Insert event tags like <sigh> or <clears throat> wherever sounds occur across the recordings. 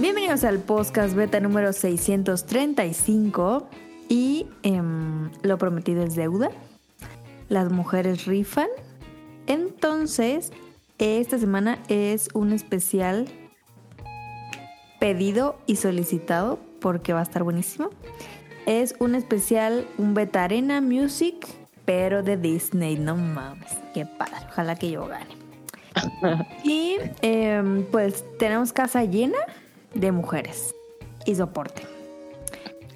Bienvenidos al podcast beta número 635 y em, lo prometido es deuda. Las mujeres rifan. Entonces, esta semana es un especial pedido y solicitado porque va a estar buenísimo. Es un especial, un beta arena music, pero de Disney. No mames, qué padre. Ojalá que yo gane. <laughs> y em, pues tenemos casa llena de mujeres y soporte.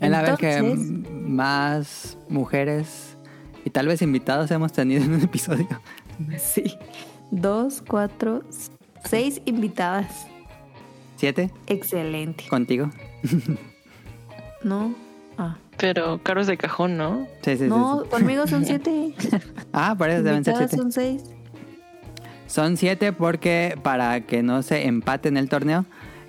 Es la vez que más mujeres y tal vez invitados hemos tenido en un episodio. <laughs> Sí. Dos, cuatro, seis invitadas. ¿Siete? Excelente. ¿Contigo? <laughs> no. Ah. Pero caros de cajón, ¿no? Sí, sí, no, conmigo son <laughs> siete. ah, por eso deben ser siete. son seis. Son siete porque para que no se empate en el torneo,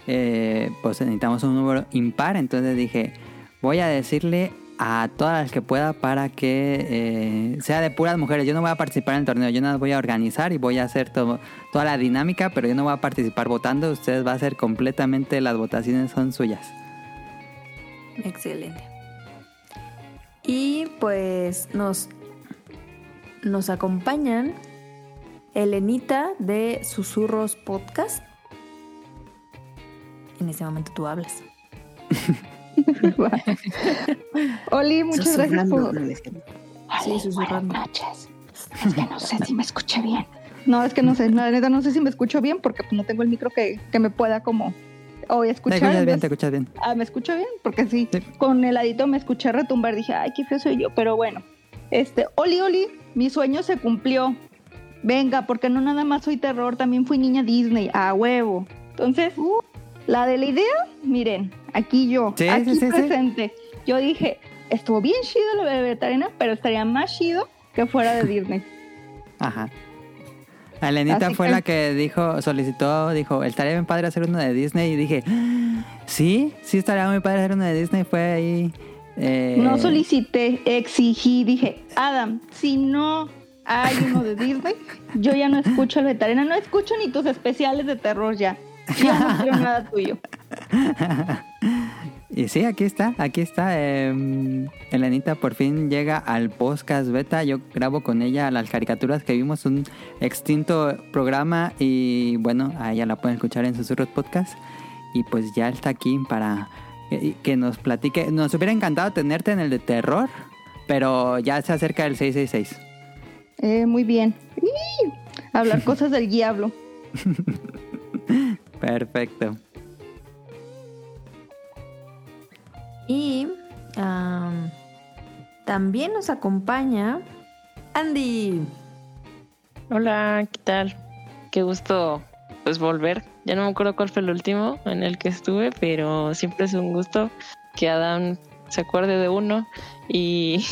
eh, pues necesitamos un número impar. Entonces dije, voy a decirle a todas las que pueda para que eh, sea de puras mujeres. Yo no voy a participar en el torneo, yo no voy a organizar y voy a hacer toda la dinámica, pero yo no voy a participar votando. Ustedes va a ser completamente, las votaciones son suyas. Excelente. Y pues nos, nos acompañan Elenita de Susurros Podcast. En ese momento tú hablas. <laughs> Oli, muchas gracias por. Sí, susurrando. noches. Es que no sé si me escuché bien. No, es que no sé, la neta no sé si me escucho bien porque no tengo el micro que, que me pueda como hoy escuchar. Te escuchas bien, te escuchas bien. Ah, me escucho bien, porque sí, con el ladito me escuché retumbar, dije, ay, qué feo soy yo, pero bueno. Este, Oli, Oli, mi sueño se cumplió. Venga, porque no nada más soy terror, también fui niña Disney, a huevo. Entonces, uh, la de la idea, miren, aquí yo, aquí presente. Yo dije, estuvo bien chido la de vegetariana, pero estaría más chido que fuera de <laughs> Disney. Ajá. Elenita fue la que dijo, solicitó, dijo, estaría bien padre hacer uno de Disney. Y dije, sí, sí estaría muy padre hacer uno de Disney. Fue ahí. Eh... No solicité, exigí, dije, Adam, si no hay uno de <laughs> Disney, yo ya no escucho el vegetariana, no escucho ni tus especiales de terror ya. Ya <laughs> no quiero nada tuyo. Y sí, aquí está, aquí está. Eh, Elenita por fin llega al podcast beta. Yo grabo con ella las caricaturas que vimos, un extinto programa. Y bueno, a ella la pueden escuchar en Susurros Podcast. Y pues ya está aquí para eh, que nos platique. Nos hubiera encantado tenerte en el de terror, pero ya se acerca el 666. Eh, muy bien. Hablar <laughs> cosas del diablo. <laughs> Perfecto. Y también nos acompaña Andy. Hola, ¿qué tal? Qué gusto pues volver. Ya no me acuerdo cuál fue el último en el que estuve, pero siempre es un gusto que Adam se acuerde de uno y,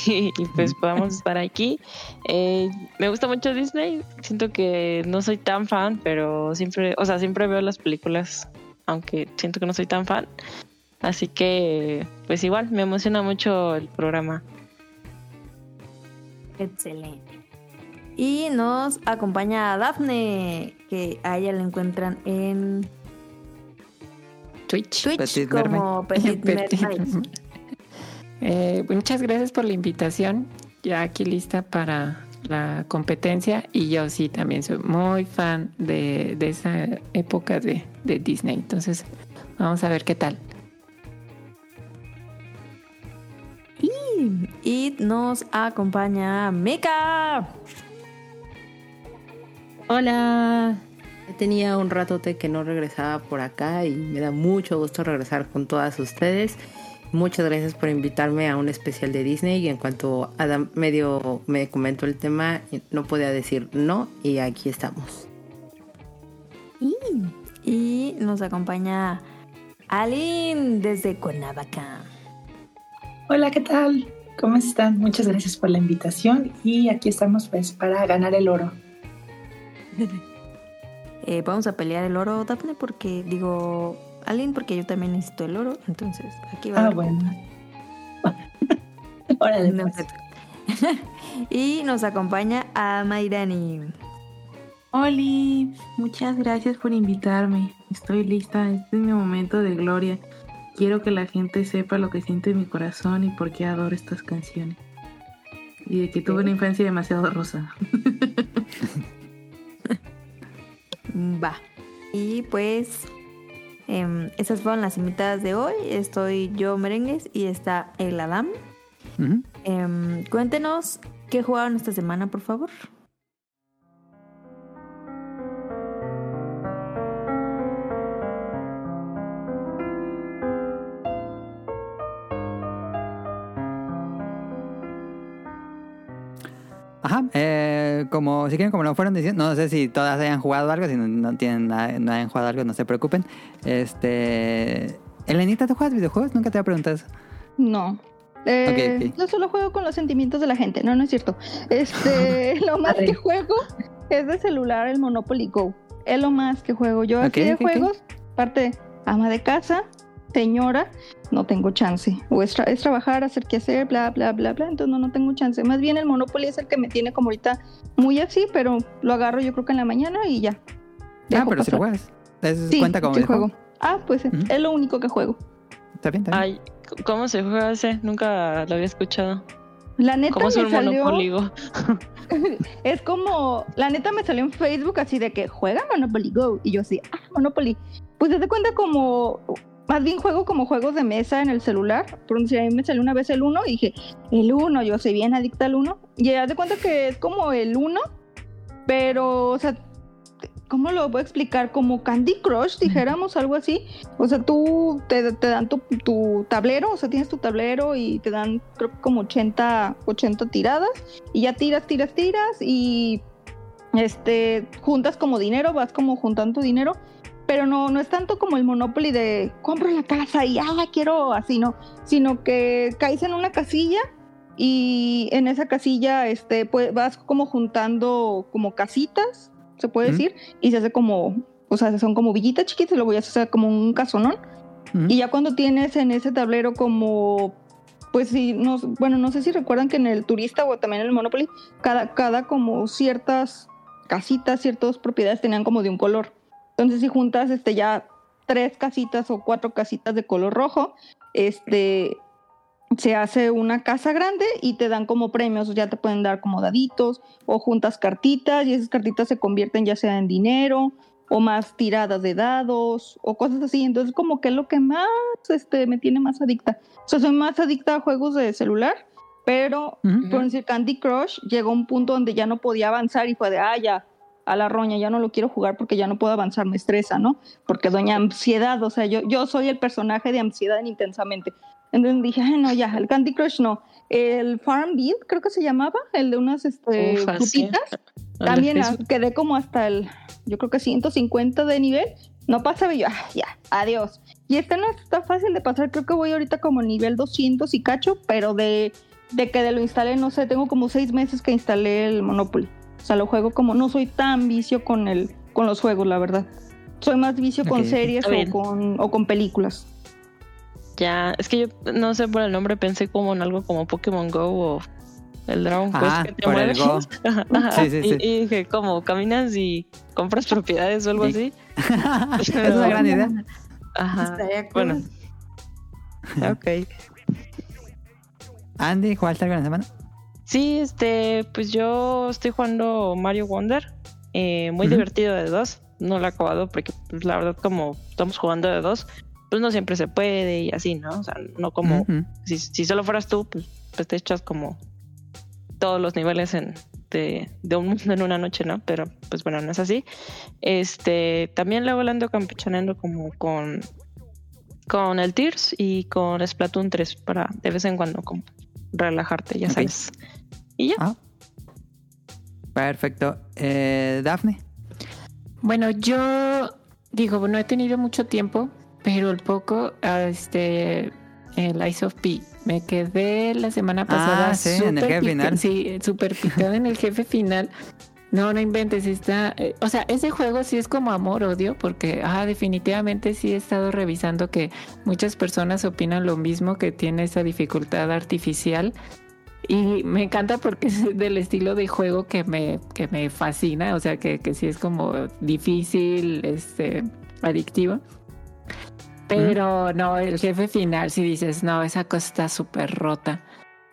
<laughs> pues podamos <laughs> estar aquí. Eh, me gusta mucho Disney, siento que no soy tan fan, pero siempre, o sea, siempre veo las películas, aunque siento que no soy tan fan. Así que, pues igual, me emociona mucho el programa. Excelente. Y nos acompaña Dafne, que a ella la encuentran en Twitch. Twitch como Petit, <laughs> eh, muchas gracias por la invitación. Ya aquí lista para la competencia. Y yo sí también soy muy fan de, esa época de, de Disney. Entonces, vamos a ver qué tal. Y nos acompaña Mika. Hola. Tenía un ratote que no regresaba por acá y me da mucho gusto regresar con todas ustedes. Muchas gracias por invitarme a un especial de Disney y en cuanto Adam medio me comentó el tema, no podía decir no y aquí estamos. Y, y nos acompaña Aline desde Cuernavaca. Hola, ¿qué tal? ¿Cómo están? Muchas gracias por la invitación y aquí estamos pues para ganar el oro. <laughs> Eh, vamos a pelear el oro, Daphne, porque digo, Aline, porque yo también necesito el oro, entonces aquí va. Ah, bueno. <laughs> Órale. Pues. <laughs> y nos acompaña a Mayrani. Oli, muchas gracias por invitarme. Estoy lista, este es mi momento de gloria. Quiero que la gente sepa lo que siente mi corazón y por qué adoro estas canciones. Y de que tuve una infancia demasiado rosa. <laughs> Va. Y pues em, esas fueron las invitadas de hoy. Estoy yo Merengues y está el Adam. Em, cuéntenos qué jugaron esta semana, por favor. Ajá, eh, como si quieren, como lo fueron diciendo, no sé si todas hayan jugado algo, si no, no tienen no hayan jugado algo, no se preocupen. Este, Elenita, ¿tú juegas videojuegos? Nunca te había preguntado eso. No. Eh, Ok, ok. Yo solo juego con los sentimientos de la gente. No, no es cierto. Este, <laughs> lo más que juego es de celular el Monopoly Go. Es lo más que juego. Yo así de juegos, parte ama de casa, señora, no tengo chance. O es, tra- es trabajar, hacer qué hacer, bla, bla, bla, bla. Entonces no, no tengo chance. Más bien el Monopoly es el que me tiene como ahorita muy así, pero lo agarro yo creo que en la mañana y ya. Ah, pero si lo pasar. juegas. Eso Sí, cuenta como sí juego. Ah, pues es lo único que juego. Está bien, está bien. Ay, ¿cómo se juega ese? Nunca lo había escuchado. La neta ¿Cómo es me un salió... Monopoly Go? <laughs> Es como, la neta me salió en Facebook así de que juega Monopoly Go. Y yo así, ah, Monopoly. Pues te das cuenta como, más bien juego como juegos de mesa en el celular. Por decir, a mí me salió una vez el 1 y dije, el 1, yo soy bien adicta al 1. Y haz de cuenta que es como el 1, pero, o sea, ¿cómo lo voy a explicar? Como Candy Crush, dijéramos, algo así. O sea, tú te, te dan tu, tu tablero, o sea, tienes tu tablero y te dan, creo que como 80, 80 tiradas. Y ya tiras, tiras, tiras y este juntas como dinero, vas como juntando tu dinero. Pero no, no es tanto como el Monopoly de compro la casa y ah, quiero así, no. Sino que caes en una casilla y en esa casilla este, pues, vas como juntando como casitas, se puede decir, y se hace como, o sea, son como villitas chiquitas y luego ya se hace como un casonón. Ujú. Y ya cuando tienes en ese tablero como, pues sí, no, bueno, no sé si recuerdan que en el turista o también en el Monopoly, cada, cada como ciertas casitas, ciertas propiedades tenían como de un color. Entonces si juntas este ya tres casitas o cuatro casitas de color rojo, este se hace una casa grande y te dan como premios, ya te pueden dar como daditos o juntas cartitas y esas cartitas se convierten ya sea en dinero o más tiradas de dados o cosas así. Entonces como que es lo que más este, me tiene más adicta. O sea, soy más adicta a juegos de celular, pero Ujú. por decir Candy Crush llegó a un punto donde ya no podía avanzar y fue de, ah, ya, a la roña, ya no lo quiero jugar porque ya no puedo avanzar, me estresa, ¿no? Porque doña ansiedad, o sea, yo, yo soy el personaje de ansiedad en intensamente. Entonces dije, ay, no, ya, el Candy Crush no. El Farmville, creo que se llamaba, el de unas este, Ufa, frutitas. <laughs> También ah, quedé como hasta el, yo creo que 150 de nivel. No pasaba yo, ah, ya, adiós. Y este no está fácil de pasar, creo que voy ahorita como nivel 200 y cacho, pero de, de que de lo instalé, no sé, tengo como seis meses que instalé el Monopoly. O sea, lo juego como, no soy tan vicio con, el, con los juegos, la verdad. Soy más vicio con series Está o con, o con películas. Ya, es que yo no sé por el nombre, pensé como en algo como Pokémon Go o el Dragon Quest Ah, que te por el mueves. Go. <laughs> Ajá, Sí, sí, y, dije, como caminas y compras propiedades o algo así. <laughs> es una gran idea. Ajá. Bueno. <laughs> Ok. Andy, ¿jugaste algo en la semana? Sí, este, pues yo estoy jugando Mario Wonder. eh, muy divertido de dos. No lo he acabado porque, pues, la verdad, como estamos jugando de dos, pues no siempre se puede y así, ¿no? O sea, no como si, si solo fueras tú, pues, pues te echas como todos los niveles en, de, de un mundo en una noche, ¿no? Pero pues bueno, no es así. Este, también luego le ando campechaneando como con, con el Tears y con Splatoon 3 para de vez en cuando como relajarte, ya sabes. Y ya. Ah. Perfecto. Eh, Daphne. Bueno, yo digo, no he tenido mucho tiempo, pero el poco, ah, este, el Ice of P. Me quedé la semana pasada. Ah, sí, en el jefe final. Sí, súper picada en el jefe final. No, no inventes, está... eh, o sea, ese juego sí es como amor-odio, porque ah, definitivamente sí he estado revisando que muchas personas opinan lo mismo, que tiene esa dificultad artificial. Y me encanta porque es del estilo de juego que me, que me fascina, o sea, que, que sí es como difícil, este, adictivo. Pero no, el jefe final, si dices, no, esa cosa está súper rota.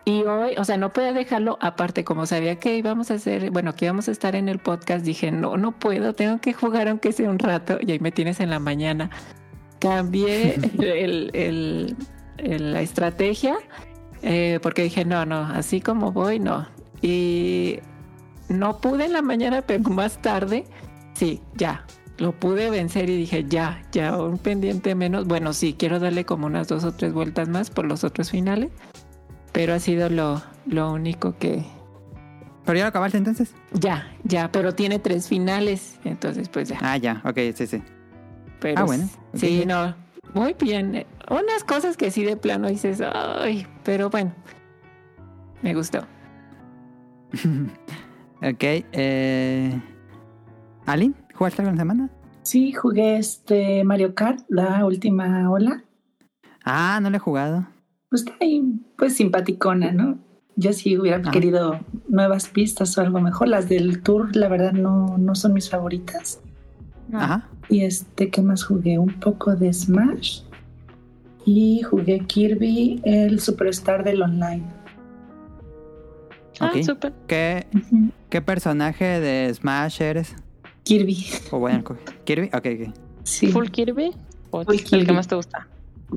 Y hoy, o sea, no podía dejarlo aparte, como sabía que íbamos a hacer, bueno, que íbamos a estar en el podcast, dije, no, no puedo, tengo que jugar aunque sea un rato, y ahí me tienes en la mañana. Cambié <laughs> el, el- el- la estrategia, eh, porque dije, no, no, así como voy, no. Y no pude en la mañana, pero más tarde, sí, ya, lo pude vencer y dije, ya, ya, un pendiente menos. Bueno, sí, quiero darle como unas dos o tres vueltas más por los otros finales, pero ha sido lo, lo único que... ¿Pero ya lo acabaste entonces? Ya, ya, pero tiene tres finales, entonces pues ya. Ah, ya, ok, sí, sí. Pero ah, bueno, Sí, no, muy bien. Unas cosas que sí de plano dices, ay, pero bueno, me gustó. <laughs> ok, eh... ¿Alin? ¿Jugaste algo en la semana? Sí, jugué este Mario Kart, la última ola. Ah, no lo he jugado. Pues está ahí, pues simpaticona, ¿no? Yo sí hubiera Ajá. querido nuevas pistas o algo mejor. Las del tour, la verdad, no, no son mis favoritas. Ajá. Y este, ¿qué más jugué? Un poco de Smash. Y jugué Kirby, el Superstar del online. Ah, Ok. súper. ¿Qué. ¿Qué personaje de Smash eres? Kirby. O bueno, ¿Kirby? Ok, ok. Sí. ¿Full Kirby? ¿O Full el Kirby. que más te gusta?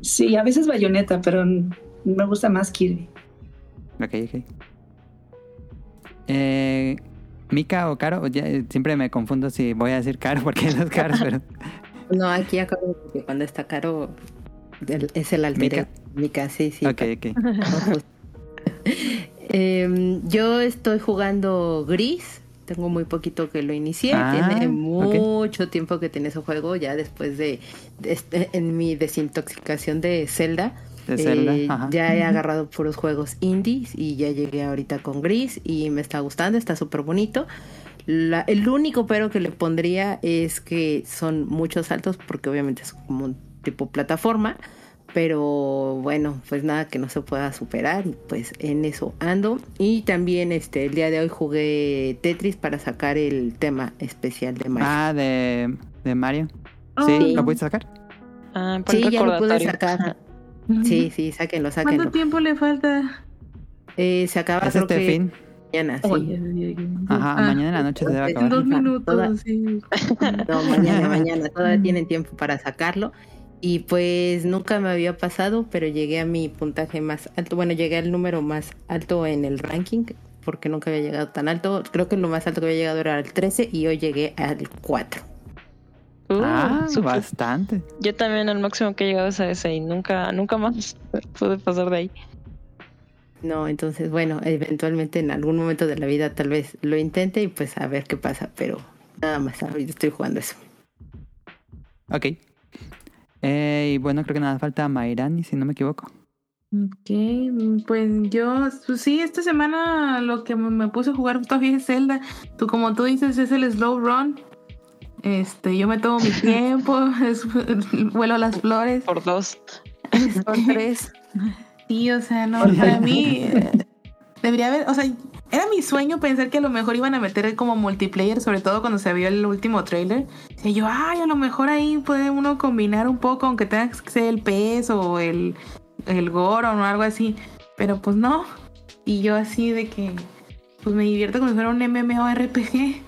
Sí, a veces bayoneta, pero me gusta más Kirby. Ok, ok. Eh, ¿Mika o Caro? Ya, eh, siempre me confundo si voy a decir Caro porque es <laughs> Caro, pero... No, aquí acabo de que cuando está caro es el alter Mica. Mica, sí, sí. ok, ok. <laughs> Em, yo estoy jugando Gris. Tengo muy poquito que lo inicié. Ah, Tiene mucho tiempo que tiene ese juego. Ya después de, de este- en mi desintoxicación de Zelda. De eh, Zelda, ajá. ya he agarrado puros juegos indies y ya llegué ahorita con Gris y me está gustando, está súper bonito. La- el único pero que le pondría es que son muchos saltos porque obviamente es como un tipo plataforma, pero bueno, pues nada que no se pueda superar y pues en eso ando. Y también este el día de hoy jugué Tetris para sacar el tema especial de Mario. Ah, de, de Mario. Oh. ¿Sí? Sí. ¿Lo pudiste sacar? Ah, Sí, ya lo pude sacar. Sí, sí, sáquenlo, sáquenlo. ¿Cuánto tiempo le falta? Eh, se acaba Es creo este que fin. mañana, sí. Oye, Ajá, ah, mañana en la noche se debe dos acabar. Toda- minutos, sí. <laughs> No, mañana, mañana. <laughs> Todavía tienen tiempo para sacarlo. Y pues nunca me había pasado, pero llegué a mi puntaje más alto. Bueno, llegué al número más alto en el ranking, porque nunca había llegado tan alto. Creo que lo más alto que había llegado era el 13 y hoy llegué al 4. Uh, ah, súper. bastante. Yo también el máximo que he llegado es a ese y nunca, nunca más <laughs> pude pasar de ahí. No, entonces, bueno, eventualmente en algún momento de la vida tal vez lo intente y pues a ver qué pasa, pero nada más, ahorita estoy jugando eso. Ok. Eh, y bueno, creo que nada falta Mairani, si no me equivoco. Ok, mm, pues yo, pues sí, esta semana lo que me me puse a jugar todavía es Zelda. Tú, como tú dices, es el slow run. Este, yo me tomo mi <laughs> tiempo, <laughs> es- vuelo a las flores. Por dos. Son tres. <laughs> Sí, o sea, no, para mí eh, debería haber, o sea, era mi sueño pensar que a lo mejor iban a meter como multiplayer, sobre todo cuando se vio el último trailer. Y yo, ay, a lo mejor ahí puede uno combinar un poco, aunque tenga que ser el PS o el, el Goron o algo así. Pero pues no. Y yo así de que, pues me divierto como si fuera un MMORPG.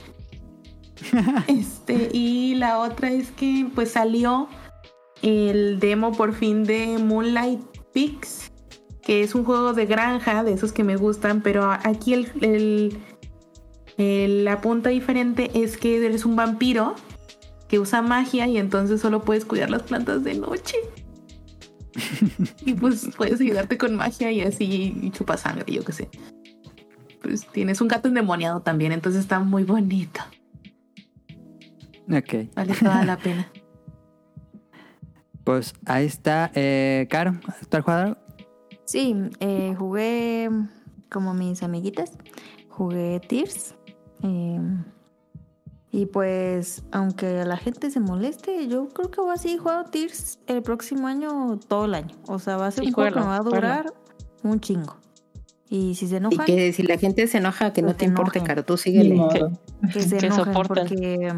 <laughs> este, y la otra es que pues salió el demo por fin de Moonlight Peaks, que es un juego de granja, de esos que me gustan, pero aquí el, el- el- la punta diferente es que eres un vampiro que usa magia y entonces solo puedes cuidar las plantas de noche. <laughs> y pues puedes ayudarte con magia y así y chupa sangre, yo qué sé. Pues tienes un gato endemoniado también, entonces está muy bonito. Ok. Vale toda la pena. <laughs> Pues ahí está. Eh, Caro, ¿tú has jugado algo? Sí, eh, jugué como mis amiguitas. Jugué Tears. eh, y pues, aunque la gente se moleste, yo creo que voy a seguir jugando Tears el próximo año, todo el año. O sea, va a ser Sí, un juego que me va a durar un chingo. Y si se Y enojan, que si la gente se enoja, que no Pues te se importe. Caro, tú síguele. modo. que se <laughs> que enojen porque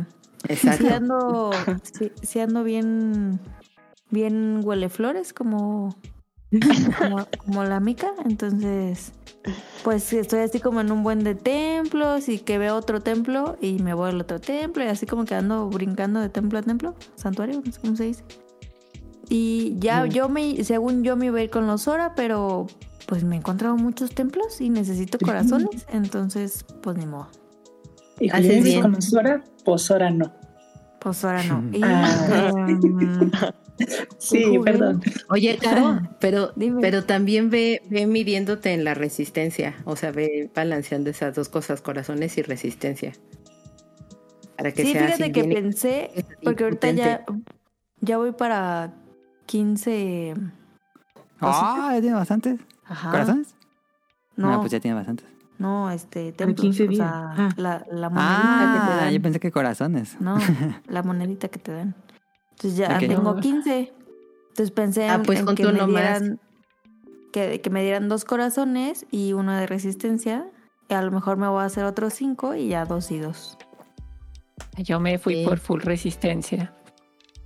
Exacto. <laughs> sí ando, bien, bien huele flores como, como, como la mica. Entonces, pues estoy así como en un buen de templos y que veo otro templo y me voy al otro templo y así como que ando brincando de templo a templo, santuario, no sé cómo se dice. Y ya Mm. yo me, según yo me iba a ir con los Sora, pero pues me he encontrado muchos templos y necesito corazones, entonces pues ni modo. Y bien. con Sora, pues ahora no. Pues ahora no. Y, Ah. em, <laughs> Sí, perdón. Oye, Caro, pero, Dime. pero también ve, ve midiéndote en la resistencia. O sea, ve balanceando esas dos cosas, corazones y resistencia. Para que sí, sea fíjate que pensé, porque ahorita ya, ya voy para 15... Ah, ya tiene bastantes. Ajá. ¿Corazones? No, No, no, pues ya tiene bastantes. Este, Para templos, 15 o días. sea, Ah. la, la monedita que te Ah, dan. yo pensé que corazones. No, <laughs> la monedita que te dan. Entonces ya tengo No. 15. Entonces pensé Ah, en, pues en junta que me dieran que, que me dieran dos corazones y uno de resistencia. Y a lo mejor me voy a hacer otros cinco y ya dos y dos. Yo me fui Sí. por full resistencia.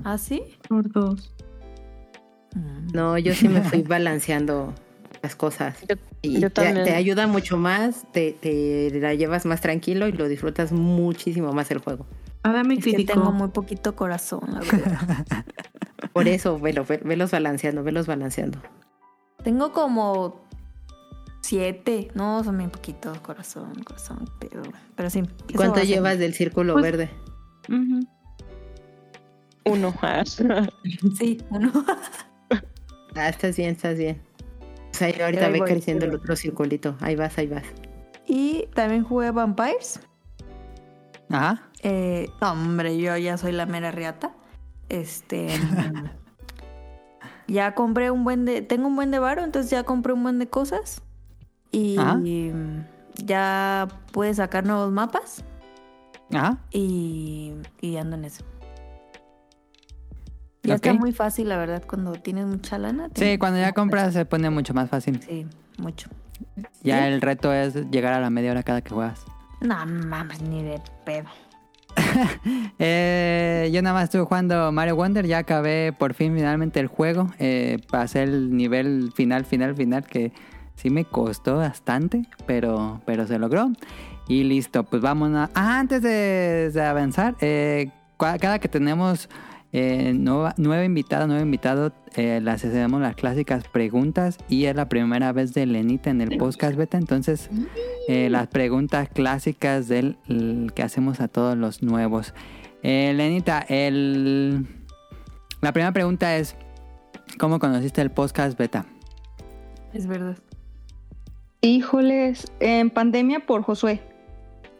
¿Ah, sí? Por dos. Mm. No, yo sí me fui balanceando las cosas. Yo- y yo te, ayuda mucho más, te, te la llevas más tranquilo y lo disfrutas muchísimo más el juego. Ada me criticó. tengo muy poquito corazón, la verdad. <laughs> Por eso, velo, ve- velos balanceando, velos balanceando. tengo como siete. No, son muy poquitos corazón, corazón. Pero, pero sí. ¿Y eso cuánto llevas del círculo Pues- verde? Uno. <laughs> Sí, uno. <laughs> Ah, estás bien, estás bien. O sea, yo ahorita ve voy, creciendo el otro circulito. Ahí vas, ahí vas. y también jugué Vampires. Ajá. Eh, hombre, yo ya soy la mera riata. Este. <laughs> ya compré un buen de. Tengo un buen de varo, entonces ya compré un buen de cosas. Y Ajá. ya pude sacar nuevos mapas. Ajá. Y, y ando en eso. Ya está muy fácil, la verdad, cuando tienes mucha lana. Sí, cuando ya compras se pone mucho más fácil. Sí, mucho. Ya el reto es llegar a la media hora cada que juegas. No mames, ni de pedo. <laughs> Eh, yo nada más estuve jugando Mario Wonder, ya acabé por fin finalmente el juego. Eh, pasé el nivel final, final, final, que sí me costó bastante, pero, pero se logró. Y listo, pues vámonos. Ah, antes de, de avanzar, eh, cada que tenemos eh, nueva, nueva invitada, nuevo invitado, eh, las hacemos las clásicas preguntas y es la primera vez de Lenita en el podcast beta, entonces eh, las preguntas clásicas del el que hacemos a todos los nuevos. Eh, Lenita, el, la primera pregunta es, ¿cómo conociste el podcast beta? Es verdad. Híjoles, en pandemia por Josué.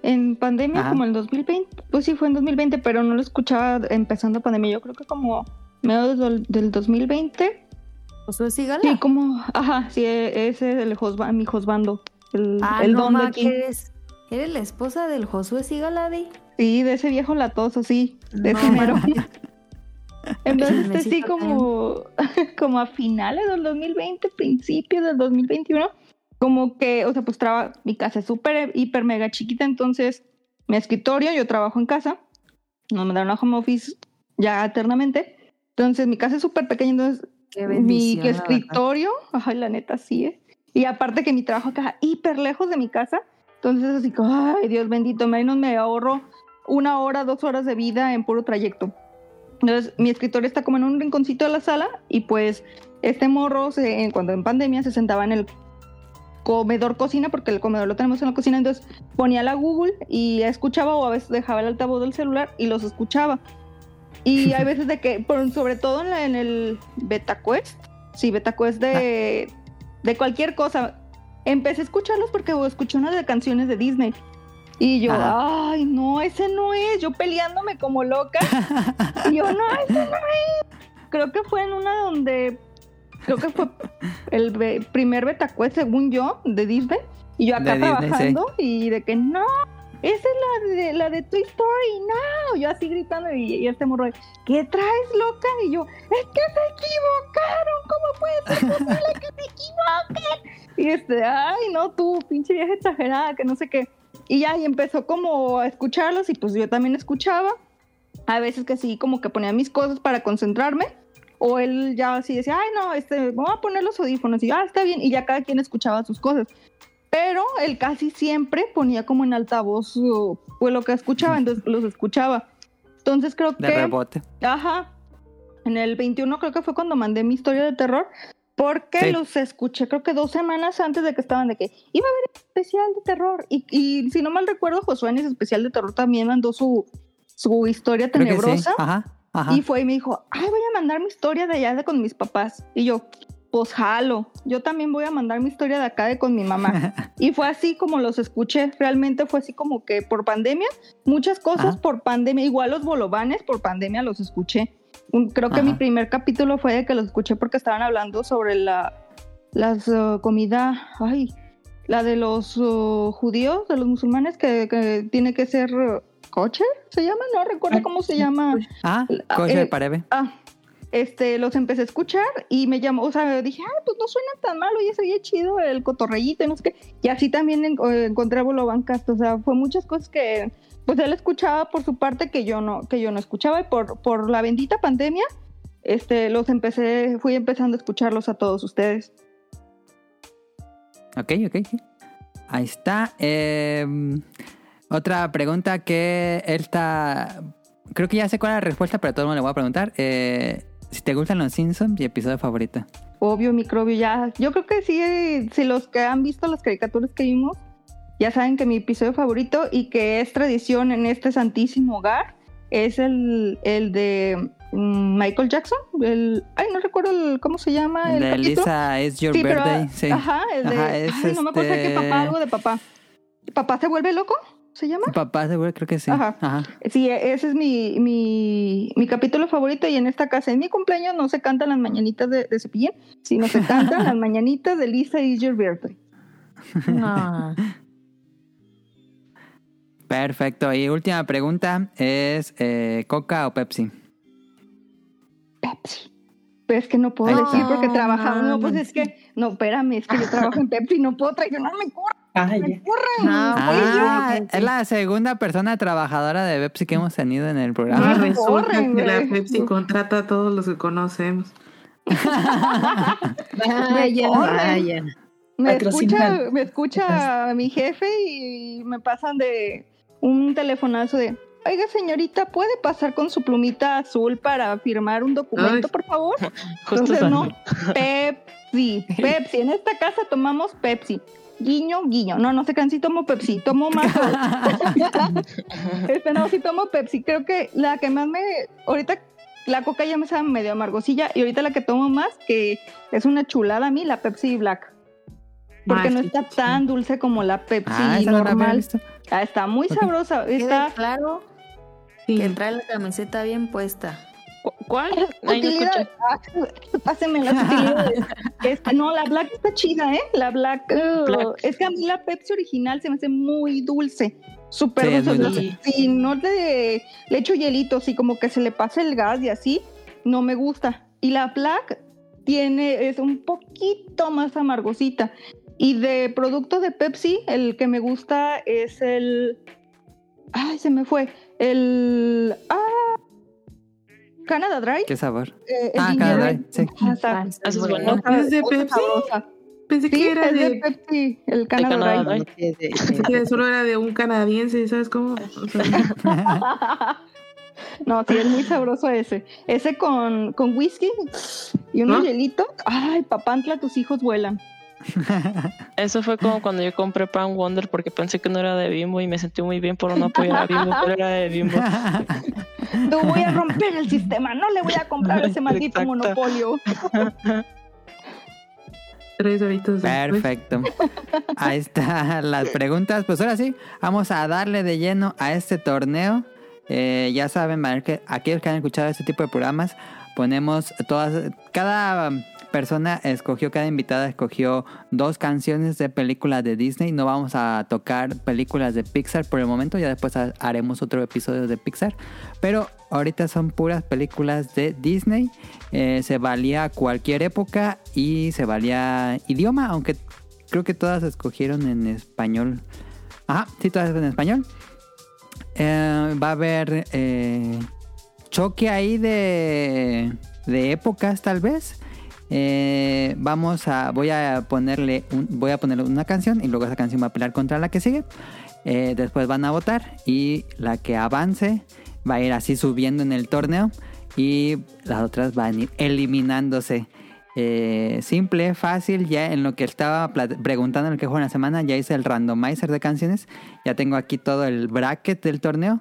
En pandemia, Ajá. como el 2020, pues sí fue en 2020, pero no lo escuchaba empezando pandemia. Yo creo que como medio del, del 2020. ¿Josué Sigala? Sí, como, ajá, sí, ese es el Josba, mi Josbando, el, Ah, el no, don de ma, aquí. que eres, eres la esposa del Josué Sigala, Di. Sí, de ese viejo latoso, sí, de No, ese mero. ma. <laughs> Entonces, este, sí, como, <laughs> como a finales del 2020, principios del 2021, como que, o sea, pues traba, mi casa es súper, hiper, mega chiquita, entonces mi escritorio, yo trabajo en casa, no me dan una home office ya eternamente, entonces mi casa es súper pequeña, entonces mi escritorio, ajá, la neta sí es, y aparte que mi trabajo acá hiper lejos de mi casa, entonces así ay, Dios bendito, menos me ahorro una hora, dos horas de vida en puro trayecto. Entonces, mi escritorio está como en un rinconcito de la sala y pues este morro, se- cuando en pandemia, se sentaba en el comedor cocina, porque el comedor lo tenemos en la cocina, entonces ponía la Google y escuchaba o a veces dejaba el altavoz del celular y los escuchaba. Y <laughs> hay veces de que, por- sobre todo en, la- en el BetaQuest, sí, BetaQuest de, de cualquier cosa, empecé a escucharlos porque escuché una de canciones de Disney. Y yo, ay, no, ese no es. Yo peleándome como loca. <laughs> y yo, no, ese no es. Creo que fue en una donde. Creo que fue el be- primer betacuest, según yo, de Disney. Y yo acá De Disney, trabajando y de que no, esa es la de, la de Toy Story, Yo así gritando y, y este morro, ¿qué traes, loca? Y yo, es que se equivocaron, ¿cómo puede ser posible que se equivoquen? Y este, ay, no, tú, pinche vieja exagerada, que no sé qué. Y ya, y empezó como a escucharlos y pues yo también escuchaba. A veces que sí, como que ponía mis cosas para concentrarme. O él ya así decía, ay, no, este, voy a poner los audífonos. Y yo, ah, está bien. Y ya cada quien escuchaba sus cosas. Pero él casi siempre ponía como en altavoz uh, pues, lo que escuchaba, entonces los escuchaba. Entonces creo De que... rebote. Ajá. En el 21 creo que fue cuando mandé mi historia de terror. Porque Sí. los escuché creo que dos semanas antes de que estaban de que iba a haber especial de terror. Y, y si no mal recuerdo, Josué en ese especial de terror también mandó su, su historia que sí. tenebrosa. Ajá. Ajá. Y fue y me dijo, ay, voy a mandar mi historia de allá de con mis papás. Y yo, pues jalo, yo también voy a mandar mi historia de acá de con mi mamá. <laughs> y fue así como los escuché, realmente fue así como que por pandemia, muchas cosas Ajá. por pandemia, igual los bolovanes por pandemia los escuché. Creo que Ajá. mi primer capítulo fue de que los escuché porque estaban hablando sobre la las uh, comida, ay, la de los uh, judíos, de los musulmanes que, que tiene que ser uh, kosher, se llama, no recuerdo cómo se llama. Ah, Ah, kosher eh, pareve. Ah, este, los empecé a escuchar y me llamó, o sea, dije, ah, pues no suena tan mal, oye, se oye chido el cotorreyito y no sé qué. Y así también en- eh, encontré a Bolobancast, o sea, fue muchas cosas que, pues él escuchaba por su parte que yo no, que yo no escuchaba y por, por la bendita pandemia, este, los empecé, fui empezando a escucharlos a todos ustedes. Ok, ok. ok. Ahí está. Eh, otra pregunta que él está... Creo que ya sé cuál es la respuesta, pero a todo el mundo le voy a preguntar. Eh, si te gustan los Simpsons, mi episodio favorito. Obvio, microbio, ya. Yo creo que sí, si los que han visto las caricaturas que vimos, ya saben que mi episodio favorito y que es tradición en este santísimo hogar es el, el de mm, Michael Jackson. El, ay, no recuerdo el- cómo se llama. El de. Lisa, It's Your Sí, pero, Birthday. sí. Ajá, el de. Ajá, es ay, no me acuerdo qué este- papá, algo de papá. ¿Papá se vuelve loco? ¿Se llama? Papá, seguro, creo que sí. Ajá. Ajá. Sí, ese es mi, mi, mi capítulo favorito y en esta casa, en mi cumpleaños no se cantan las mañanitas de, de Cepillín, sino se cantan <laughs> las mañanitas de Lisa Is Your Birthday. Perfecto. Y última pregunta es eh, ¿Coca o Pepsi? Pepsi. Pero es que no puedo decir porque trabajamos. No, pues mames. es que, no, espérame, es que yo <laughs> trabajo en Pepsi, no puedo traicionar, me corren, Ay, me ya. corren. No, Ah, es la segunda persona trabajadora de Pepsi que hemos tenido en el programa. Ah, resulta corren, que la. Pepsi contrata a todos los que conocemos. <laughs> Vaya, corren. vaya. Me escucha, me escucha mi jefe y me pasan de un telefonazo de, oiga señorita, ¿puede pasar con su plumita azul para firmar un documento, Ay. por favor? Justo Entonces, no, Pepsi, <laughs> Pepsi, en esta casa tomamos Pepsi. Guiño, guiño. No, no sé qué, sí tomo Pepsi, tomo más. <laughs> este, no, sí tomo Pepsi. Creo que la que más me. Ahorita la coca ya me sabe medio amargosilla y ahorita la que tomo más, que es una chulada a mí, la Pepsi Black. Porque Ah, no está sí, sí. tan dulce como la Pepsi Ah, no la normal. Ah, está muy sabrosa. Está claro Sí. que trae la camiseta bien puesta. ¿Cu- ¿Cuál? Utilidad. Ah, pásenme las <laughs> utilidades. Esta- no, la Black está chida, ¿eh? La Black, uh, Black. Es que a mí la Pepsi original se me hace muy dulce. Súper Sí, dulce. dulce. Si no le, le echo hielitos y como que se le pasa el gas y así, no me gusta. Y la Black tiene, es un poquito más amargosita. Y de producto de Pepsi, el que me gusta es el. Ay, se me fue. El. Ah. Canada Dry. ¿Qué sabor? Eh, Ah, Canada. Dry, sí. Ah. Eso es bueno. bueno. Otra- ¿Es de Pepsi? Pensé Sí, que era es de de, Pepsi, el Canada Canada Dry. Dry. Sí, que solo era de un canadiense, ¿sabes cómo? O sea, <laughs> no, sí, es muy sabroso ese. Ese con, con whisky y unos ¿No? hielitos. Ay, papantla, tus hijos vuelan. Eso fue como cuando yo compré Pan Wonder porque pensé que no era de Bimbo y me sentí muy bien por no apoyar a Bimbo, pero era de Bimbo. <laughs> Tú voy a romper el sistema, no le voy a comprar ese <laughs> maldito Exacto. monopolio. tres horitos. Perfecto. Ahí están las preguntas. Pues ahora sí, vamos a darle de lleno a este torneo. Eh, ya saben, aquellos que han escuchado este tipo de programas, ponemos todas, cada persona escogió, cada invitada escogió dos canciones de películas de Disney. No vamos a tocar películas de Pixar por el momento, ya después ha- haremos otro episodio de Pixar. Pero ahorita son puras películas de Disney. Eh, se valía cualquier época y se valía idioma, aunque creo que todas escogieron en español. Ajá, sí, todas en español. Eh, va a haber eh, choque ahí de, de épocas tal vez. Eh, vamos a voy a ponerle un- voy a ponerle una canción y luego esa canción va a pelear contra la que sigue. Eh, después van a votar y la que avance va a ir así subiendo en el torneo y las otras van a ir eliminándose. Eh, simple, fácil, ya en lo que estaba preguntando en el que juego en la semana, ya hice el randomizer de canciones, ya tengo aquí todo el bracket del torneo.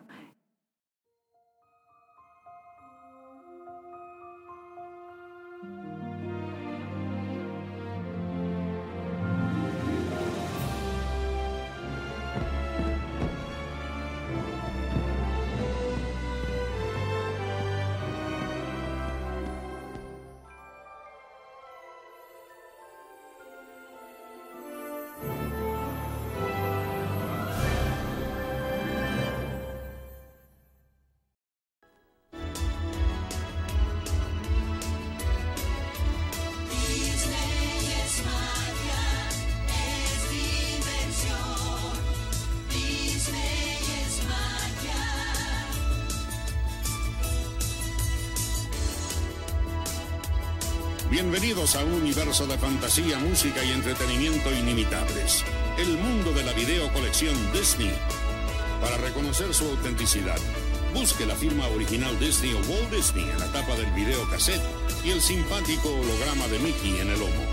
A un universo de fantasía, música y entretenimiento inimitables. El mundo de la video colección Disney. Para reconocer su autenticidad, busque la firma original Disney o Walt Disney en la tapa del video cassette y el simpático holograma de Mickey en el lomo.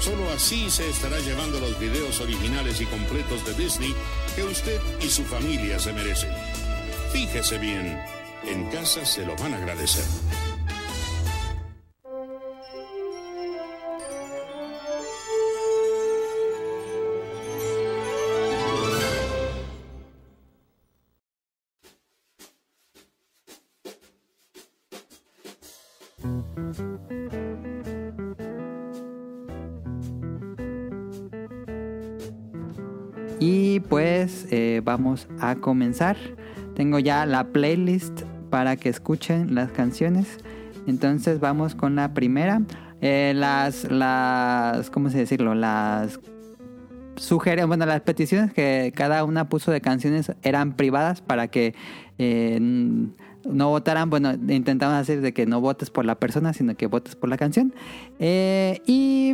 Solo así se estará llevando los videos originales y completos de Disney que usted y su familia se merecen. Fíjese bien, en casa se lo van a agradecer. Vamos a comenzar. Tengo ya la playlist para que escuchen las canciones. Entonces vamos con la primera. Eh, las, las, ¿cómo se decirlo? Las sugerencias, bueno, las peticiones que cada una puso de canciones eran privadas para que eh, no votaran. Bueno, intentamos hacer de que no votes por la persona, sino que votes por la canción. Eh, y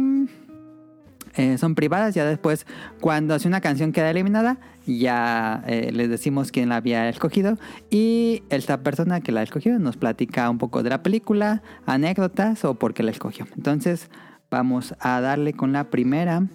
eh, son privadas. Ya después, cuando hace una canción queda eliminada, ya eh, les decimos quién la había escogido. Y esta persona que la escogió nos platica un poco de la película, anécdotas o por qué la escogió. Entonces, vamos a darle con la primera,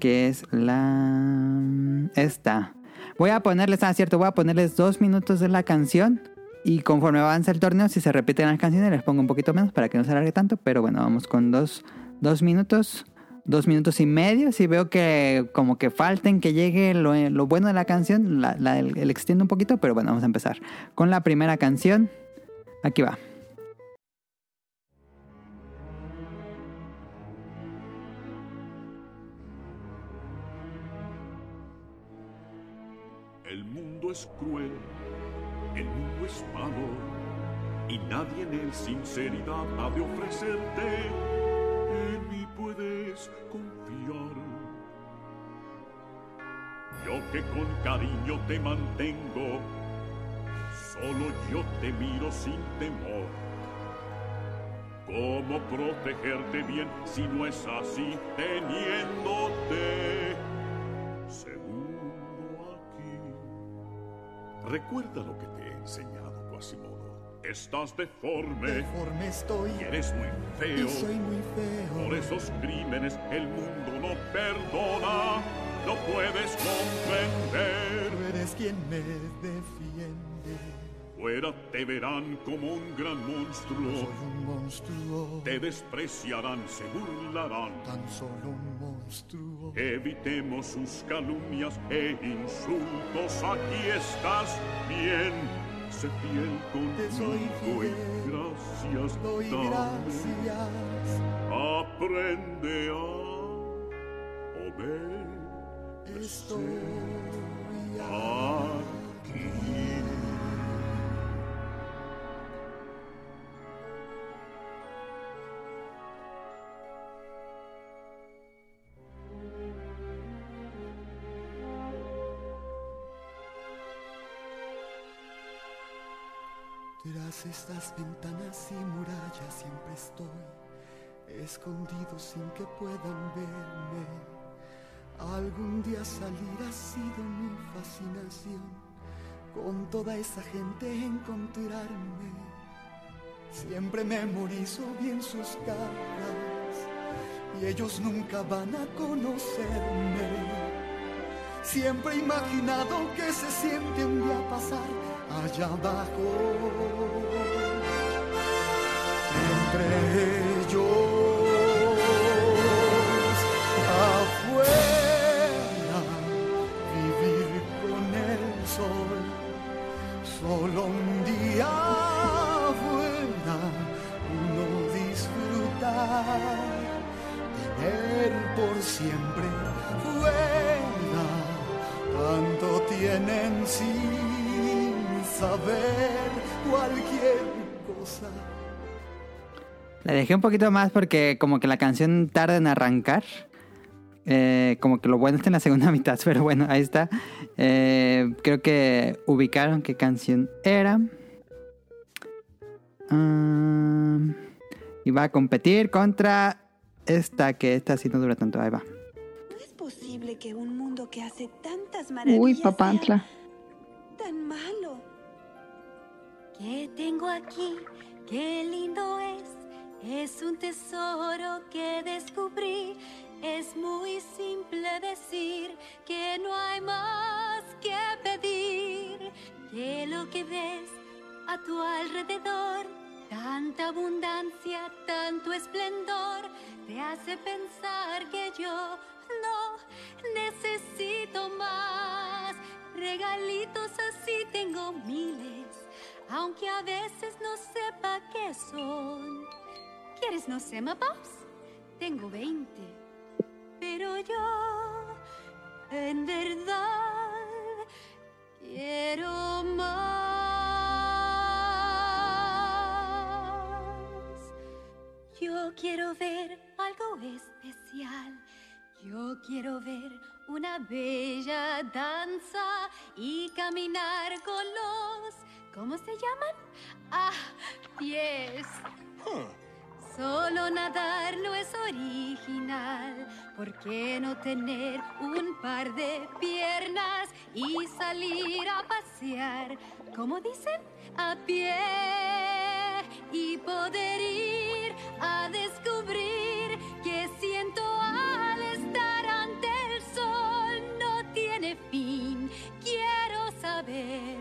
que es la. Esta. Voy a ponerles, ah, cierto, voy a ponerles dos minutos de la canción. Y conforme avance el torneo, si se repiten las canciones, les pongo un poquito menos para que no se alargue tanto. Pero bueno, vamos con dos, dos minutos dos minutos y medio. Si veo que como que falten que llegue lo, lo bueno de la canción, la, el extiendo un poquito, pero bueno, vamos a empezar con la primera canción. Aquí va. El mundo es cruel, el mundo es malo, y nadie en él sinceridad ha de ofrecerte. Confiar. Yo que con cariño te mantengo, solo yo te miro sin temor. ¿Cómo protegerte bien si no es así teniéndote? Seguro aquí. Recuerda lo que te Quasimodo. Estás deforme. Deforme estoy Y eres muy feo. y soy muy feo. Por esos crímenes el mundo no perdona. No puedes comprender. Tú eres quien me defiende. Fuera te verán como un gran monstruo. Soy un monstruo, Te despreciarán, se burlarán. tan solo un monstruo. Evitemos sus calumnias e insultos. Aquí estás bien. Sé fiel Te soy conmigo y fiel, gracias doy dame. gracias. Aprende a obedecer. Estoy. Tras estas ventanas y murallas siempre estoy escondido sin que puedan verme. Algún día salir ha sido mi fascinación, con toda esa gente encontrarme. Siempre memorizo bien sus caras y ellos nunca van a conocerme. Siempre he imaginado que se siente un día pasar allá abajo. Entre ellos, afuera, vivir con el sol. Solo un día afuera, uno disfrutar. Tener por siempre fuera, tanto tienen sin saber cualquier cosa. La dejé un poquito más porque como que la canción tarda en arrancar. Eh, como que lo bueno está en la segunda <laughs> mitad, pero bueno, ahí está. Eh, creo que ubicaron qué canción era. Y va a competir contra esta, que esta sí no dura tanto. Ahí va. ¿No es posible que un mundo que hace tantas maravillas Uy, papantla. sea tan malo? ¿Qué tengo aquí? Qué lindo es. Es un tesoro que descubrí. Es muy simple decir que no hay más que pedir. Que lo que ves a tu alrededor, tanta abundancia, tanto esplendor, te hace pensar que yo no necesito más. Regalitos así tengo miles, aunque a veces no sepa qué son. ¿Quieres no sé, Pops? Tengo 20. Pero yo, en verdad, quiero más. Yo quiero ver algo especial. Yo quiero ver una bella danza y caminar con los... ¿Cómo se llaman? Ah, pies. Solo nadar no es original. ¿Por qué no tener un par de piernas y salir a pasear? ¿Cómo dicen? A pie y poder ir a descubrir que siento al estar ante el sol no tiene fin. Quiero saber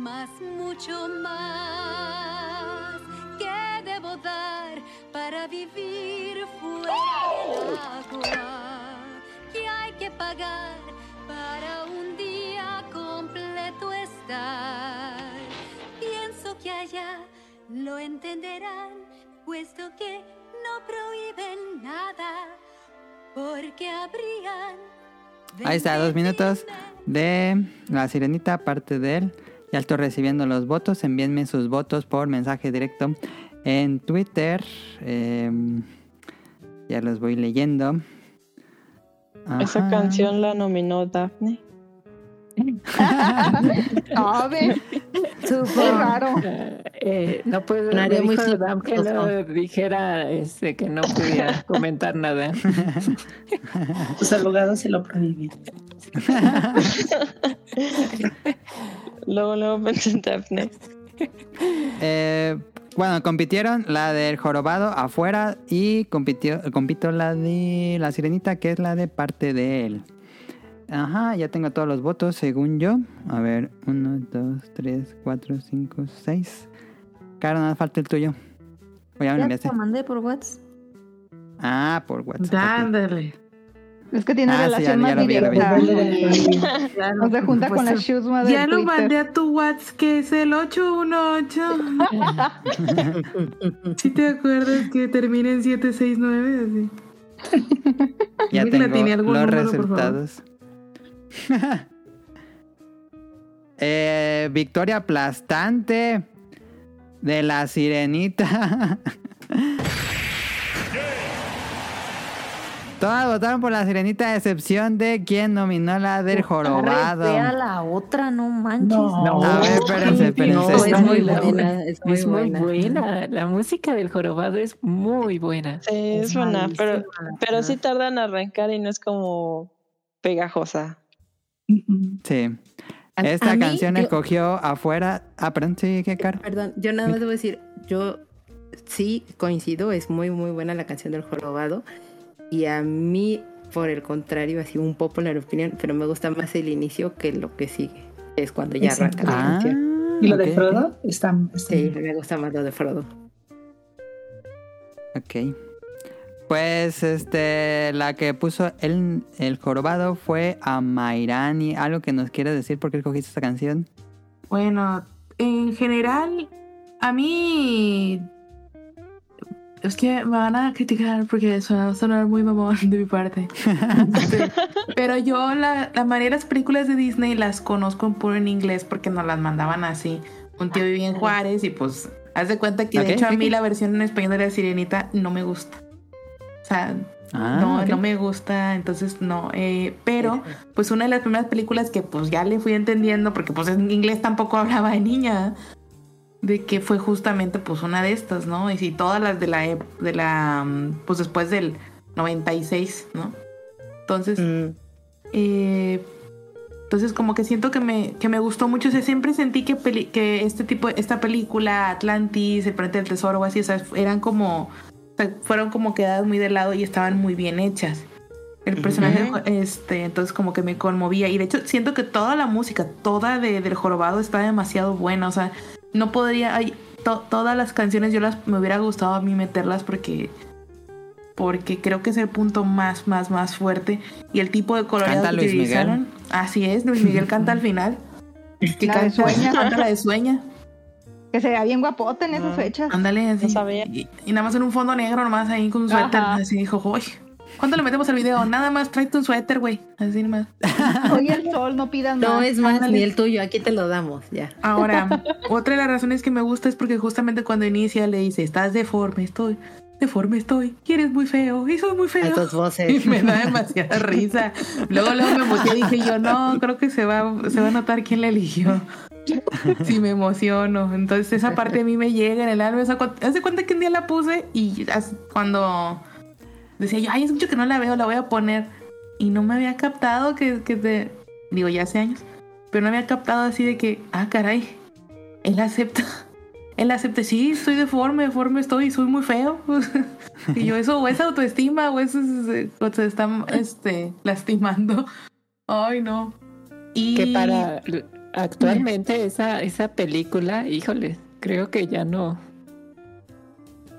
más, mucho más. ¿Qué debo dar para vivir fuera del agua? ¿Qué hay que pagar para un día completo estar? Pienso que allá lo entenderán, puesto que no prohíben nada, porque habrían Ahí está, dos minutos de la sirenita, parte de él. Ya estoy recibiendo los votos. Envíenme sus votos por mensaje directo en Twitter. Eh, ya los voy leyendo. Esa canción la nominó Daphne. <laughs> A ver, qué raro. Eh, no puedo muy que no dijera este, que no podía <laughs> comentar nada. Tus abogados se lo prohíben. <laughs> Luego, luego pensé en Daphne. Eh, bueno, compitieron la del jorobado afuera y compitió, compitió la de la sirenita, que es la de parte de él. Ajá, ya tengo todos los votos según yo. A ver, 1, 2, 3, 4, 5, 6. Caro, nada falta el tuyo. Ya me lo Ya lo mandé por WhatsApp. Ah, por WhatsApp. Dándole. Es que tiene Ah, sí, relación ya- más ya ya directa. Claro. O se junta Pues con la el- Shuzma de Ya lo Twitter. mandé a tu WhatsApp, que es el 818. <laughs> ¿Sí te acuerdas que termina en 769? Así. <laughs> Ya tengo tiene algún los número, por favor. resultados. <laughs> Eh, victoria aplastante de la sirenita. Todas votaron por la sirenita a excepción de quien nominó la del jorobado. Vea la otra, no manches. No. A ver, espérense, espérense. No, Es muy buena. es muy Es muy buena. buena. La música del jorobado es muy buena. Sí, es Es buena, pero, pero sí tardan en arrancar y no es como pegajosa. Sí. Esta a mí, canción yo- escogió afuera. Ah, perdón, sí, qué caro. Perdón, yo nada más debo decir, yo sí coincido, es muy muy buena la canción del jorobado y a mí por el contrario, así un popular opinión, pero me gusta más el inicio que lo que sigue, es cuando ya arranca la Ah, canción. ¿Y lo de Frodo? Está, está Sí, bien. me gusta más lo de Frodo. Ok. Pues este, la que puso el, el jorobado fue a Mairani. ¿Algo que nos quiere decir por qué escogiste esta canción? Bueno, en general, a mí. Es que me van a criticar porque eso va a sonar muy mamón de mi parte. <laughs> Pero yo la, la mayoría de las películas de Disney las conozco puro en inglés porque nos las mandaban así. Un tío vivía en Juárez y pues haz de cuenta que de hecho a mí la versión en español de la sirenita no me gusta. O sea, Ah, no, no me gusta, entonces no. eh, pero, pues una de las primeras películas que pues ya le fui entendiendo, porque pues en inglés tampoco hablaba de niña, de que fue justamente pues una de estas, ¿no? Y si todas las de la, de la, mm, pues después del 96, ¿no? Entonces, Mm, eh, entonces como que siento que me, que me gustó mucho, o sea, siempre sentí que, peli- que este tipo, esta película, Atlantis, El Planeta del Tesoro o así, o sea, eran como, o sea, fueron como quedadas muy de lado y estaban muy bien hechas. El personaje, este, entonces como que me conmovía. Y de hecho siento que toda la música, toda de, del jorobado está demasiado buena. O sea, no podría, hay, to- todas las canciones yo las me hubiera gustado a mí meterlas porque porque creo que es el punto más, más, más fuerte. Y el tipo de Canta que Luis Miguel. utilizaron. Así es, Luis Miguel canta al final. <laughs> Que La de canta, Sueña. <laughs> canta la de sueña. Que se vea bien guapote en esas fechas. Ándale, así. No sabía. Y, y nada más en un fondo negro, nomás ahí con un suéter. Ajá. Así dijo, uy, ¿cuánto le metemos al video? Nada más, tráete un suéter, güey. Así nomás. <laughs> Hoy el sol, no pidas No más. es más ándale. ni el tuyo, aquí te lo damos, ya. Ahora, <laughs> otra de las razones que me gusta es porque justamente cuando inicia le dice, estás deforme, estoy, deforme estoy, y eres muy feo, y soy muy feo. Estas <laughs> Y voces. me da demasiada risa. Luego, luego me emocioné y dije yo, no, creo que se va, se va a notar quién la eligió. Sí, me emociono. Entonces esa parte a mí me llega en el alma. O sea, cu- haz de cuenta que un día la puse y cuando decía yo, ay, es mucho que no la veo, la voy a poner. Y no me había captado que, que te... Digo, ya hace años. Pero no había captado así de que, ah, caray, él acepta. <laughs> Él acepta, sí, soy deforme, deforme estoy, soy muy feo. <laughs> y yo, eso o es autoestima o eso es, o se está este, lastimando. <laughs> Ay, no. Y Que para actualmente esa, esa película, híjole, creo que ya no.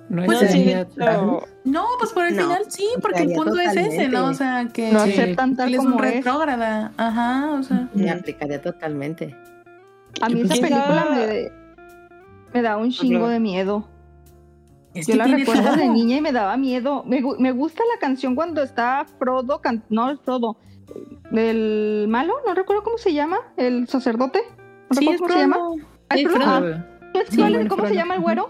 No Pues No, sí, de hecho, No, pues por el No, final sí, porque el punto es ese, ¿no? O sea, que No aceptan tal él es como un es. retrógrada. Ajá, o sea. Me aplicaría totalmente. A mí esa película me, me da un chingo de miedo. Es Yo la recuerdo de niña y me daba miedo. Me, gu- me gusta la canción cuando está Frodo, can- no el Frodo, el malo, no recuerdo cómo se llama, el sacerdote. No Sí, recuerdo es cómo se llama. ¿es Sí, Frodo? Frodo. Ah, ¿es Sí, cuál- bueno, ¿Cómo se llama el güero?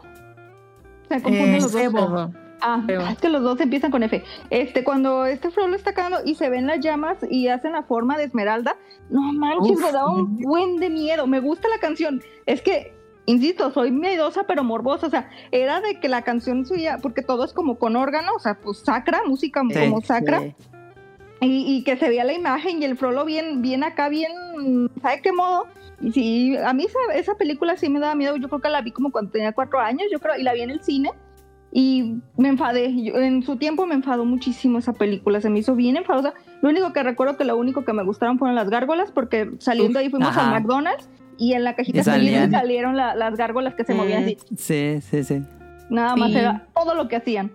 Se confunden Eh, los dos. Sebo. Ah, es que los dos empiezan con F. Este, cuando este Frodo lo está cagando y se ven las llamas y hacen la forma de esmeralda, no manches, Uf. me da un buen de miedo. Me gusta la canción. Es que, insisto, soy miedosa pero morbosa. O sea, era de que la canción suya, porque todo es como con órgano, o sea, pues sacra, música Sí, como sacra. Sí. Y, y que se veía la imagen y el Frollo bien, bien acá, bien, ¿sabe qué modo? Y sí, a mí esa, esa película sí me daba miedo. Yo creo que la vi como cuando tenía cuatro años, yo creo, y la vi en el cine. Y me enfadé. Yo- en su tiempo me enfadó muchísimo esa película. Se me hizo bien enfadosa. Lo único que recuerdo que lo único que me gustaron fueron las gárgolas, porque saliendo ahí fuimos Ajá. al McDonald's y en la cajita salieron la- las gárgolas que se movían así. Sí, sí, sí. Nada más era todo lo que hacían.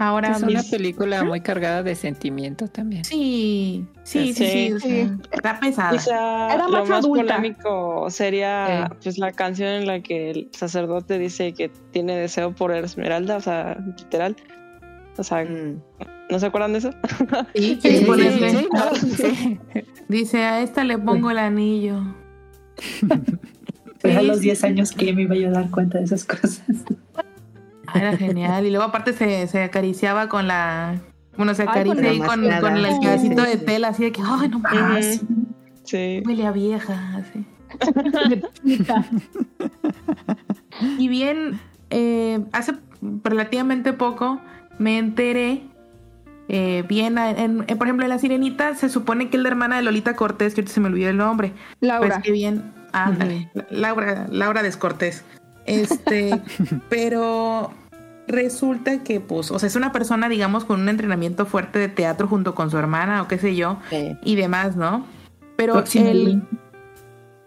Ahora Es una mis- película muy cargada de sentimientos también. Sí, sí, sí, sí. Sí. Está pesada. Quizá Era lo más más adulta. polémico sería pues la canción en la que el sacerdote dice que tiene deseo por Esmeralda, o sea, literal. O sea, Mm. ¿no se acuerdan de eso? Sí, <laughs> Sí, sí, sí, ponerle- sí, <laughs> claro, sí. Dice, a esta le pongo el anillo. <laughs> Fue a los sí, 10 sí. años que me iba yo a dar cuenta de esas cosas. Ah, era genial. Y luego aparte se, se acariciaba con la... Bueno, se Ay, acaricia con con, el pedacito sí, de tela, así de que, ay, no mames, sí. Huele a vieja, así. <laughs> Y bien, eh, hace relativamente poco me enteré, eh, bien, en, en- por ejemplo, en La Sirenita se supone que es la hermana de Lolita Cortés, que ahorita se me olvidó el nombre. Laura. Pues que bien, ándale, Laura, Laura Descortés. Este, pero resulta que, pues, o sea, es una persona, digamos, con un entrenamiento fuerte de teatro junto con su hermana o qué sé yo, Sí. y demás, ¿no? Pero Próximo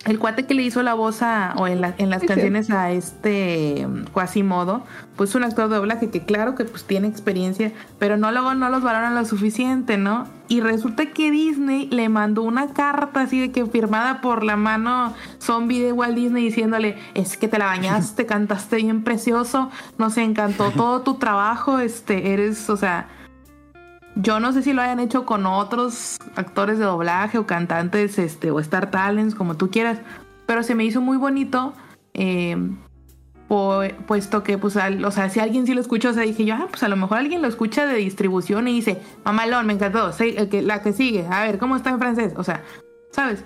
el, cuate que le hizo la voz a, o en, la- en las canciones a este mm, Quasimodo, pues un actor de doblaje que claro que pues tiene experiencia, pero no luego no los valoran lo suficiente, ¿no? Y resulta que Disney le mandó una carta así de que firmada por la mano zombie de Walt Disney diciéndole, es que te la bañaste, <laughs> cantaste bien precioso, nos encantó todo tu trabajo, este, eres, o sea, yo no sé si lo hayan hecho con otros actores de doblaje o cantantes, este, o Star Talents, como tú quieras, pero se me hizo muy bonito, eh, po- puesto que, pues, al- o sea, si alguien sí lo escuchó, o sea, dije yo, ah, pues a lo mejor alguien lo escucha de distribución y dice, mamalón, me encantó, sí, el que, la que sigue, a ver, ¿cómo está en francés? O sea, ¿sabes?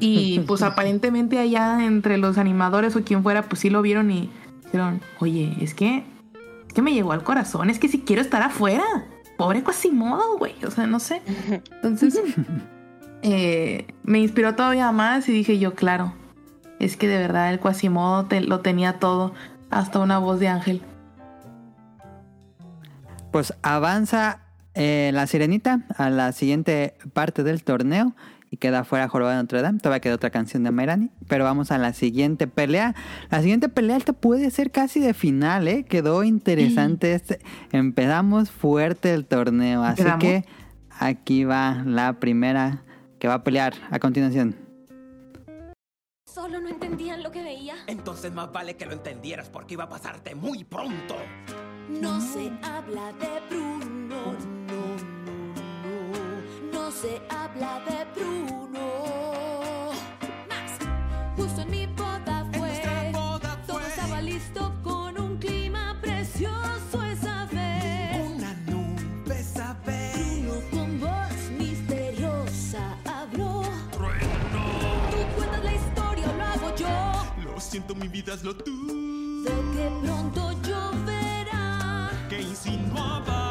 Y <laughs> pues aparentemente allá entre los animadores o quien fuera, pues sí lo vieron y dijeron, oye, es que, es que me llegó al corazón, es que si quiero estar afuera. Pobre Quasimodo, güey. O sea, no sé. Entonces, <laughs> eh, me inspiró todavía más y dije yo, claro, es que de verdad el Quasimodo te- lo tenía todo, hasta una voz de ángel. Pues avanza eh, la sirenita a la siguiente parte del torneo y queda fuera Joroba de Notre Dame. Todavía queda otra canción de Mayrani, pero vamos a la siguiente pelea. La siguiente pelea esta puede ser casi de final, ¿eh? Quedó interesante. Este. Empezamos fuerte el torneo, así ¿Empezamos? que aquí va la primera que va a pelear a continuación. Solo no entendían lo que veía. Entonces más vale que lo entendieras porque iba a pasarte muy pronto. No se habla de Bruno, no, no, se habla de Bruno. Max, justo en mi boda fue. Todo estaba listo con un clima precioso esa vez. Una nube sabe. Bruno con voz misteriosa habló. Tú cuentas la historia o lo hago yo. Lo siento, mi vida es lo tú De que pronto lloverá. que insinuaba.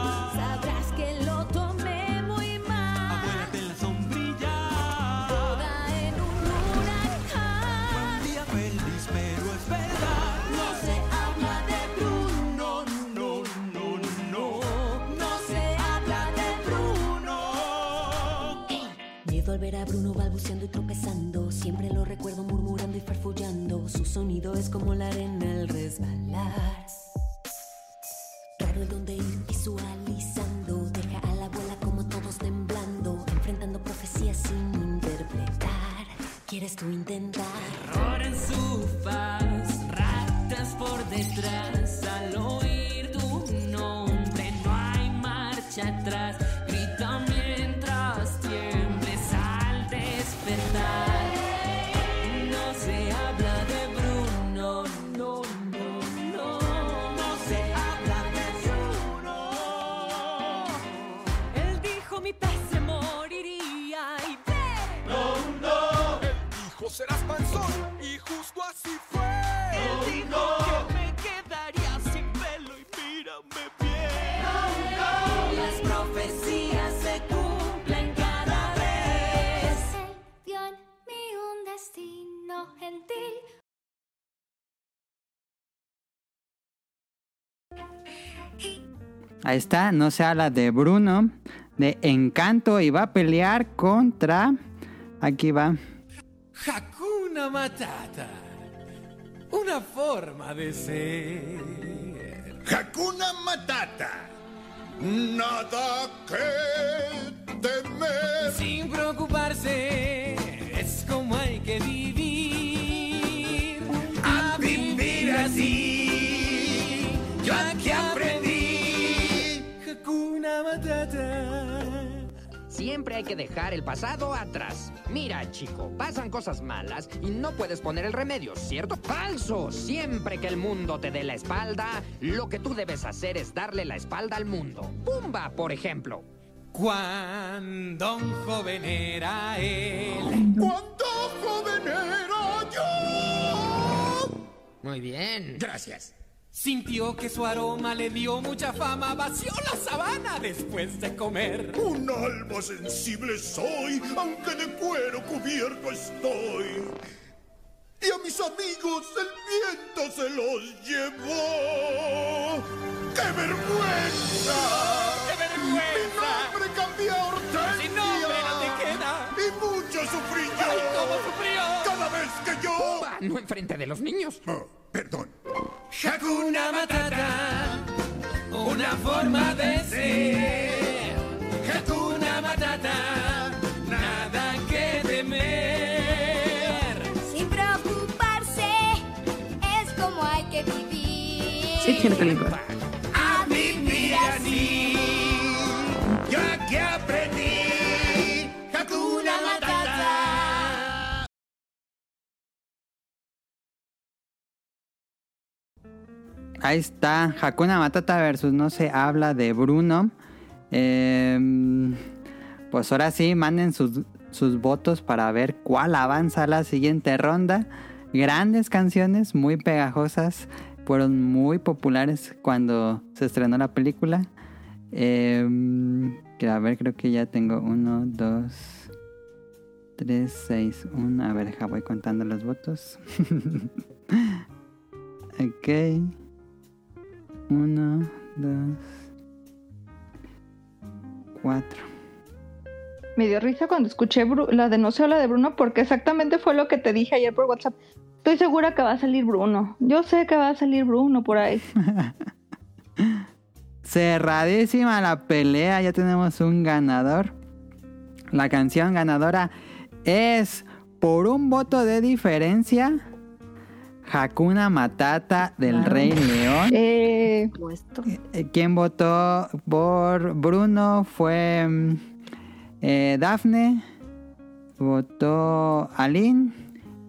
Ahí está, no se habla de Bruno, de Encanto y va a pelear contra... Aquí va. Hakuna Matata. Una forma de ser. Hakuna Matata. nada que temer. Sin preocuparse, es como hay que vivir. Siempre hay que dejar el pasado atrás. Mira, chico, pasan cosas malas y no puedes poner el remedio, ¿cierto? ¡Falso! Siempre que el mundo te dé la espalda, lo que tú debes hacer es darle la espalda al mundo. ¡Pumba, por ejemplo! Cuando un joven era él. Cuando joven era yo. Muy bien. Gracias. Sintió que su aroma le dio mucha fama, vació la sabana después de comer. Un alma sensible soy, aunque de cuero cubierto estoy. Y a mis amigos el viento se los llevó. ¡Qué vergüenza! ¡Qué vergüenza! Mi nombre cambió a Hortensia. Sin nombre no te queda. Y mucho sufrí yo. ¡Ay, cómo sufrió! Cada vez que yo... ¡Pumba! No enfrente de los niños. Oh, perdón. Hakuna Matata, una forma de ser. Hakuna Matata, nada que temer. Sin preocuparse, es como hay que vivir. Sí, Ahí está, Hakuna Matata versus No se habla de Bruno. Eh, pues ahora sí, manden sus, sus votos para ver cuál avanza a la siguiente ronda. Grandes canciones, muy pegajosas, fueron muy populares cuando se estrenó la película. Que a ver, creo que ya tengo uno, dos, tres, seis, uno. A ver, voy contando los votos. <laughs> ok. Uno, dos, cuatro. Me dio risa cuando escuché Bru- la de No se habla de Bruno porque exactamente fue lo que te dije ayer por WhatsApp. Estoy segura que va a salir Bruno. Yo sé que va a salir Bruno por ahí. <laughs> Cerradísima la pelea, ya tenemos un ganador. La canción ganadora es por un voto de diferencia. Hakuna Matata del Rey León. Eh, Eh, Quien votó por Bruno fue mm, eh, Dafne, votó Aline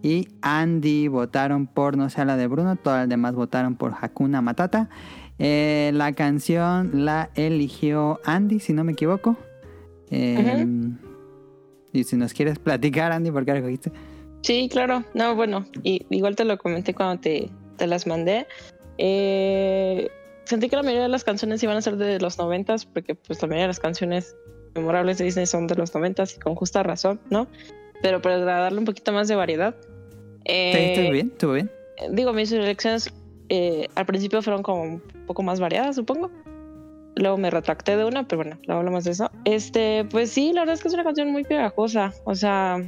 y Andy votaron por No se habla de Bruno, todas las demás votaron por Hakuna Matata. Eh, la canción la eligió Andy, si no me equivoco. Eh, Y si nos quieres platicar, Andy, ¿por qué la? Sí, claro. No, bueno, y, igual te lo comenté cuando te, te las mandé. Eh, sentí que la mayoría de las canciones iban a ser de los noventas, porque pues la mayoría de las canciones memorables de Disney son de los noventas y con justa razón, ¿no? Pero para darle un poquito más de variedad. eh, ¿Estuvo bien? ¿Estuvo bien? digo, mis elecciones eh, al principio fueron como un poco más variadas, supongo. Luego me retracté de una, pero bueno, luego hablamos de eso. Este, pues sí, la verdad es que es una canción muy pegajosa. O sea,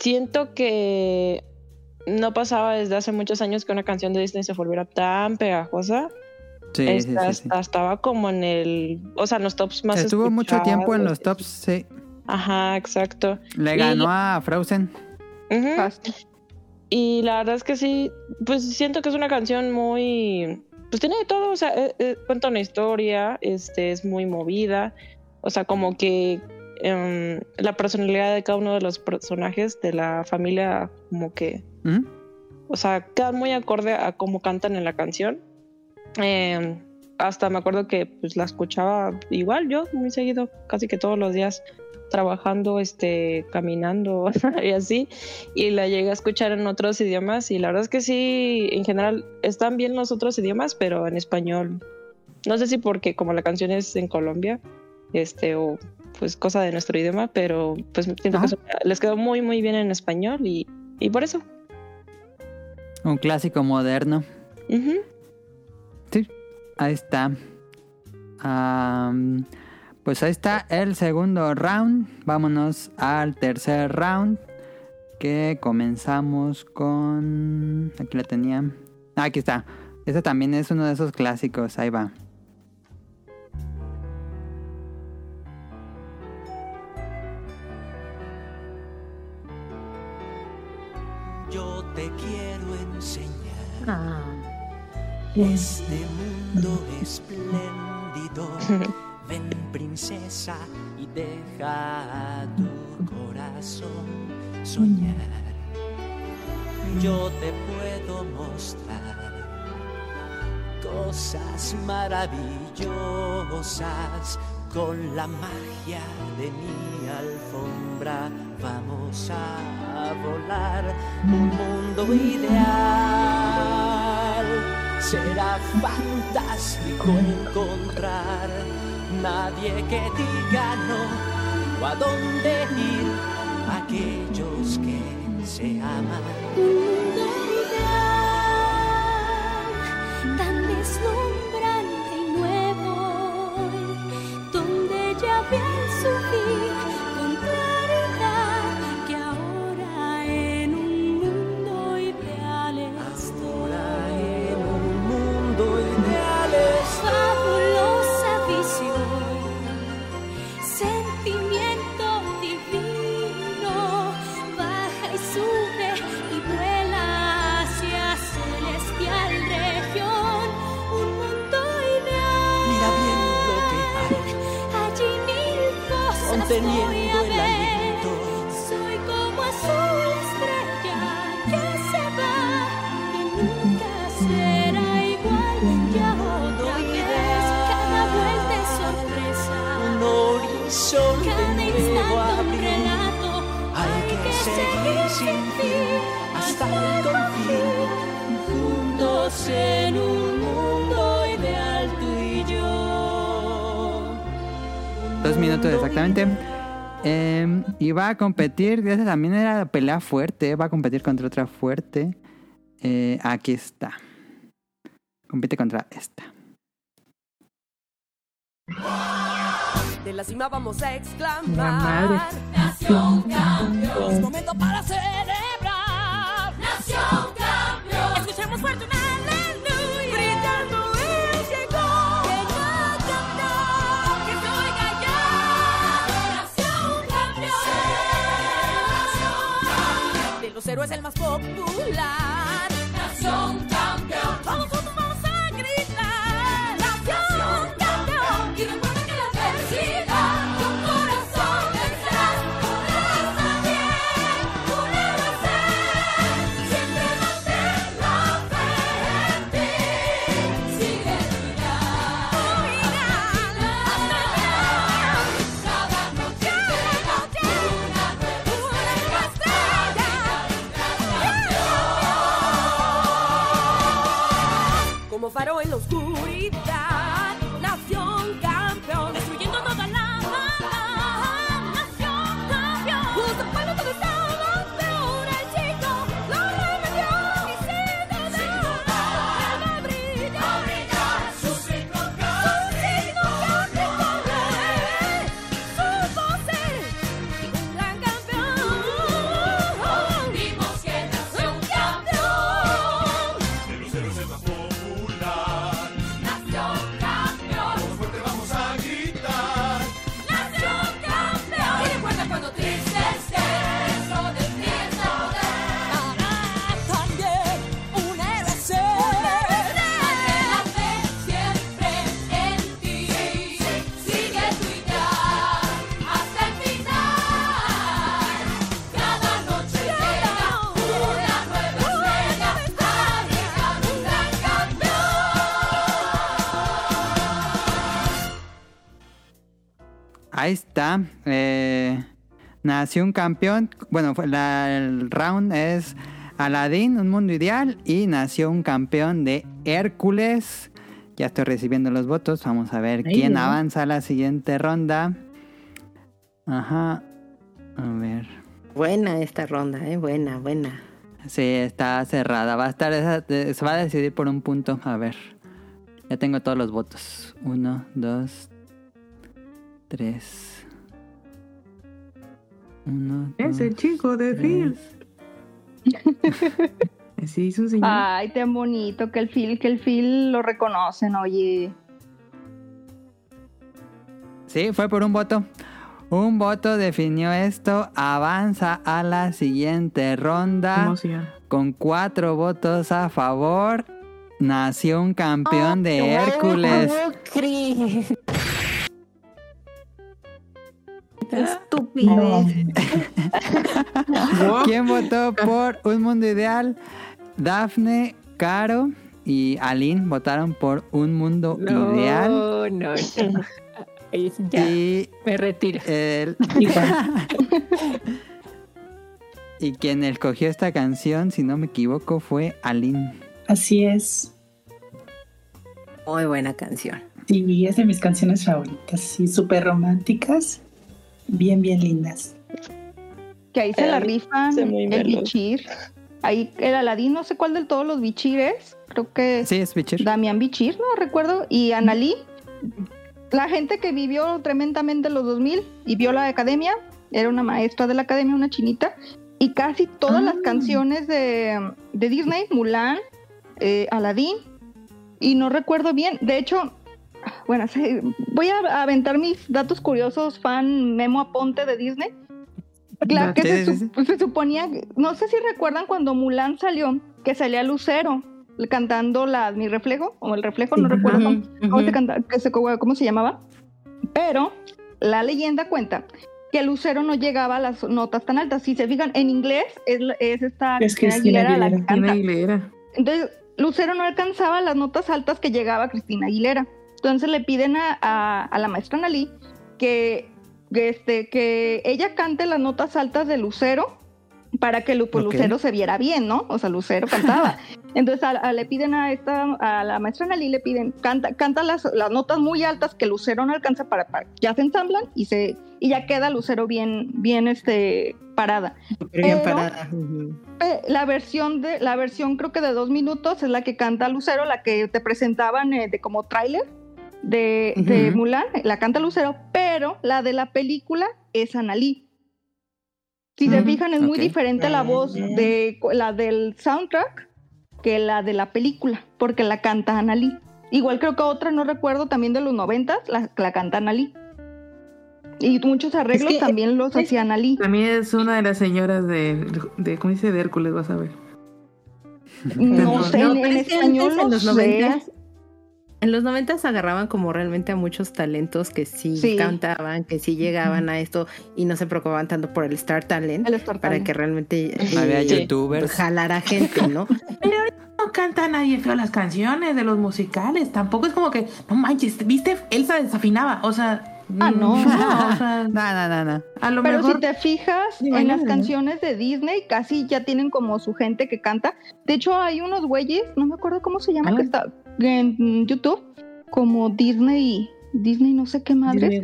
siento que no pasaba desde hace muchos años que una canción de Disney se volviera tan pegajosa. Sí, sí, Esta- sí, sí. esta Estaba como en el, o sea, en los tops más Estuvo mucho tiempo en los tops, sí. Ajá, exacto. Le Y- ganó a Frozen. Ujú. Y la verdad es que sí, pues siento que es una canción muy, pues tiene de todo, o sea, eh, eh, cuenta una historia, este, es muy movida, o sea, como que em, la personalidad de cada uno de los personajes de la familia, como que, Ujú. o sea, queda muy acorde a cómo cantan en la canción. Em, hasta me acuerdo que pues la escuchaba igual yo muy seguido, casi que todos los días trabajando, este, caminando <laughs> y así, y la llegué a escuchar en otros idiomas y la verdad es que sí, en general están bien los otros idiomas, pero en español. No sé si porque como la canción es en Colombia, este, o pues cosa de nuestro idioma, pero pues siento que es- les quedó muy muy bien en español y, y por eso. Un clásico moderno. Ujú. Sí, ahí está. Pues ahí está el segundo round. Vámonos al tercer round. Que comenzamos con. Aquí la tenía. Ah, aquí está. Este también es uno de esos clásicos. Ahí va. Este mundo espléndido. <laughs> Ven, princesa, y deja a tu corazón soñar. Yo te puedo mostrar cosas maravillosas con la magia de mi alfombra. Vamos a volar un mundo ideal. Será fantástico encontrar nadie que diga no o a dónde ir aquellos que se aman. tan deslumbrante en un mundo ideal tú y yo. Dos minutos exactamente. Eh, y va a competir, esa también era la pelea fuerte, va a competir contra otra fuerte. Eh, aquí está. Compite contra esta. De la cima vamos a exclamar. Nación campeón. Es momento para celebrar. Nación campeón. Escuchemos fuerte un los héroes el más popular. Nación Ahí está. Eh, nació un campeón. Bueno, la- el round es Aladdin, un mundo ideal. Y nació un campeón de Hércules. Ya estoy recibiendo los votos. Vamos a ver quién avanza a la siguiente ronda. Ajá. A ver. Buena esta ronda, ¿eh? Buena, buena. Sí, está cerrada. Va a estar se va a decidir por un punto. A ver. Ya tengo todos los votos. Uno, dos, tres. Uno, Ese dos, chico de Phil. <laughs> Sí, es un señor. Ay, tan bonito que el Phil, que el Phil lo reconocen, oye. Sí, fue por un voto. Un voto definió esto. Avanza a la siguiente ronda. Emoción. Con cuatro votos a favor. nació un campeón de Hércules. Estupidez. <laughs> ¿Quién votó por Un Mundo Ideal? Dafne, Caro y Aline votaron por Un Mundo No, Ideal. no, no. Ahí ya, Y me retiro. el- <laughs> y quien escogió esta canción, si no me equivoco, fue Aline. Así es. Muy buena canción. Sí, es de mis canciones favoritas. Sí, súper románticas. Bien, bien lindas. Que ahí se la rifan el bichir. Ahí el Aladín, no sé cuál de todos los bichires. Creo que Sí, es Bichir. Damián Bichir, no recuerdo. Y Analí. La gente que vivió tremendamente los 2000 y vio la academia. Era una maestra de la academia, una chinita. Y casi todas las canciones de, de Disney, Mulan, eh, Aladdin, y no recuerdo bien. De hecho, bueno, sí, voy a aventar mis datos curiosos, fan Memo Aponte de Disney. La que Sí, se, se suponía, no sé si recuerdan cuando Mulan salió, que salía Lucero cantando la Mi Reflejo, o El Reflejo, no recuerdo cómo, cómo se canta- que se- cómo se llamaba. Pero la leyenda cuenta que Lucero no llegaba a las notas tan altas. Si se fijan, en inglés es, es esta Es Cristina Cristina Aguilera la que Aguilera. canta. Aguilera. Entonces, Lucero no alcanzaba las notas altas que llegaba Cristina Aguilera. Entonces le piden a, a- a la maestra Nalí que, que, este, que ella cante las notas altas de Lucero para que Lu- pues. Lucero se viera bien, ¿no? O sea, Lucero cantaba. <laughs> Entonces a- a- le piden a esta, a la maestra Nalí le piden, canta, canta las, las notas muy altas que Lucero no alcanza para, para- ya se ensamblan y se, y ya queda Lucero bien, bien este parada. Pero bien parada. Eh, La versión de la versión creo que de dos minutos es la que canta Lucero, la que te presentaban eh, de como tráiler de. Mulan, la canta Lucero, pero la de la película es Analí. Si se fijan es muy diferente la voz de la del soundtrack que la de la película, porque la canta Analí. Igual creo que otra, no recuerdo, también de los noventas, la, la canta Analí. Y muchos arreglos que- también los hacía Analí. También es una de las señoras de, de ¿cómo dice? De Hércules, vas a ver. No sé, No, en, español en no los sé. noventas, en los noventas agarraban como realmente a muchos talentos que sí, Sí. cantaban, que sí llegaban a esto y no se preocupaban tanto por el Star Talent El Star para Talent. que realmente Había eh, youtubers. jalara gente, ¿no? <laughs> Pero ahorita no canta nadie feo las canciones de los musicales. Tampoco es como que, no manches, ¿viste? Elsa desafinaba. O sea. Ah, no. <laughs> <laughs> o sea, No, no, no, no. a lo Pero mejor. si te fijas en las ¿no? canciones de Disney, casi ya tienen como su gente que canta. De hecho, hay unos güeyes, no me acuerdo cómo se llama, Ah. que está en YouTube, como Disney, Disney no sé qué madre.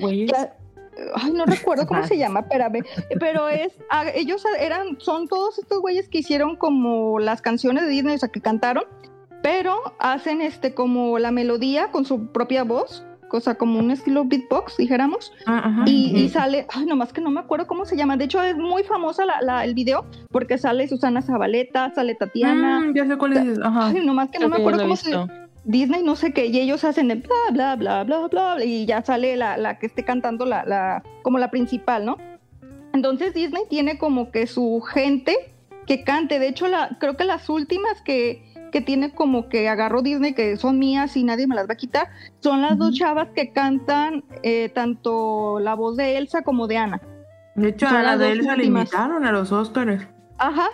Ay, no recuerdo cómo se llama, espérame. Pero es, ah, ellos eran, son todos estos güeyes que hicieron como las canciones de Disney, o sea, que cantaron, pero hacen este como la melodía con su propia voz, cosa como un estilo beatbox, dijéramos. Ah, ajá. Y, y sale, ay, nomás que no me acuerdo cómo se llama. De hecho, es muy famosa la- la- el video porque sale Susana Zabaleta, sale Tatiana. Mm, ya sé cuál es. Ajá. Ay, nomás que no me acuerdo cómo se visto. Disney, no sé qué, y ellos hacen el bla, bla, bla, bla, bla, y ya sale la, la que esté cantando la, la, como la principal, ¿no? Entonces Disney tiene como que su gente que cante. De hecho, la, creo que las últimas que, que tiene como que agarró Disney, que son mías y nadie me las va a quitar, son las dos chavas que cantan eh, tanto la voz de Elsa como de Ana. De hecho, Son a la de Elsa le últimas. invitaron a los Oscars. Ajá.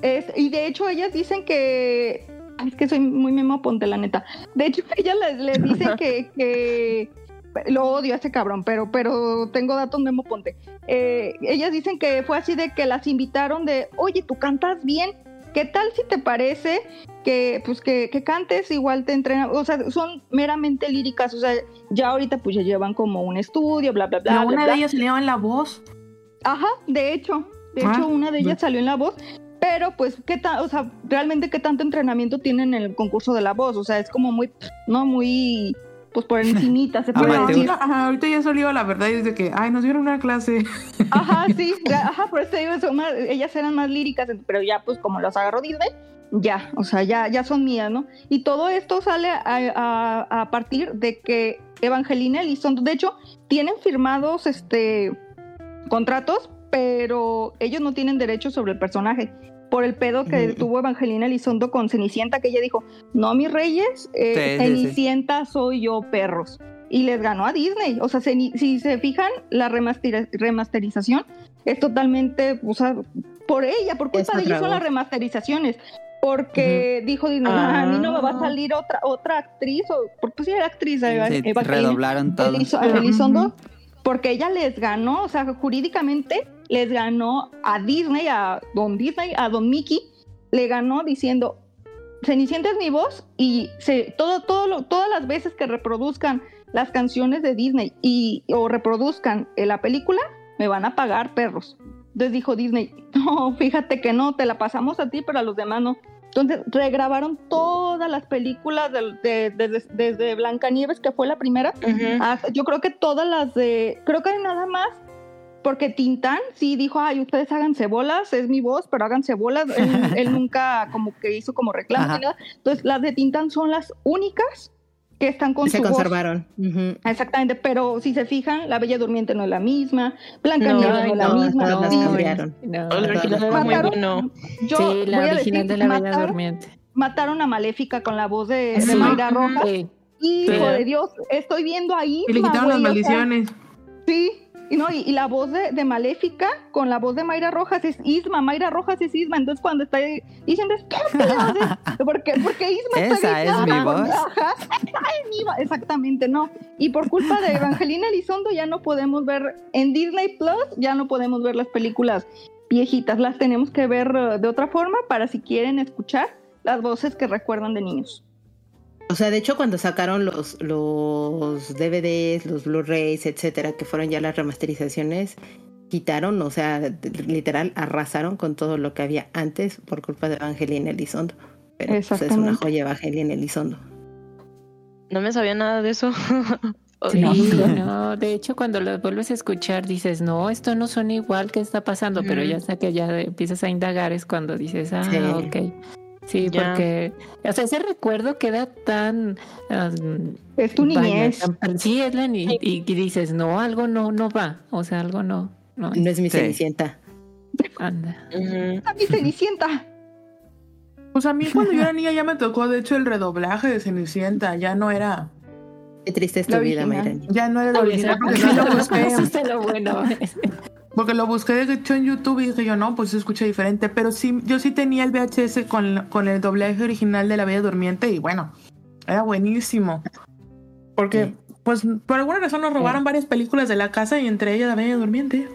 Es, y de hecho ellas dicen que... ay, es que soy muy memo ponte, la neta. De hecho, <laughs> ellas les, les dicen <laughs> que, que... Lo odio a ese cabrón, pero, pero tengo datos memo ponte. Eh, ellas dicen que fue así de que las invitaron de, oye, tú cantas bien. ¿Qué tal si te parece que, pues, que, que cantes igual te entrenan? O sea, son meramente líricas. O sea, ya ahorita pues ya llevan como un estudio, bla, bla, bla. Pero bla, una bla. de ellas salió en la voz. Ajá, de hecho, de Ah, hecho una de ellas salió en la voz, pero pues qué tan, o sea, realmente qué tanto entrenamiento tienen en el concurso de la voz, o sea, es como muy, no muy, pues por encimita, se puede decir. ahorita, ajá, ahorita ya salió la verdad y es de que, ay, nos dieron una clase. Ajá, sí, <laughs> ya, ajá, por eso digo, son más- ellas eran más líricas, pero ya pues como las agarró Disney, ya, o sea, ya, ya son mías, ¿no? Y todo esto sale a, a- a partir de que Evangelina Elizondo, de hecho, tienen firmados este contratos, pero ellos no tienen derechos sobre el personaje. Por el pedo que tuvo Evangelina Elizondo con Cenicienta, que ella dijo, no, mis reyes, eh, Sí, sí, sí. Cenicienta soy yo, perros. Y les ganó a Disney. O sea, se- si se fijan, la remasteri- remasterización es totalmente, o sea, por ella, por culpa de ella son las remasterizaciones. Porque dijo Disney, "Ah, a mí no me va a salir otra otra actriz, o porque pues sí era actriz, Evangelina redoblaron todo. Elizo- a Elizondo, porque ella les ganó, o sea, jurídicamente les ganó a Disney, a Don Disney, a Don Mickey, le ganó diciendo, Cenicienta es mi voz y se, todo, todo lo- todas las veces que reproduzcan las canciones de Disney y, o reproduzcan eh, la película, me van a pagar perros. Entonces dijo Disney, <laughs> no, fíjate que no, te la pasamos a ti, pero a los demás no. Entonces regrabaron todas las películas del- de- desde, desde Blancanieves, que fue la primera, hasta- yo creo que todas las de, creo que hay nada más, porque Tintán sí dijo, ay, ustedes háganse bolas, es mi voz, pero háganse bolas. Él, <laughs> él nunca como que hizo como reclamo nada. Entonces las de Tintán son las únicas que están con Se su voz. conservaron. Ujú. Exactamente, pero si se fijan, La Bella Durmiente no es la misma, Blancanieves no, No, es la no, misma. las sí. cambiaron. No, original era muy Mataron- bueno. Yo sí, la voy a original decir, de la Bella Durmiente. Mataron a Maléfica con la voz de, de Sí. Mayra Rojas. Sí. Hijo Sí. de Dios, estoy viendo ahí. Y le quitaron las maldiciones. Sí, y <laughs> no, y, y la voz de, de Maléfica con la voz de Mayra Rojas es Isma, Mayra Rojas es Isma, entonces cuando está diciendo estúpidas, es- porque, <laughs> porque Isma está Esa es mi voz. ay, exactamente, no. Y por culpa de <laughs> Evangelina Elizondo ya no podemos ver, en Disney Plus ya no podemos ver las películas viejitas, las tenemos que ver eh, de otra forma para si quieren escuchar las voces que recuerdan de niños. O sea, de hecho, cuando sacaron los, los DVDs, los Blu-rays, etcétera, que fueron ya las remasterizaciones, quitaron, o sea, literal, arrasaron con todo lo que había antes por culpa de Evangelina Elizondo. Pero pues, es una joya Evangelina Elizondo. No me sabía nada de eso. <laughs> Sí, No. no, de hecho cuando lo vuelves a escuchar dices, no, esto no suena igual, ¿qué está pasando? Pero ya hasta que ya empiezas a indagar es cuando dices, ah, Sí. ok. Sí, Ya. porque, o sea, ese recuerdo queda tan... um, Es tu vaya, niñez. tan- sí, es la y, y dices, no, algo no, no va, o sea, algo no. No, No es mi Sí. Cenicienta. anda. A mi Cenicienta. Pues a mí cuando yo era niña ya me tocó, de hecho, el redoblaje de Cenicienta. Ya no era, Qué triste es La tu vida. Mayrani. ya no era Oye, original porque sí lo <laughs> busqué. Eso lo bueno. Porque lo busqué de hecho en YouTube y dije yo, no, pues se escucha diferente. Pero sí, yo sí tenía el VHS con, con el doblaje original de La Bella Durmiente y bueno, era buenísimo. Porque, Sí. pues, por alguna razón nos robaron varias películas de la casa y entre ellas La Bella Durmiente.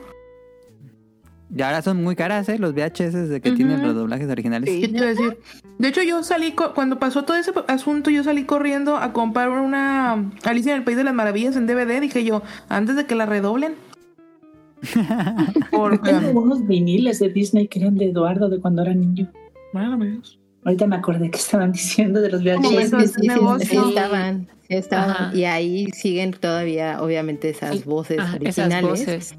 Y ahora son muy caras, ¿eh? Los VHS de que tienen los doblajes originales. ¿Qué te iba a decir? De hecho, yo salí, cuando pasó todo ese asunto, yo salí corriendo a comprar una Alicia en el País de las Maravillas en DVD. Dije yo, antes de que la redoblen. Porque, Tengo unos viniles de Disney que eran de Eduardo de cuando era niño. bueno. Ahorita me acordé que estaban diciendo de los Sí, Sí, sí, sí, sí, estaban, sí estaban. Ajá. Y ahí siguen todavía, obviamente, esas voces esas originales. voces.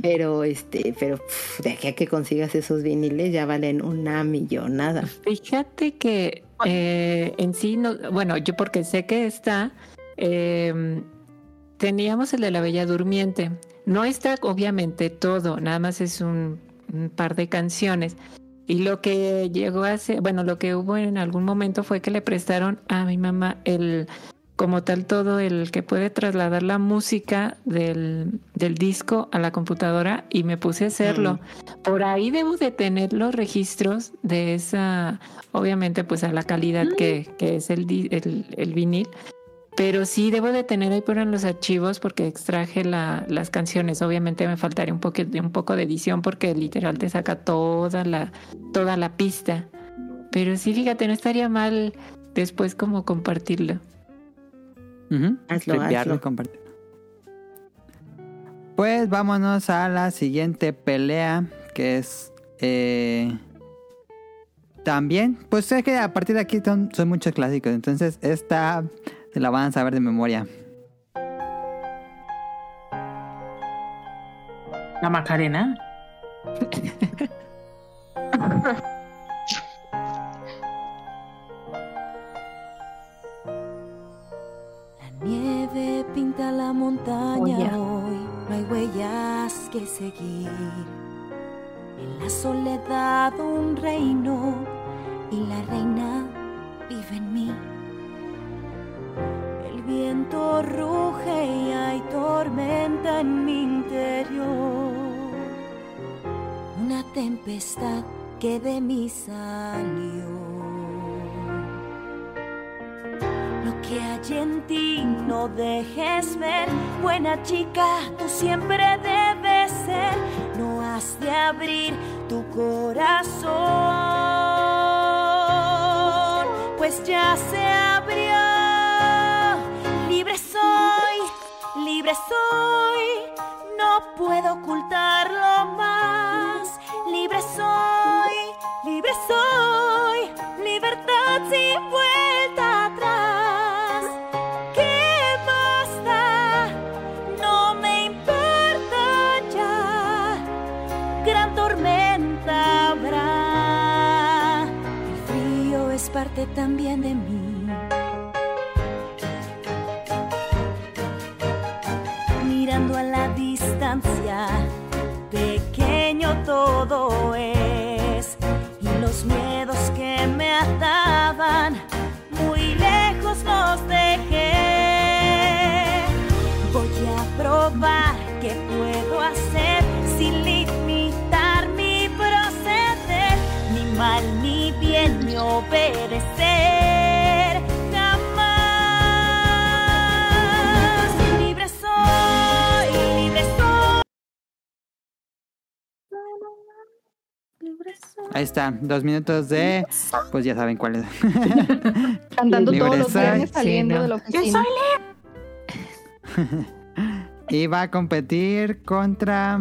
Pero, este, pero pff, de aquí a que consigas esos viniles ya valen una millonada. Fíjate que eh, en sí, no, bueno, yo porque sé que está, eh, teníamos el de la Bella Durmiente. No está obviamente todo, nada más es un, un par de canciones. Y lo que llegó a ser, bueno, lo que hubo en algún momento fue que le prestaron a mi mamá el, como tal, todo el que puede trasladar la música del, del disco a la computadora y me puse a hacerlo. Por ahí debo de tener los registros de esa, obviamente pues a la calidad que, que es el, di- el, el vinil, pero sí debo de tener ahí por en los archivos porque extraje la- las canciones. Obviamente me faltaría un, poco un poco de edición porque literal te saca toda la, toda la pista. Pero sí, fíjate, no estaría mal después como compartirlo. Ujú. Hazlo, Tripearlo y hazlo. compartirlo. Pues vámonos a la siguiente pelea, que es... eh, también, pues sé que a partir de aquí son, son muchos clásicos, entonces esta se la van a saber de memoria. La Macarena. La nieve pinta la montaña Oh, yeah. hoy, no hay huellas que seguir. En la soledad un reino y la reina vive en. El viento ruge y hay tormenta en mi interior. Una tempestad que de mí salió. Lo que hay en ti no dejes ver, buena chica, tú siempre debes ser. No has de abrir tu corazón, pues ya se abrió. Libre soy, libre soy, no puedo ocultarlo más. Libre soy, libre soy, libertad sin vuelta atrás. ¿Qué más da? No me importa ya. Gran tormenta habrá. El frío es parte también de mí. A la distancia, pequeño todo es. Y los miedos que me ataban, muy lejos los dejé. Voy a probar qué puedo hacer sin limitar mi proceder, ni mal ni bien ni obedecer. Ahí está, dos minutos de. Pues ya saben cuál es. <laughs> Cantando todos los soy. viernes saliendo de la oficina. <laughs> Y va a competir contra.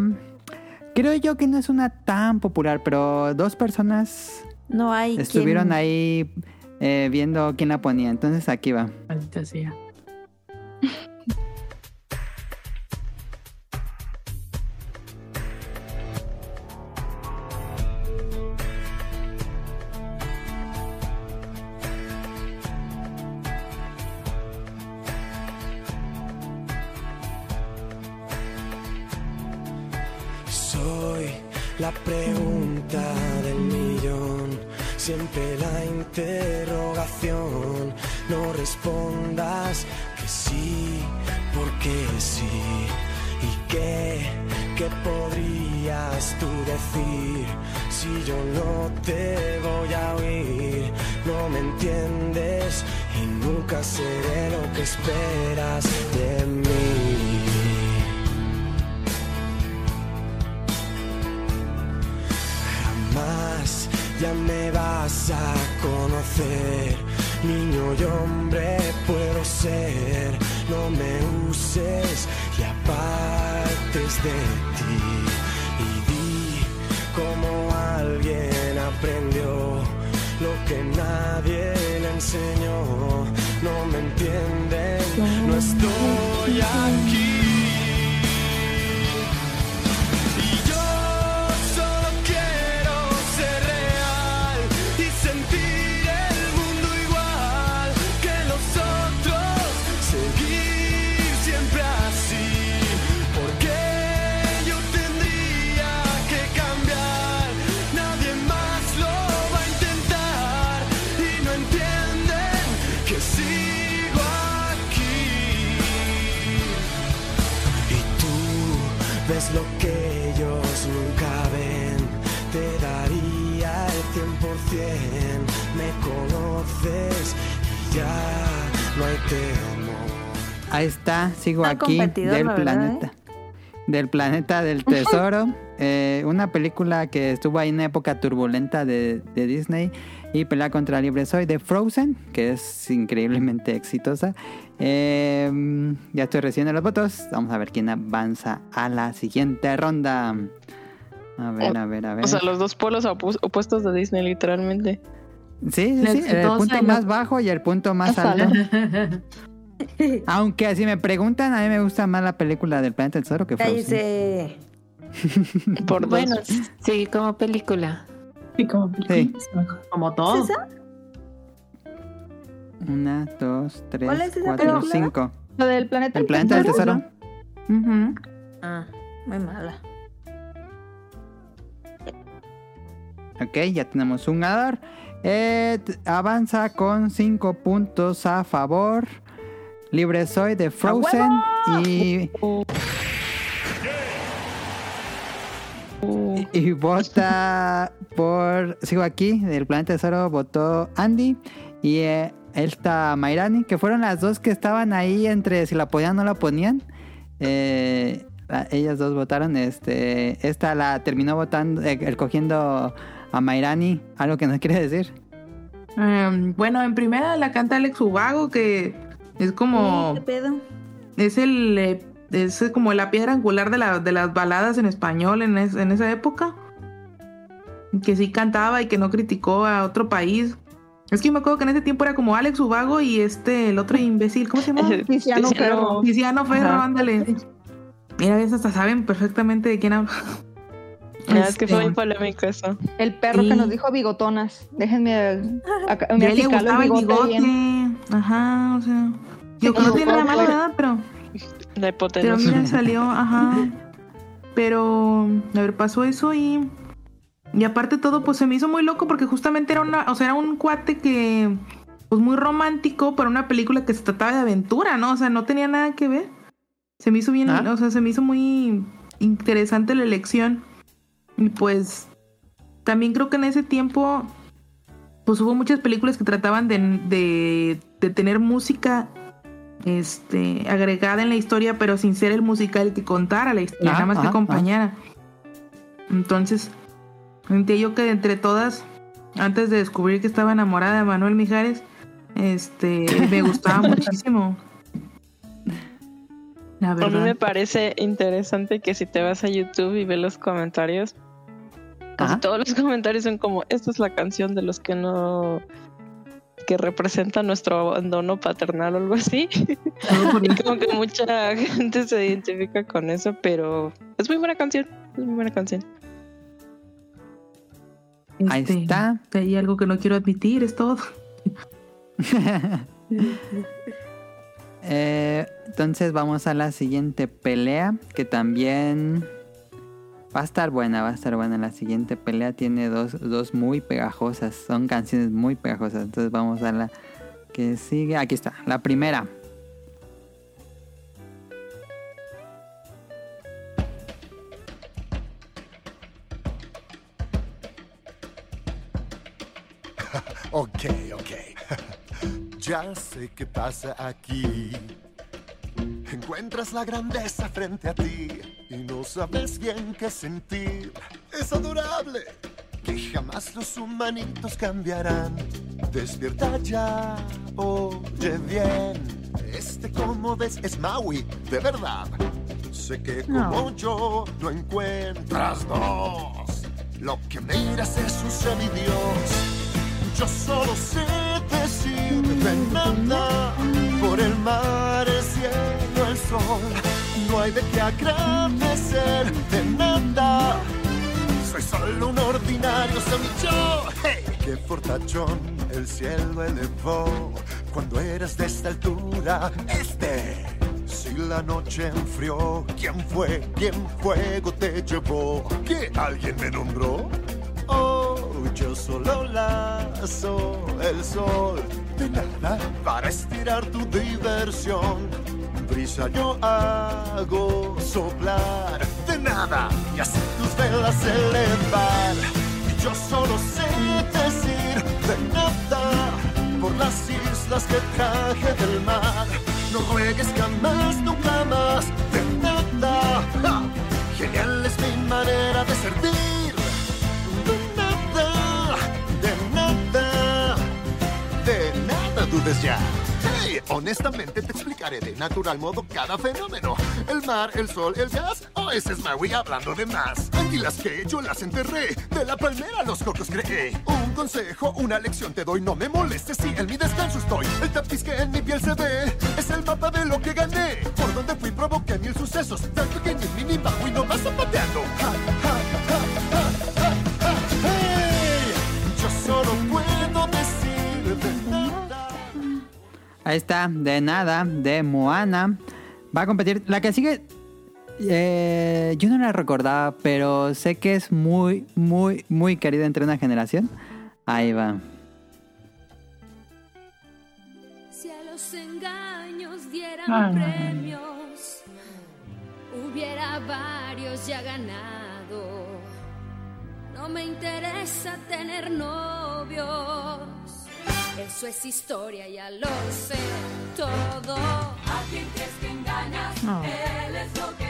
Creo yo que no es una tan popular, pero dos personas No hay estuvieron quien- ahí eh, viendo quién la ponía. Entonces aquí va. Maldita sea. Siempre la interrogación. No respondas que sí, porque sí. ¿Y qué, qué podrías tú decir si yo no te voy a oír? No me entiendes y nunca seré lo que esperas de mí. Ya me vas a conocer. Niño y hombre puedo ser. No me uses y apartes de ti. Y di como alguien aprendió lo que nadie le enseñó. No me entienden, no estoy aquí. Conoces y ya no hay temor. Ahí está, sigo Está aquí competidor, del ¿eh? planeta. Del planeta del <laughs> tesoro. Eh, una película que estuvo ahí en una época turbulenta de, de Disney. Y pelea contra Libre Soy de Frozen, que es increíblemente exitosa. Eh, ya estoy recibiendo los votos. Vamos a ver quién avanza a la siguiente ronda. A ver, a ver, a ver. O sea, los dos polos opu- opuestos de Disney, literalmente. Sí, sí, sí, el punto más bajo y el punto más alto. <laughs> Aunque si me preguntan, a mí me gusta más la película del planeta del tesoro que Frozen. Por Bueno, sí, como película. Sí, como Como todo. ¿Es esa? Una, dos, tres, ¿Cuál es esa cuatro, película? cinco. Lo del planeta El planeta del tesoro. Ah, muy mala. Ok, ya tenemos un ganador. Eh, avanza con 5 puntos a favor. Libre soy de Frozen. Y. Y, y vota por. Sigo aquí, del Planeta Tesoro votó Andy. Y eh, esta Mairani, que fueron las dos que estaban ahí entre si la ponían o no la ponían. Eh, la- ellas dos votaron. Este, esta la terminó votando, eh, escogiendo a Mairani. Algo que no quiere decir. Em, bueno, en primera la canta Alex Ubago, que es como. ¿Qué pedo? Es el. eh, es como la piedra angular de, la- de las baladas en español en, es- en esa época. Que sí cantaba y que no criticó a otro país. Es que yo me acuerdo que en ese tiempo era como Alex Ubago y este, el otro imbécil, ¿cómo se llama? <laughs> Tiziano Ferro. Tiziano Ferro, ándale. Mira, esas hasta saben perfectamente de quién es que fue Este, muy polémico eso. El perro Sí. que nos dijo bigotonas. Déjenme acá, Ya le el gustaba el bigote. Ajá, o sea. Que no tiene nada malo, nada, pero. La Pero hipotenusa. mira, salió, ajá. Pero, a ver, pasó eso y. Y aparte todo, pues se me hizo muy loco porque justamente era una. O sea, era un cuate que. Pues muy romántico para una película que se trataba de aventura, ¿no? O sea, no tenía nada que ver. Se me hizo bien, Ah. o sea, se me hizo muy interesante la elección. Y pues. También creo que en ese tiempo. Pues hubo muchas películas que trataban de, de, de tener música este, agregada en la historia, pero sin ser el musical que contara la historia, Ah, nada más que ah, acompañara. Entonces, sentía yo que entre todas, antes de descubrir que estaba enamorada de Manuel Mijares, este, <laughs> me gustaba muchísimo. La A mí me parece interesante que si te vas a YouTube y ves los comentarios, casi todos los comentarios son como, esta es la canción de los que no que representa nuestro abandono paternal o algo así. <laughs> y como que mucha gente se identifica con eso, pero es muy buena canción, es muy buena canción. Ahí Este, está. hay algo que no quiero admitir, es todo. <laughs> Eh, entonces vamos a la siguiente pelea, que también va a estar buena, va a estar buena. La siguiente pelea tiene dos, dos muy pegajosas, son canciones muy pegajosas. Entonces vamos a la que sigue. Aquí está, la primera. <laughs> Ok, ok. <laughs> Ya sé qué pasa aquí. Encuentras la grandeza frente a ti y no sabes bien qué sentir. Es adorable que jamás los humanitos cambiarán. Despierta ya, oye bien. Este como ves es Maui, de verdad. Sé que como No. yo no encuentras dos. Lo que miras es un semidios. Yo solo sé decir de nada por el mar, el cielo, el sol. No hay de qué agradecer de nada. Soy solo un ordinario semicho. ¡Hey! ¡Qué fortachón el cielo elevó! Cuando eras de esta altura, este. Si la noche enfrió, ¿quién fue? ¿Quién fuego te llevó? ¿Que alguien me nombró? Yo solo lazo el sol de nada para estirar tu diversión. Brisa yo hago soplar de nada y así tus velas elevar. Y yo solo sé decir de nada por las islas que traje del mar. No juegues jamás, nunca más de nada. Genial es mi manera de servir. Hey, honestamente te explicaré de natural modo cada fenómeno. El mar, el sol, el gas. Oh, ese es Maui hablando de más. Anguilas que yo las enterré. De la palmera los cocos creé. Un consejo, una lección te doy. No me molestes si en mi descanso estoy. El tapiz que en mi piel se ve es el mapa de lo que gané. Por donde fui provoqué mil sucesos. Tan pequeño mini Maui no vas zapateando. Ahí está, de nada, de Moana. Va a competir. La que sigue Eh, yo no la recordaba, pero sé que es muy, muy, muy querida entre una generación. Ahí va. Si a los engaños dieran Ah, premios, hubiera varios ya ganado. No me interesa tener novios. Eso es historia, ya lo sé todo. ¿A quién crees que engañas? No. Él es lo que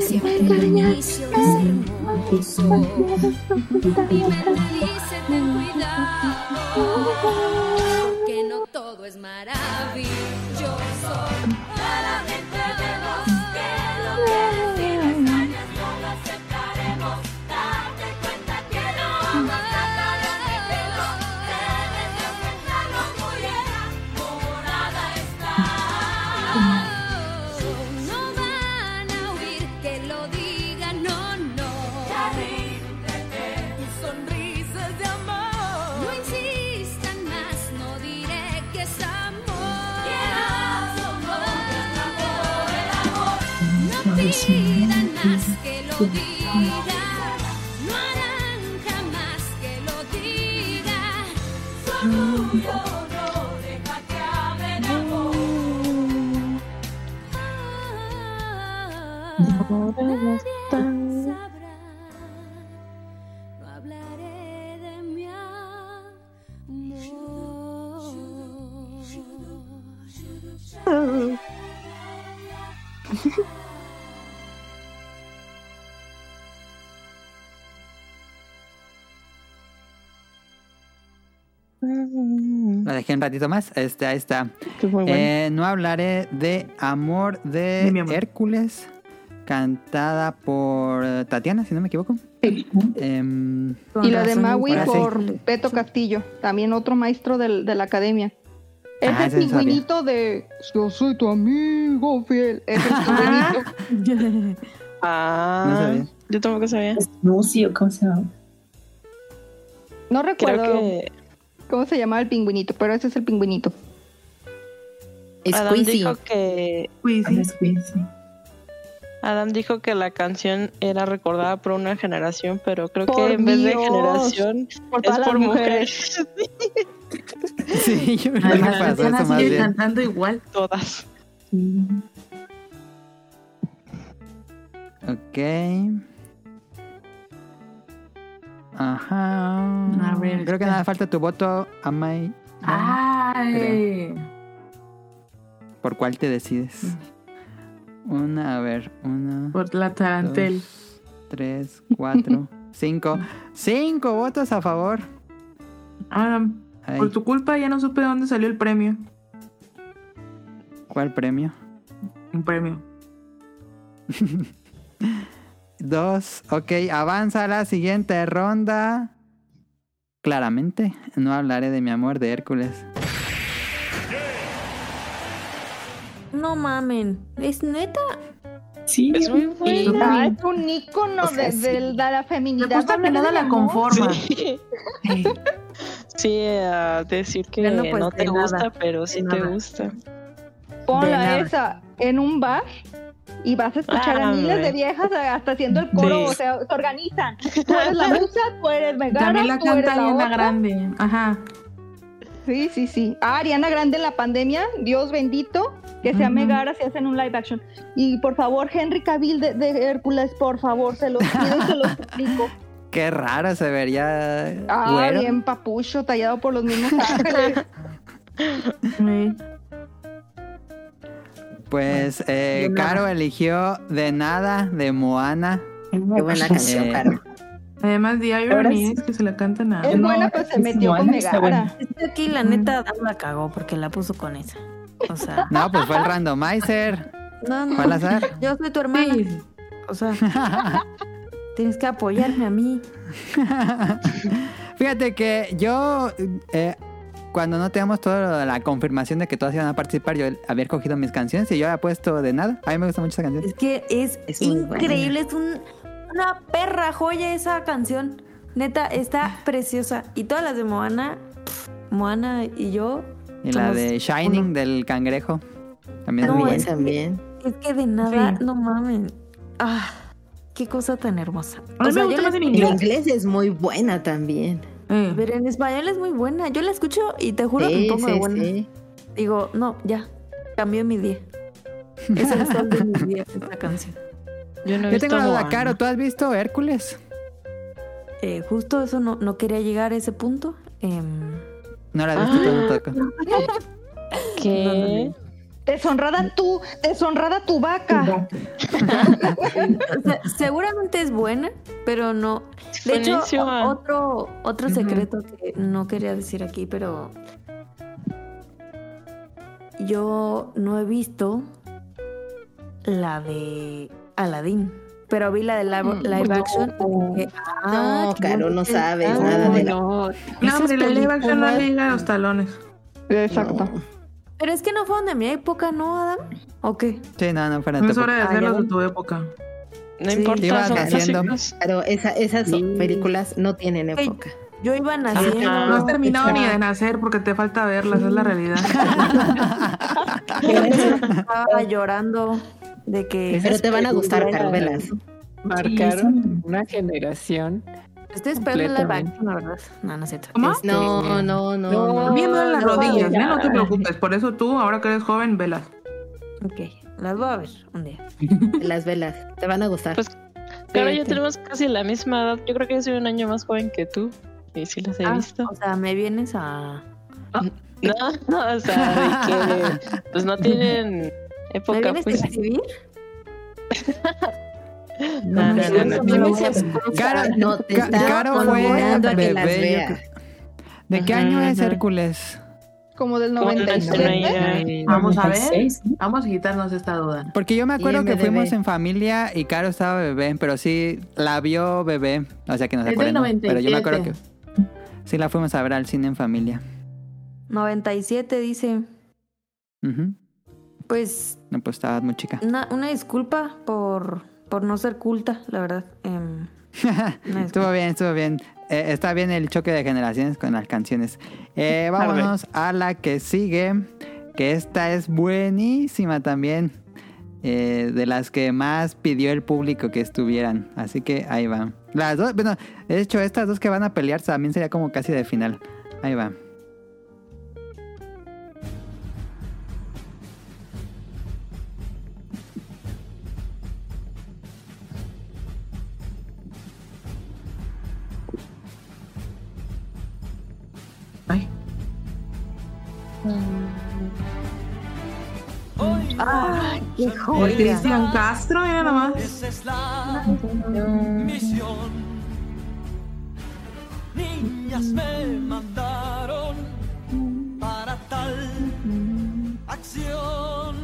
siempre el inicio es hermoso. Dice ten cuidado, porque no todo es maravilloso. Diga. No orgullo no Dejé un ratito más. Este, ahí está. muy bueno. Eh, no hablaré de Amor de, De mi amor. Hércules, cantada por Tatiana, si no me equivoco. Em, Y la de Maui sí. por Beto Castillo, también otro maestro del- de la academia. Es Ah, el sabía. pingüinito de Yo soy tu amigo fiel. Es el pingüinito. <laughs> Ah, No sabía. yo tampoco sabía. Snoopy, ¿o cómo se llama? No recuerdo Creo que cómo se llamaba el pingüinito, pero ese es el pingüinito. Adam Squeezy. dijo que Squeezy. Adam dijo que la canción era recordada por una generación, pero creo Por que en vez de generación Por es por mujeres. mujeres. Sí, yo creo que pasó eso más bien. cantando igual. Todas. Ok. Ajá. A ver, Creo que nada falta tu voto, Amai. Ay. ¿Por cuál te decides? Una, a ver, una. Por la tarantel. dos, tres, cuatro, <laughs> cinco. Cinco votos a favor. Adam, Ay, por tu culpa ya no supe de dónde salió el premio. ¿Cuál premio? Un premio. <laughs> Dos. Ok, avanza a la siguiente ronda. Claramente, no hablaré de mi amor de Hércules. No mamen, ¿es neta? Sí, Es muy buena. Es un ícono O sea, de, sí. de la Me feminidad. gusta que nada la conforma. <laughs> Sí, sí a decir que Bueno, pues, no te nada, gusta, pero sí te gusta. Ponla esa en un bar y vas a escuchar Ah, a miles hombre. de viejas hasta haciendo el coro, o sea, se organizan. Tú eres la <laughs> musa, tú eres Megara, También la tú eres la otra. Grande. Ajá. Sí, sí, sí. Ah, Ariana Grande en la pandemia, Dios bendito, que sea Ujú. Megara si hacen un live action. Y por favor, Henry Cavill de, de Hércules, por favor, se los pido, se los suplico. <laughs> Qué raro se vería. Ah, güero. bien papucho, tallado por los mismos ángeles. <laughs> Sí. Pues <laughs> eh. Caro eligió de nada de Moana. Qué buena canción, Eh, Caro. Además, The Irony sí. es que se la cantan a. Es No, buena, pero se metió con Moana. Megara. Es que aquí la neta Adam la cagó porque la puso con esa. O sea, <laughs> No, pues fue el randomizer. No, no. ¿Cuál azar? Yo soy tu hermana. O sea, <laughs> tienes que apoyarme a mí. Fíjate que yo, eh, cuando no teníamos toda la confirmación de que todas iban a participar, yo había cogido mis canciones y yo había puesto de nada. A mí me gusta mucho esa canción. Es que es, increíble, es un- una perra joya esa canción. Neta, está preciosa. Y todas las de Moana, Moana y yo. Y la de Shining uno. del cangrejo. También No, es buena. También. Es que de nada, Sí. no mamen. Ah, qué cosa tan hermosa. A mí me gusta más en escucho- inglés. es muy buena también. Pero en español es muy buena. Yo la escucho y te juro que me pongo de buena. sí. Digo, no, ya. Cambió mi día. Es el sol de mi día <laughs> esta canción. Yo no he Yo tengo una visto duda, Moana. Caro, ¿tú has visto Hércules? Eh, justo eso no, no quería llegar a ese punto. Em, No la has visto, no toca. ¿Qué? <laughs> Deshonrada tú, deshonrada tu vaca. <laughs> Seguramente es buena, pero no. De hecho, otro, otro secreto que no quería decir aquí, pero yo no he visto la de Aladdin, pero vi la de live, live action. dije, ah, No, qué Caro, no sabes nada de la- No, Esas hombre, la live action no llega a los talones. Exacto. Pero es que no fueron de mi época, ¿no, Adam? ¿O qué? Sí, no, no, para No es hora de Ah, hacerlos ya de tu época. No Sí. importa, son haciendo-. Pero esa- esas Sí. películas no tienen Ey, época. Yo iba naciendo. No has terminado ni de nacer porque te falta verlas, es la realidad. Estaba llorando de que. Pero te van a gustar, Caro, velas. Marcaron una generación. Estoy esperando la la verdad. No, no es cierto. ¿Cómo? Este, No, no, no, no. Viendo en las no, rodillas. ¿eh? no te preocupes. Por eso tú, ahora que eres joven, velas. Ok, las voy a ver un día. <laughs> Las velas, te van a gustar. Pues, Claro, ya tenemos casi la misma edad. Yo creo que yo soy un año más joven que tú. Y sí las he Ah, visto. O sea, me vienes a. No, no, o sea, de que pues no <laughs> tienen ¿Me época, vienes pues. a exhibir? <laughs> No, no, no, Caro, No, te Ca- está Caro fue bebé. ¿De qué Ajá, año es. Hércules? Como del Como del 97. Vamos a ver. 96, ¿no? Vamos a quitarnos esta duda. Porque yo me acuerdo que fuimos en familia y Caro estaba bebé, pero sí la vio bebé. O sea que no se Es del acuerda. ¿no? Pero yo me acuerdo que 97. sí la fuimos a ver al cine en familia. 97, dice. Ujú. Pues No, pues estaba muy chica. una, una disculpa por, por no ser culta, la verdad. Em, <laughs> estuvo bien, estuvo bien. Eh, está bien el choque de generaciones con las canciones. Eh, <laughs> vámonos a la que sigue, que esta es buenísima también. eh, de las que más pidió el público que estuvieran. Así que ahí va. Las dos, bueno, de hecho, estas dos que van a pelear también sería como casi de final. Ahí va. ¡Ah! ¡Qué joya! Cristian Castro, mira nomás. Esa es la misión. Niñas me mandaron para tal acción.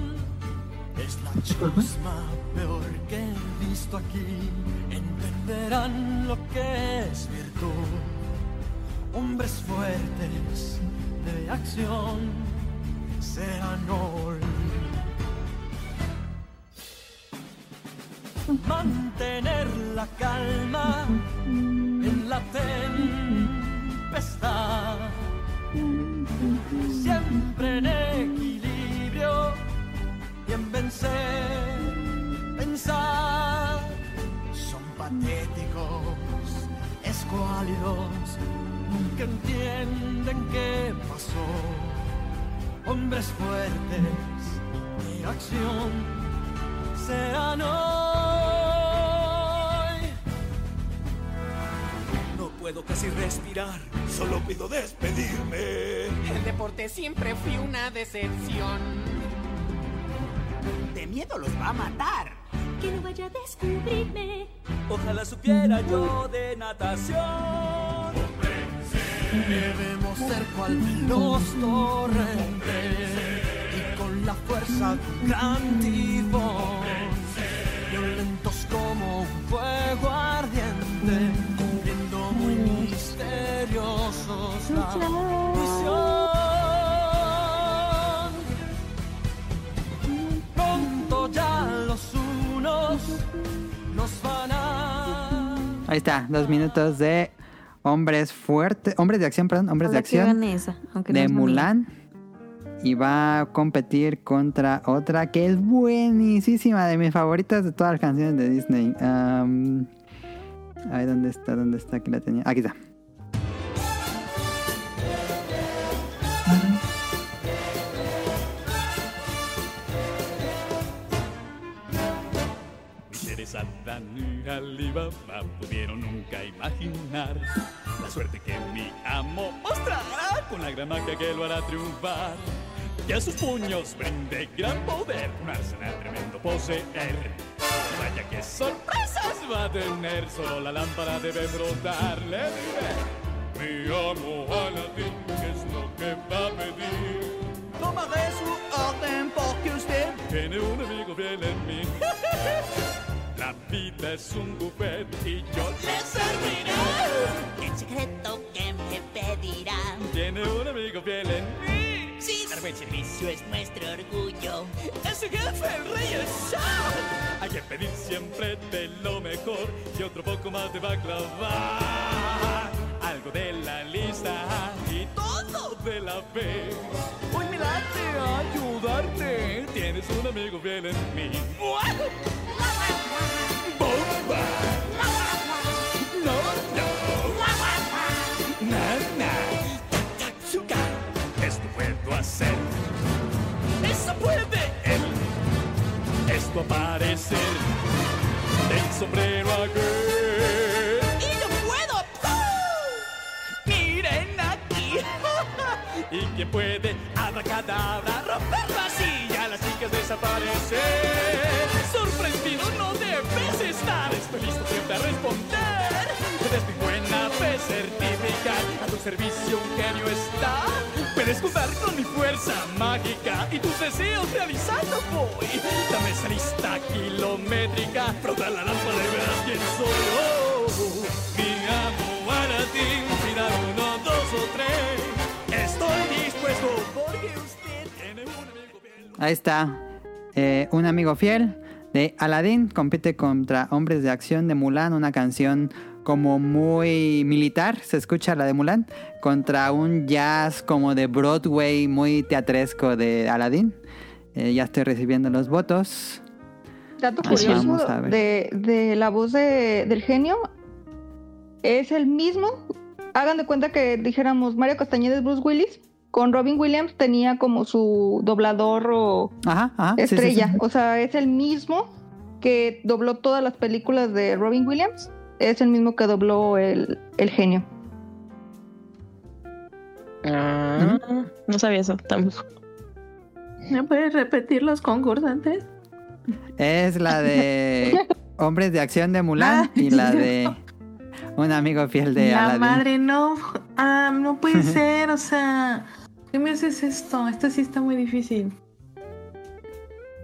Es la chusma peor que he visto aquí. Entenderán lo que es virtud. Hombres fuertes de acción serán hoy. mantener la calma en la tempestad. Siempre en equilibrio y en vencer, pensar. Son patéticos, escuálidos, nunca entienden qué pasó. Hombres fuertes de acción serán hoy. No puedo casi respirar, solo pido despedirme. El deporte siempre fui una decepción. De miedo los va a matar. Que no vaya a descubrirme. Ojalá supiera yo de natación. Debemos ser cual los torrentes y con la fuerza de un gran tifón. Violentos como un fuego ardiente, cumpliendo muy misteriosos la misión. Pronto ya los unos nos van a Ahí está, dos minutos de hombres fuertes, hombres de acción, perdón, hombres de acción esa, no de Mulan. Y va a competir contra otra que es buenísima, de mis favoritas de todas las canciones de Disney. Am, ay, ¿dónde está? ¿Dónde está? Aquí la tenía. Aquí está. Alibaba pudieron nunca imaginar la suerte que mi amo mostrará con la gran magia que lo hará triunfar. Y a sus puños brinde gran poder, un arsenal tremendo poseer. Vaya que sorpresas va a tener, solo la lámpara debe brotar. Le diré, mi amo Aladdin, ¿qué es lo que va a pedir? Tomaré su orden porque usted Tiene un amigo fiel en mí. <laughs> La vida es un buffet y yo le serviré. En secreto que me pedirán. Tiene un amigo fiel en mí. Sí, dar buen servicio es nuestro orgullo. Ese jefe, el rey es Shah. Hay que pedir siempre de lo mejor y otro poco más de baklava. Algo de la lista y todo de la fe. Hoy me late ayudarte. Tienes un amigo fiel en mí. Aparecer. Del sombrero aquel. ¡Y yo puedo! Miren aquí. <laughs> ¿Y quién puede abracadabra romper la chicas desaparecer. Sorprendido no debes estar. Estoy listo siempre a responder. Puedes mi buena fe certificar. A tu servicio un genio está. Puedes contar con mi fuerza mágica y tus deseos realizando voy. Dame esa lista kilométrica. Frota la lámpara y verás quién soy. Oh, mi amo Aladdin. Mira Ahí está. Eh, un amigo fiel de Aladdin compite contra Hombres de Acción de Mulan, una canción como muy militar, se escucha la de Mulan, contra un jazz como de Broadway muy teatresco de Aladdin. Eh, ya estoy recibiendo los votos. Dato curioso de, de la voz de- del genio es el mismo. Hagan de cuenta que dijéramos Mario Castañeda es Bruce Willis. Con Robin Williams tenía como su doblador o Ajá, ajá. sí, sí, estrella. sí. O sea, es el mismo que dobló todas las películas de Robin Williams. Es el mismo que dobló el, el genio. Ah, no sabía eso tampoco. ¿Me puedes repetir los concursantes? Es la de <laughs> Hombres de Acción de Mulan Ah, y la de un amigo fiel de La Aladdin. madre, no. Ah, no puede <laughs> ser, o sea. ¿Qué me haces esto? Esto sí está muy difícil.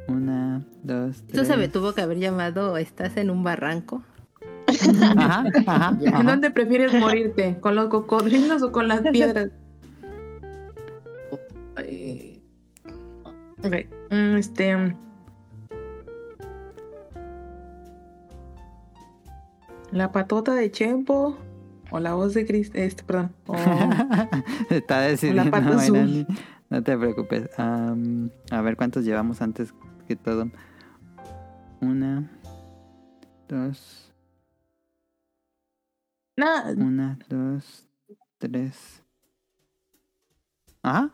Una, dos, Esto tres. se me tuvo que haber llamado Estás en un barranco. <laughs> Ajá, ajá, ¿En ajá. dónde prefieres morirte? ¿Con los cocodrilos o con las <laughs> piedras? Ay. Ok, mm, Este. La patota de Chempo o la voz de Chris. Este, perdón. o- <laughs> Está decidiendo, pata azul. No te preocupes. A ver cuántos llevamos antes que todo. Una, dos, Nah, una, dos, tres. Ajá.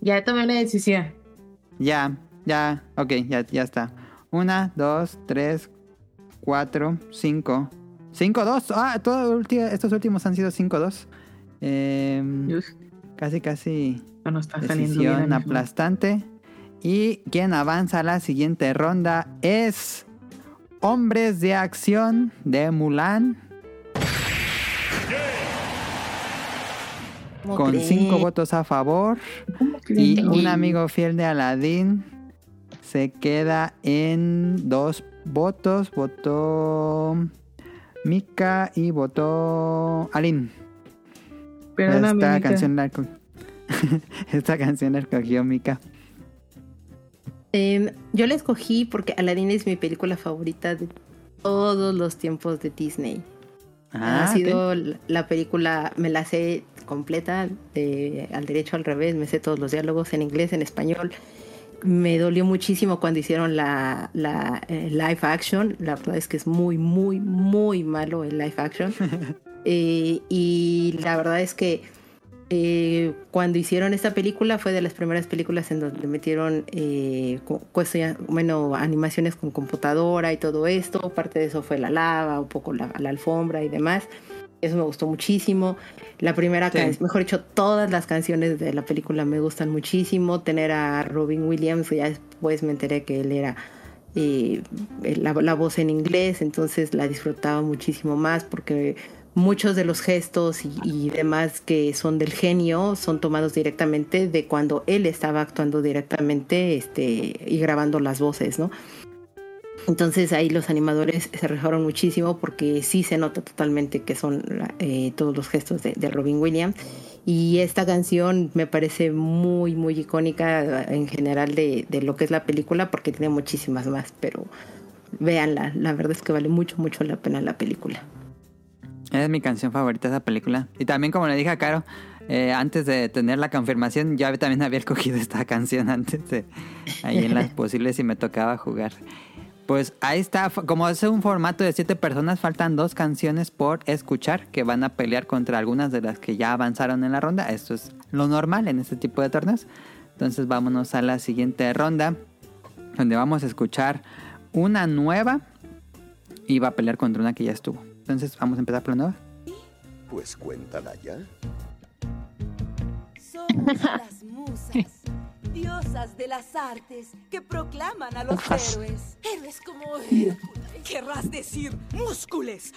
ya tomé una decisión. Ya, ya, ok, ya, ya está. Una, dos, tres, cuatro, cinco. Cinco, dos. Ah, todo estos últimos han sido cinco, dos. Em, casi, casi. No nos está saliendo bien, Decisión aplastante. Y quien avanza a la siguiente ronda es Hombres de Acción de Mulan. ¿Cómo Con crees? cinco votos a favor. Y un amigo fiel de Aladdin se queda en dos votos. Votó Mika y votó Alin. Perdóname, Esta Mika. canción la <laughs> Esta canción la escogió Mika. Eh, yo la escogí porque Aladdin es mi película favorita de todos los tiempos de Disney. Ah, ha sido la película, me la sé completa, de, al derecho, al revés, me sé todos los diálogos en inglés, en español. Me dolió muchísimo cuando hicieron la, la eh, live action. La verdad es que es muy, muy, muy malo el live action. <laughs> Eh, y la verdad es que eh, cuando hicieron esta película fue de las primeras películas en donde metieron cuestión- bueno, animaciones con computadora y todo esto. Parte de eso fue la lava, un poco la, la alfombra y demás. Eso me gustó muchísimo. La primera Sí. canción, mejor dicho, todas las canciones de la película me gustan muchísimo. Tener a Robin Williams, ya después me enteré que él era eh, la, la voz en inglés, entonces la disfrutaba muchísimo más porque muchos de los gestos y, y demás que son del genio son tomados directamente de cuando él estaba actuando directamente este, y grabando las voces, ¿no? Entonces ahí los animadores se rejaron muchísimo porque sí se nota totalmente que son eh, todos los gestos de, de Robin Williams. Y esta canción me parece muy, muy icónica en general de, de lo que es la película porque tiene muchísimas más, pero véanla, la verdad es que vale mucho, mucho la pena la película. Es mi canción favorita esa película. Y también como le dije a Caro, eh, antes de tener la confirmación, yo también había <laughs> escogido esta canción antes de ahí en las <laughs> posibles y me tocaba jugar. Pues ahí está, como es un formato de siete personas, faltan dos canciones por escuchar que van a pelear contra algunas de las que ya avanzaron en la ronda. Esto es lo normal en este tipo de torneos. Entonces vámonos a la siguiente ronda, donde vamos a escuchar una nueva y va a pelear contra una que ya estuvo. Entonces vamos a empezar por la nueva. Pues cuéntala ya. Somos las musas, diosas de las artes que proclaman a los héroes. Héroes como Hércules. Querrás decir múscules.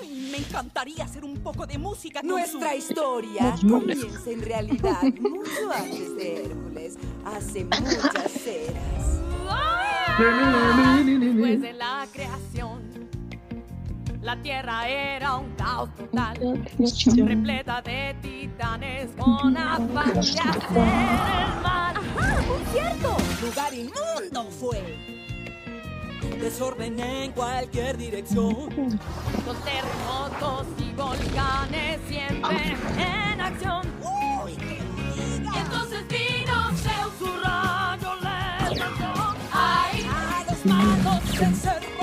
¡Ay! Me encantaría hacer un poco de música con Nuestra historia comienza en realidad <laughs> mucho antes de Hércules, hace muchas eras. <laughs> Después de la creación, la tierra era un caos total, repleta de titanes con afán de hacer el mal. ¡Ajá! ¡Muy cierto! Lugar inmundo fue. Desorden en cualquier dirección. Con terremotos y volcanes siempre en acción. Y entonces vino Zeus, su rayo. ¡Ay! A los malos se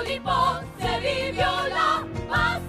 Olimpo se vivió la paz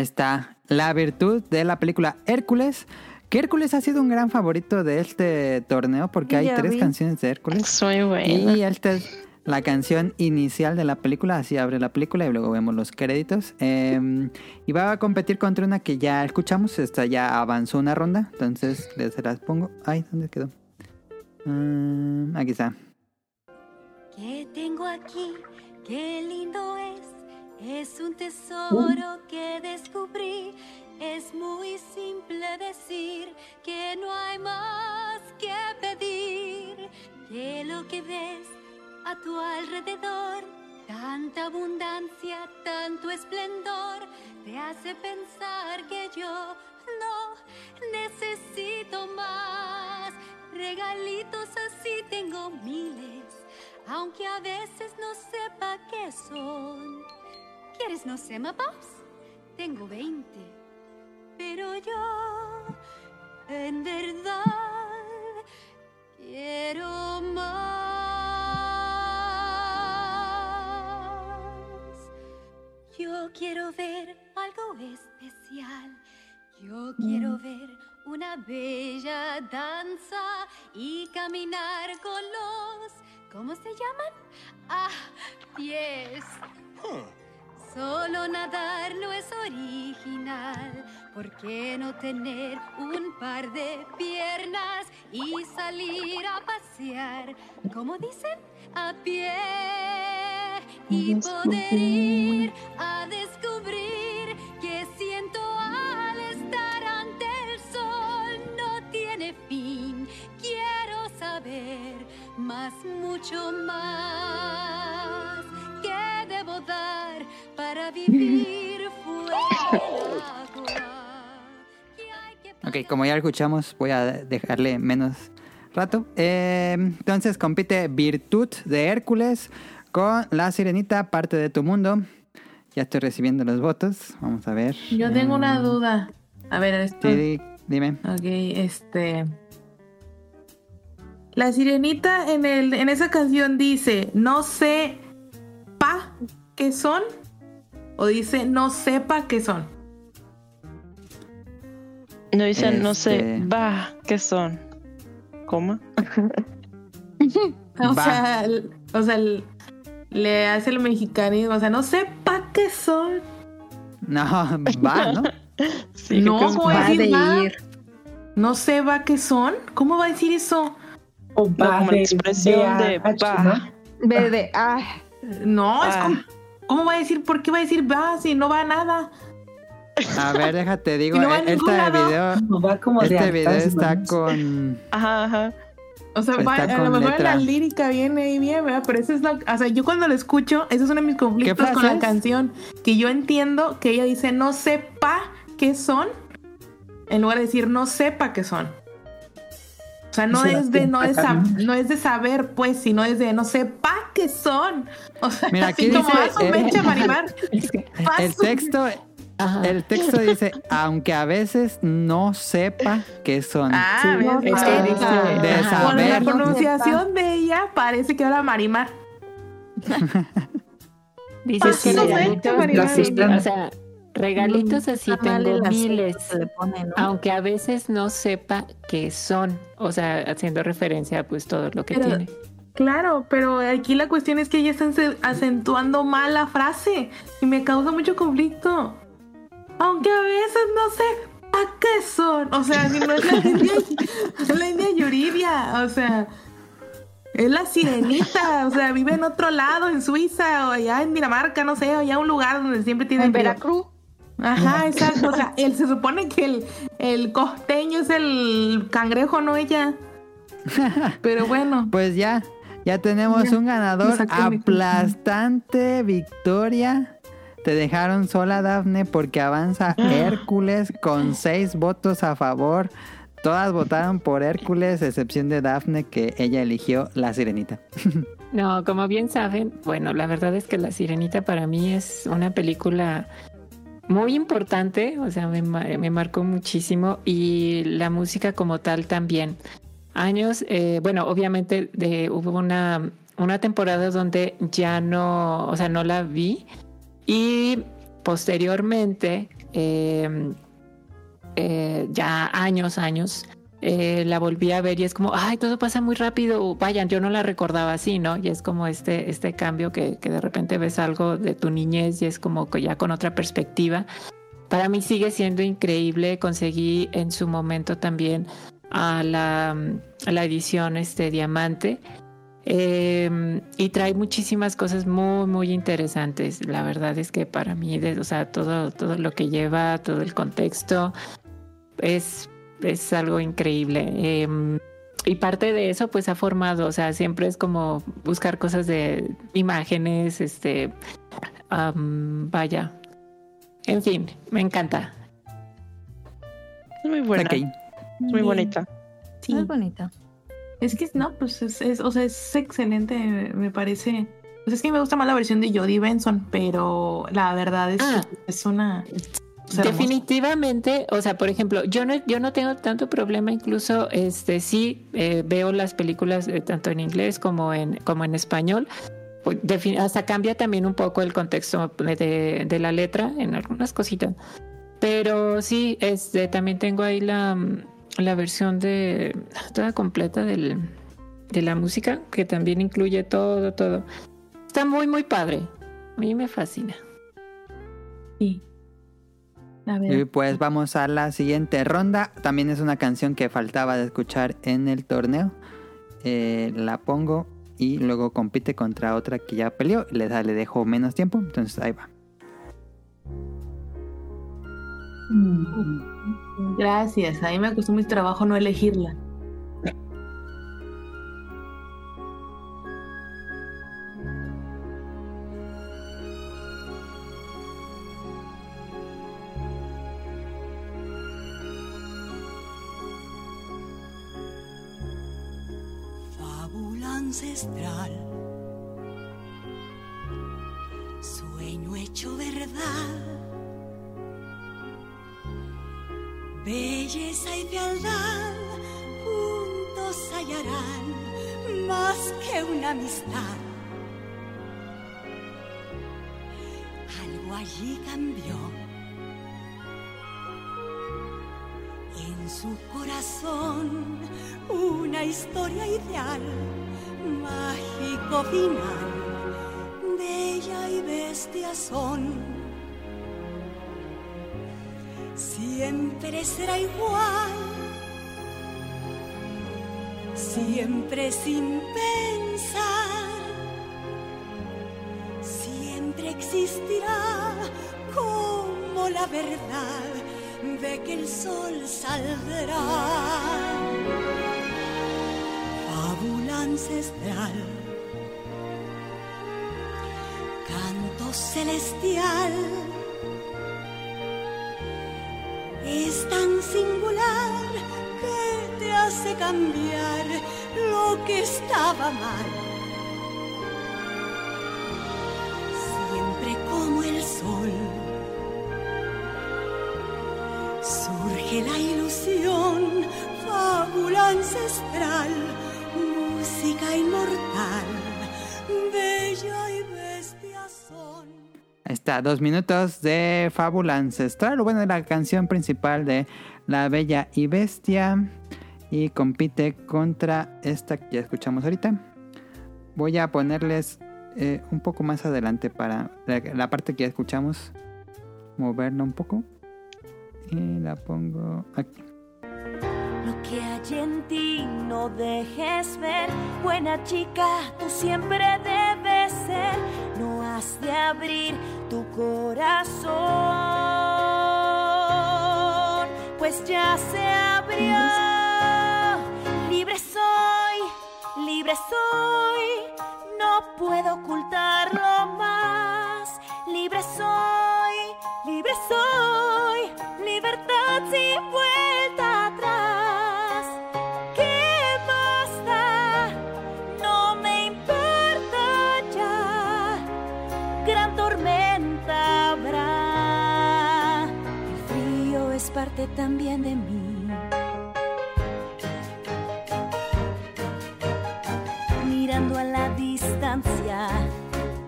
está la virtud de la película Hércules. Que Hércules ha sido un gran favorito de este torneo porque hay Ya tres vi. canciones de Hércules. Muy buena. Y esta es la canción inicial de la película, así abre la película y luego vemos los créditos. Eh, y va a competir contra una que ya escuchamos, esta ya avanzó una ronda, entonces les se las pongo. Ay, ¿dónde quedó? Mm, aquí está. ¿Qué tengo aquí? Qué lindo es. Es un tesoro que descubrí. Es muy simple decir que no hay más que pedir. Que lo que ves a tu alrededor, tanta abundancia, tanto esplendor, te hace pensar que yo no necesito necesito más. Regalitos así tengo miles, aunque a veces no sepa qué son. ¿Quieres no sé, Pops? Tengo 20, pero yo en verdad quiero más. Yo quiero ver algo especial. Yo quiero ver una bella danza y caminar con los, ¿cómo se llaman? Ah, pies. Solo nadar no es original. ¿Por qué no tener un par de piernas y salir a pasear? ¿Cómo dicen? A pie. Y poder ir a descubrir que siento al estar ante el sol no tiene fin. Quiero saber más, mucho más. ¿Qué debo dar para vivir? Ok, como ya lo escuchamos, voy a dejarle menos rato. Eh, entonces compite Virtud de Hércules con La Sirenita, parte de tu mundo. Ya estoy recibiendo los votos. Vamos a ver. Yo tengo Eh, una duda. A ver, esto. Sí, dime. Ok, este. La sirenita en, el, en esa canción dice, no sé pa qué son. O dice, no sepa qué son. No dicen, no sé, Este- va, ¿qué son? ¿Cómo? <laughs> O sea, el- o sea, el- le hace el mexicanismo. O sea, no sepa qué son. No, va, <laughs> ¿no? no, que ¿cómo va decir de va? ir. No sé va qué son. ¿Cómo va a decir eso? O va como la de- expresión de de va. B de ah. No, es Ah. como. ¿Cómo va a decir? ¿Por qué va a decir va si no va a nada? A ver, déjate, <laughs> digo, Y no va a este lado. video, No va como de este video está con... Ajá, ajá. O sea, va- a lo mejor letra. la lírica viene ahí bien, ¿verdad? Pero eso es lo, o sea, yo cuando lo escucho, ese es uno de mis conflictos con la canción, que yo entiendo que ella dice no sepa qué son, en lugar de decir no sepa qué son. O sea, no Se la es de no, sab- no es de saber, pues, sino es de no sepa qué son. O sea, Mira, así aquí como dice, "Ah, su eh, mecha, Marimar. <laughs> El texto, el texto dice, aunque a veces no sepa qué son. Ah, es que ah, dice- de. Por la saber. pronunciación de ella parece que habla Marimar. <laughs> Dices que no regalitos, Marimar. sí, o sea, regalitos así Está mal tengo miles, que le pone, ¿no? aunque a veces no sepa qué son, o sea, haciendo referencia a pues todo lo que Pero- tiene. Claro, pero aquí la cuestión es que ella está ace- acentuando mal la frase y me causa mucho conflicto. Aunque a veces no sé a qué son. O sea, si no es la India, <laughs> la India Yuridia. O sea, es la sirenita. O sea, vive en otro lado, en Suiza o allá en Dinamarca, no sé, o allá un lugar donde siempre tiene En. Veracruz. Ajá, exacto. O sea, él se supone que el, el costeño es el cangrejo, no ella. <laughs> Pero bueno. Pues ya, ya tenemos Ya, un ganador. Aplastante victoria. Te dejaron sola, Dafne, porque avanza Hércules con seis votos a favor. Todas votaron por Hércules, excepción de Dafne, que ella eligió la sirenita. <laughs> No, como bien saben, bueno, la verdad es que La Sirenita para mí es una película muy importante, o sea, me, me marcó muchísimo y la música como tal también. Años, eh, bueno, obviamente de, hubo una, una temporada donde ya no, o sea, no la vi y posteriormente, eh, eh, ya años, años, eh, la volví a ver y es como, ay, todo pasa muy rápido. Vayan, yo no la recordaba así, ¿no? Y es como este, este cambio que, que de repente ves algo de tu niñez y es como que ya con otra perspectiva. Para mí sigue siendo increíble. Conseguí en su momento también a la, a la edición este Diamante. Eh, y trae muchísimas cosas muy, muy interesantes. La verdad es que para mí, de- o sea, todo, todo lo que lleva, todo el contexto, es, es algo increíble. Eh, y parte de eso, pues ha formado, o sea, siempre es como buscar cosas de imágenes, este, am, vaya. En fin, me encanta. Es muy buena. Ok. Es muy bonita. Sí. Es bonita. Es que no, pues es, es- o sea, es excelente, me parece. Pues es que me gusta más la versión de Jodie Benson, pero la verdad es Ah. que es una. es. Definitivamente, o sea, por ejemplo, yo no, yo no tengo tanto problema, incluso este sí eh, veo las películas eh, tanto en inglés como en, como en español. Pues, hasta cambia también un poco el contexto de, de la letra en algunas cositas. Pero sí, este, también tengo ahí la, la versión de toda completa del, de la música, que también incluye todo, todo. Está muy, muy padre. A mí me fascina. Sí. La verdad. Y pues vamos a la siguiente ronda. También es una canción que faltaba de escuchar en el torneo. Eh, la pongo y luego compite contra otra que ya peleó. Le, da- le dejo menos tiempo. Entonces ahí va. Gracias, a mí me costó mucho trabajo no elegirla. Fábula ancestral, sueño hecho verdad, belleza y fealdad juntos hallarán más que una amistad. Algo allí cambió. En su corazón una historia ideal, mágico final, bella y bestia son. Siempre será igual, siempre sin pensar, siempre existirá como la verdad de que el sol saldrá. Fábula ancestral, canto celestial, es tan singular que te hace cambiar lo que estaba mal. Siempre como el sol surge la ilusión, fábula ancestral, música inmortal, bella y está, dos minutos de Fábula Ancestral, bueno, la canción principal de La Bella y Bestia. Y compite contra esta que ya escuchamos ahorita. Voy a ponerles eh, un poco más adelante para la parte que ya escuchamos. Moverla un poco. Y la pongo aquí. Lo que hay en ti no dejes ver, buena chica, tú siempre debes ser. Has de abrir tu corazón, pues ya se abrió. Libre soy, libre soy, no puedo ocultarlo también de mí. Mirando a la distancia,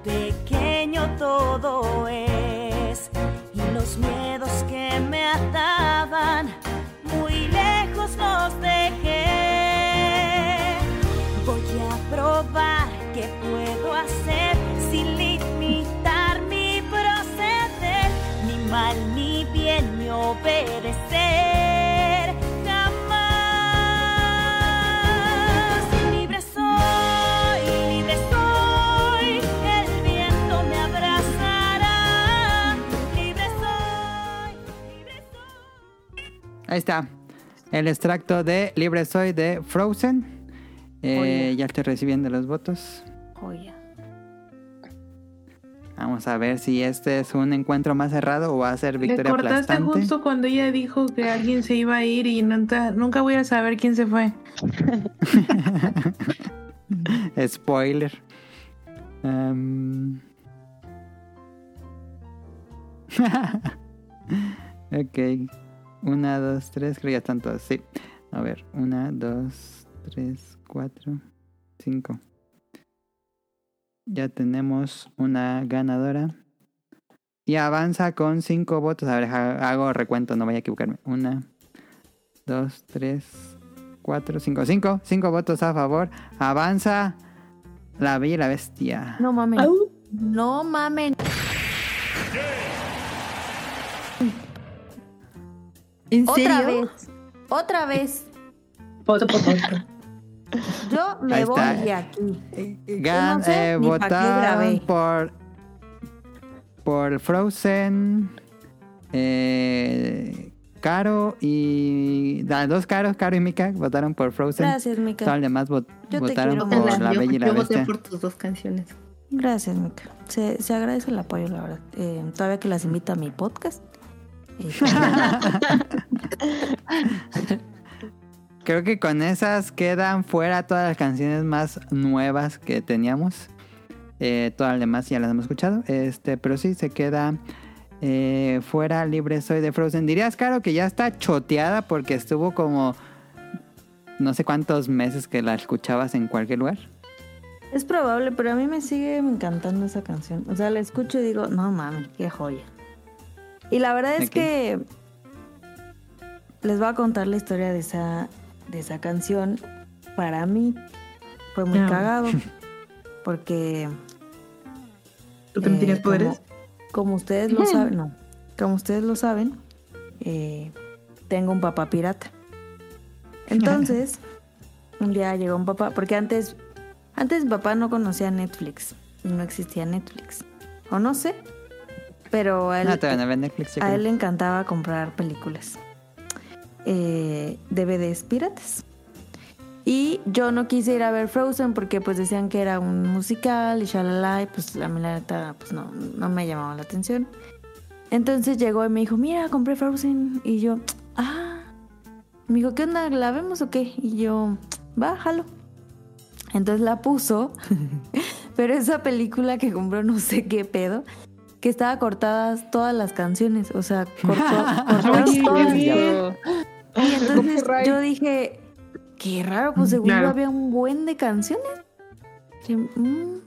pequeño todo es. Y los miedos que me ataban, bien ni obedecer. Jamás libre soy, libre soy, el viento me abrazará. Libre soy. Ahí está. El extracto de Libre Soy de Frozen. Eh, ya estoy recibiendo los votos. Joya. Vamos a ver si este es un encuentro más cerrado o va a ser Le victoria cortaste aplastante. justo cuando ella dijo que alguien se iba a ir y nunca, nunca voy a saber quién se fue. <laughs> Spoiler. Am. <laughs> ok. Una, dos, tres. Creo ya están todos. Sí. A ver. Una, dos, tres, cuatro, cinco. Ya tenemos una ganadora. Y avanza con cinco votos. A ver, ha- hago recuento, no vaya a equivocarme. Una, dos, tres, cuatro, cinco. Cinco. Cinco votos a favor. Avanza la Bella y la Bestia. No mamen. No mamen. ¿En Otra serio? vez. Otra vez. Voto por voto. Yo me Ahí voy está. de aquí. Gan, No sé eh, votaron por por Frozen eh, Caro y las dos Caros, Caro y Mika votaron por Frozen. Gracias, Mika. Todos los demás vot- Yo votaron por. La yo, Bella y la yo voté Bestia. por tus dos canciones. Gracias, Mica. Se, se agradece el apoyo, la verdad. Eh, todavía que las invito a mi podcast. <laughs> <laughs> Creo que con esas quedan fuera todas las canciones más nuevas que teníamos. Eh, todas las demás ya las hemos escuchado. Este, pero sí se queda eh, fuera Libre Soy de Frozen. Dirías, Caro, que ya está choteada porque estuvo como no sé cuántos meses que la escuchabas en cualquier lugar. es probable, pero a mí me sigue encantando esa canción. O sea, la escucho y digo, no mames, qué joya. Y la verdad es que les voy a contar la historia de esa, de esa canción. Para mí fue muy Ah. cagado. <laughs> Porque ¿Tú también Eh, tienes poderes? Como, como ustedes lo saben, no. Como ustedes lo saben, eh, tengo un papá pirata. <laughs> Entonces, un día llegó un papá, porque antes, antes mi papá no conocía Netflix y no existía Netflix. O no sé, pero a él, No, todavía no ve Netflix. a él le encantaba comprar películas. Eh, DVDs piratas. Y yo no quise ir a ver Frozen porque pues decían que era un musical y shalala y pues a mí la neta pues no, no me llamaba la atención. Entonces llegó y me dijo, mira, compré Frozen. Y yo, ah. Me dijo, ¿qué onda? ¿La vemos o qué? Y yo, bájalo. Entonces la puso. <laughs> Pero esa película que compró no sé qué pedo. Que estaba cortadas todas las canciones. O sea, cortó, <laughs> cortaron todas. Y <laughs> entonces yo dije, qué raro, pues seguro Claro. había un buen de canciones. Y, mm,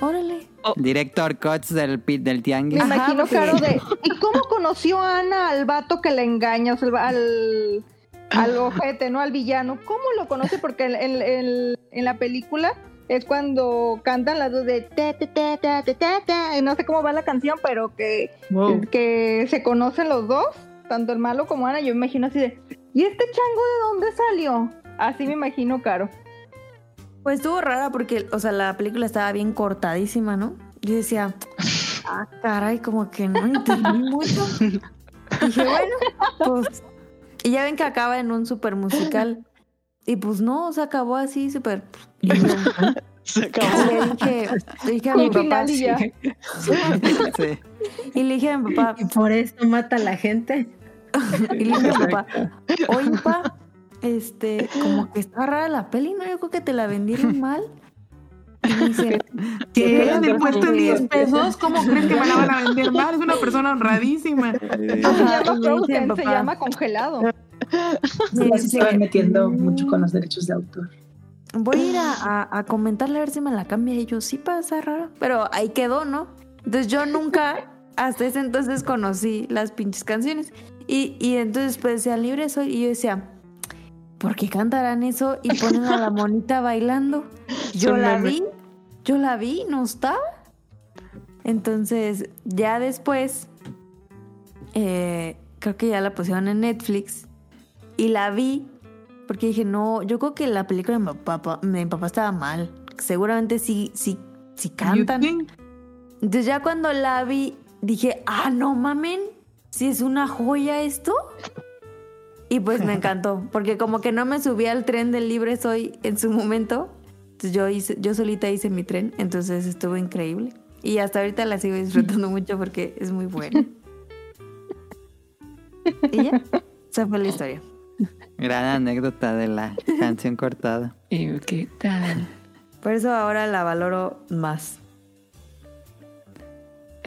órale. Director Cuts del, pi- del Me Tianguis. Ajá, imagino, porque- Caro, de. <laughs> ¿Y cómo conoció Ana al vato que le engaña? O sea, al, al, al ojete, ¿no? Al villano. ¿Cómo lo conoce? Porque en, en- en- en la película es cuando cantan las dos de. te, te, te, te, te, te, te. No sé cómo va la canción, pero que, Wow. que se conocen los dos, tanto el malo como Ana. Yo me imagino así de. ¿Y este chango de dónde salió? Así me imagino, Caro. Pues estuvo rara porque, o sea, la película estaba bien cortadísima, ¿no? Yo decía, ah, caray, como que no entendí mucho. Dije, bueno, pues. Y ya ven que acaba en un super musical. Y pues no, se acabó así, súper. Y Se y acabó. le dije, le dije a mi papá. y. Sí. Y le dije a mi papá, Y por eso mata a la gente. <laughs> Y le dije a mi papá, oye, pa, <laughs> este, como que está rara la peli, ¿no? Yo creo que te la vendieron <laughs> mal. Y dice, ¿Qué? ¿Le he puesto sé. 10 pesos? ¿Cómo crees que me la van a vender mal? Es una persona honradísima. No se Ajá, llama se congelado. me Sí, se estaban metiendo mucho con los derechos de autor. voy a ir a, a- a comentarle a ver si me la cambia. Y yo, sí pasa raro. Pero ahí quedó, ¿no? Entonces yo nunca, hasta ese entonces, conocí las pinches canciones. Y, y entonces pues decía, libre soy. Y yo decía, ¿por qué cantarán eso y ponen a la monita bailando? <laughs> Yo la meme. vi, yo la vi, no estaba. Entonces, ya después, eh, creo que ya la pusieron en Netflix y la vi porque dije, no, yo creo que la película de mi papá, mi papá estaba mal. Seguramente sí, sí, sí cantan. Entonces ya cuando la vi, dije, ah, no mamen, si es una joya esto. Y pues me <laughs> encantó, porque como que no me subí al tren del libre soy en su momento. Entonces yo hice, yo solita hice mi tren, entonces estuvo increíble. Y hasta ahorita la sigo disfrutando mucho porque es muy buena. <laughs> y ya, esa fue la historia. Gran anécdota de la canción cortada. <laughs> ¿Y qué tal? Por eso ahora la valoro más.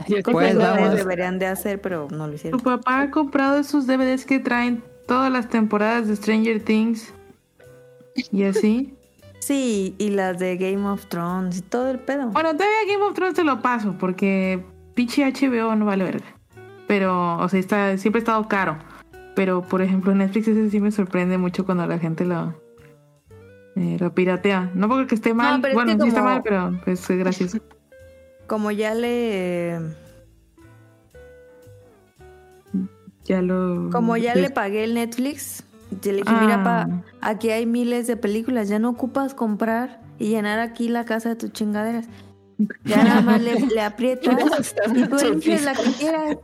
Creo Pues vamos. deberían de hacer, pero no lo Tu hicieron. papá ha comprado esos DVDs que traen todas las temporadas de Stranger Things. Y así. <laughs> Sí, y las de Game of Thrones y todo el pedo. Bueno, todavía Game of Thrones te lo paso porque pinche HBO no vale verga. Pero, o sea, está, siempre ha estado caro. Pero, por ejemplo, Netflix ese sí me sorprende mucho cuando la gente lo, eh, lo piratea. No porque esté mal. pero es bueno, sí está mal, pero pues es gracioso. Como ya le. Ya lo. Como ya le pagué el Netflix, yo le dije, mira, pa, Ah. aquí hay miles de películas, ya no ocupas comprar y llenar aquí la casa de tus chingaderas. Ya nada más le, <laughs> le aprietas y tú eliges la que quieras.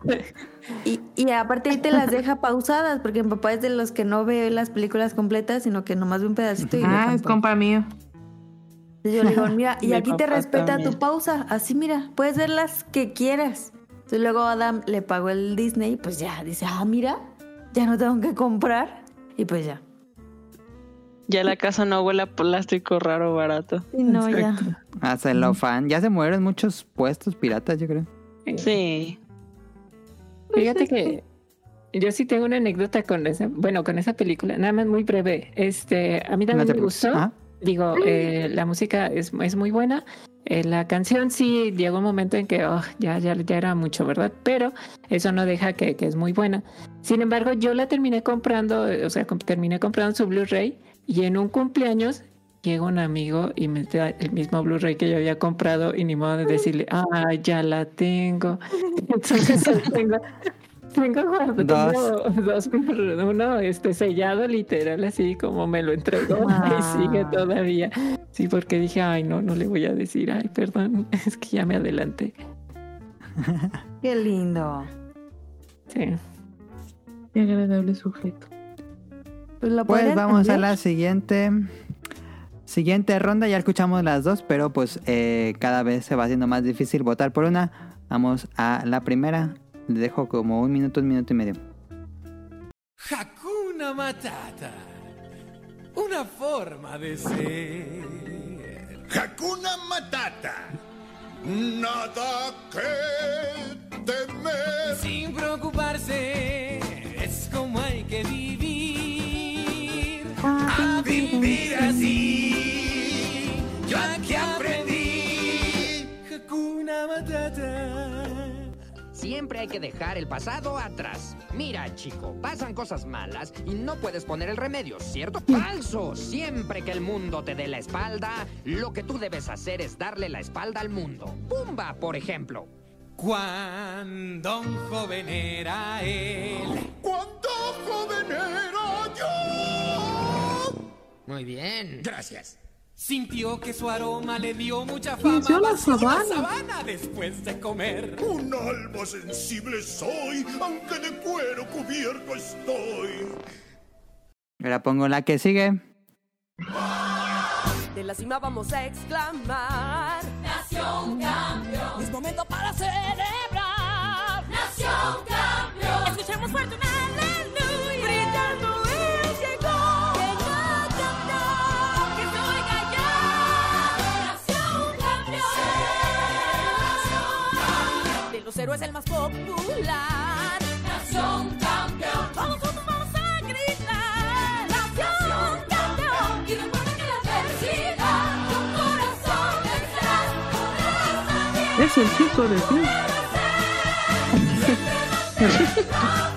Y, y aparte ahí te las deja pausadas, porque mi papá es de los que no ve las películas completas, sino que nomás ve un pedacito y Ah, es compa mío. Entonces yo le digo, mira, <laughs> y Mi aquí te respeta también. tu pausa, así mira, puedes ver las que quieras. Entonces luego Adam le pagó el Disney y pues ya dice, ah, mira, ya no tengo que comprar. Y pues ya. Ya la casa no huele a plástico raro barato. No, ya. Ah, celofán. Ya se mueren muchos puestos piratas, yo creo. Sí. Fíjate que yo sí tengo una anécdota con esa, bueno, con esa película, nada más muy breve. Este, a mí también me gustó. Digo, eh, la música es, es muy buena. Eh, la canción sí llegó un momento en que oh, ya, ya, ya era mucho, ¿verdad? Pero eso no deja que, que es muy buena. Sin embargo, yo la terminé comprando, eh, o sea, com- terminé comprando su Blu-ray y en un cumpleaños llega un amigo y me da el mismo Blu-ray que yo había comprado y ni modo de decirle, ah, ya la tengo. <laughs> Entonces tengo, tengo guardado Dos. dos, uno este, sellado literal, así como me lo entregó Ah. <laughs> y sigue todavía. Sí, porque dije, ay, no, no le voy a decir, ay, perdón, <laughs> es que ya me adelanté. <laughs> Qué lindo. Sí. Qué agradable sujeto. Pues, lo Pues vamos a la siguiente. Siguiente ronda, ya escuchamos las dos, pero pues eh, cada vez se va haciendo más difícil votar por una. Vamos a la primera. Le dejo como un minuto, un minuto y medio. Hakuna Matata. Una forma de ser. Hakuna Matata. Nada que temer. Sin preocuparse, es como hay que vivir. A vivir así. Yo aquí aprendí. Hakuna Matata. Siempre hay que dejar el pasado atrás. Mira, chico, pasan cosas malas y no puedes poner el remedio, ¿cierto? Falso. Siempre que el mundo te dé la espalda, lo que tú debes hacer es darle la espalda al mundo. Pumba, por ejemplo. Cuando un joven era él. Cuando joven era yo. Muy bien. Gracias. Sintió que su aroma le dio mucha fama. Creció la sabana. sabana después de comer. Un alma sensible soy, aunque de cuero cubierto estoy. Ahora pongo la que sigue. De la cima vamos a exclamar. Nación Campeón. Es momento para celebrar. Héroes el más popular. Nación Campeón. Vamos juntos, vamos a gritar. Nación Campeón. Y recuerda que la adversidad con corazón vencerás. Con esa Es el chico de ti. <laughs>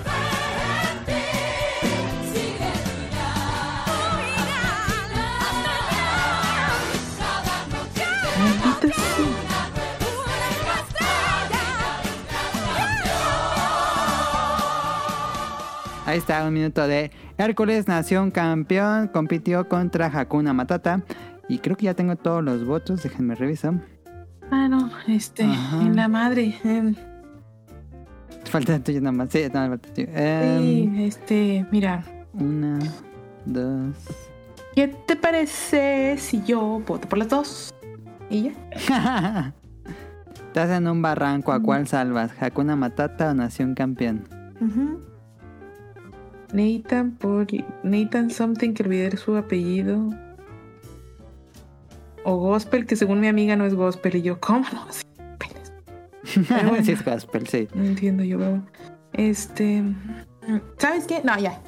Ahí está, un minuto de Hércules, nación campeón, compitió contra Hakuna Matata. Y creo que ya tengo todos los votos, déjenme revisar. Ah, no, este, Ajá. en la madre. Falta tuyo nada más. Sí, nada más tuyo. sí, Em, este, mira. Una, dos. ¿Qué te parece si yo voto por las dos? ¿Y ya? <laughs> Estás en un barranco, ¿a cuál salvas? ¿Hakuna Matata o Nación Campeón? Ujú. Nathan por Nathan something que olvidé su apellido. O gospel, que según mi amiga no es gospel. Y yo, ¿cómo no? <laughs> Sí, bueno. sí, es gospel, sí. No entiendo yo, bueno. Este. ¿Sabes qué? No, ya.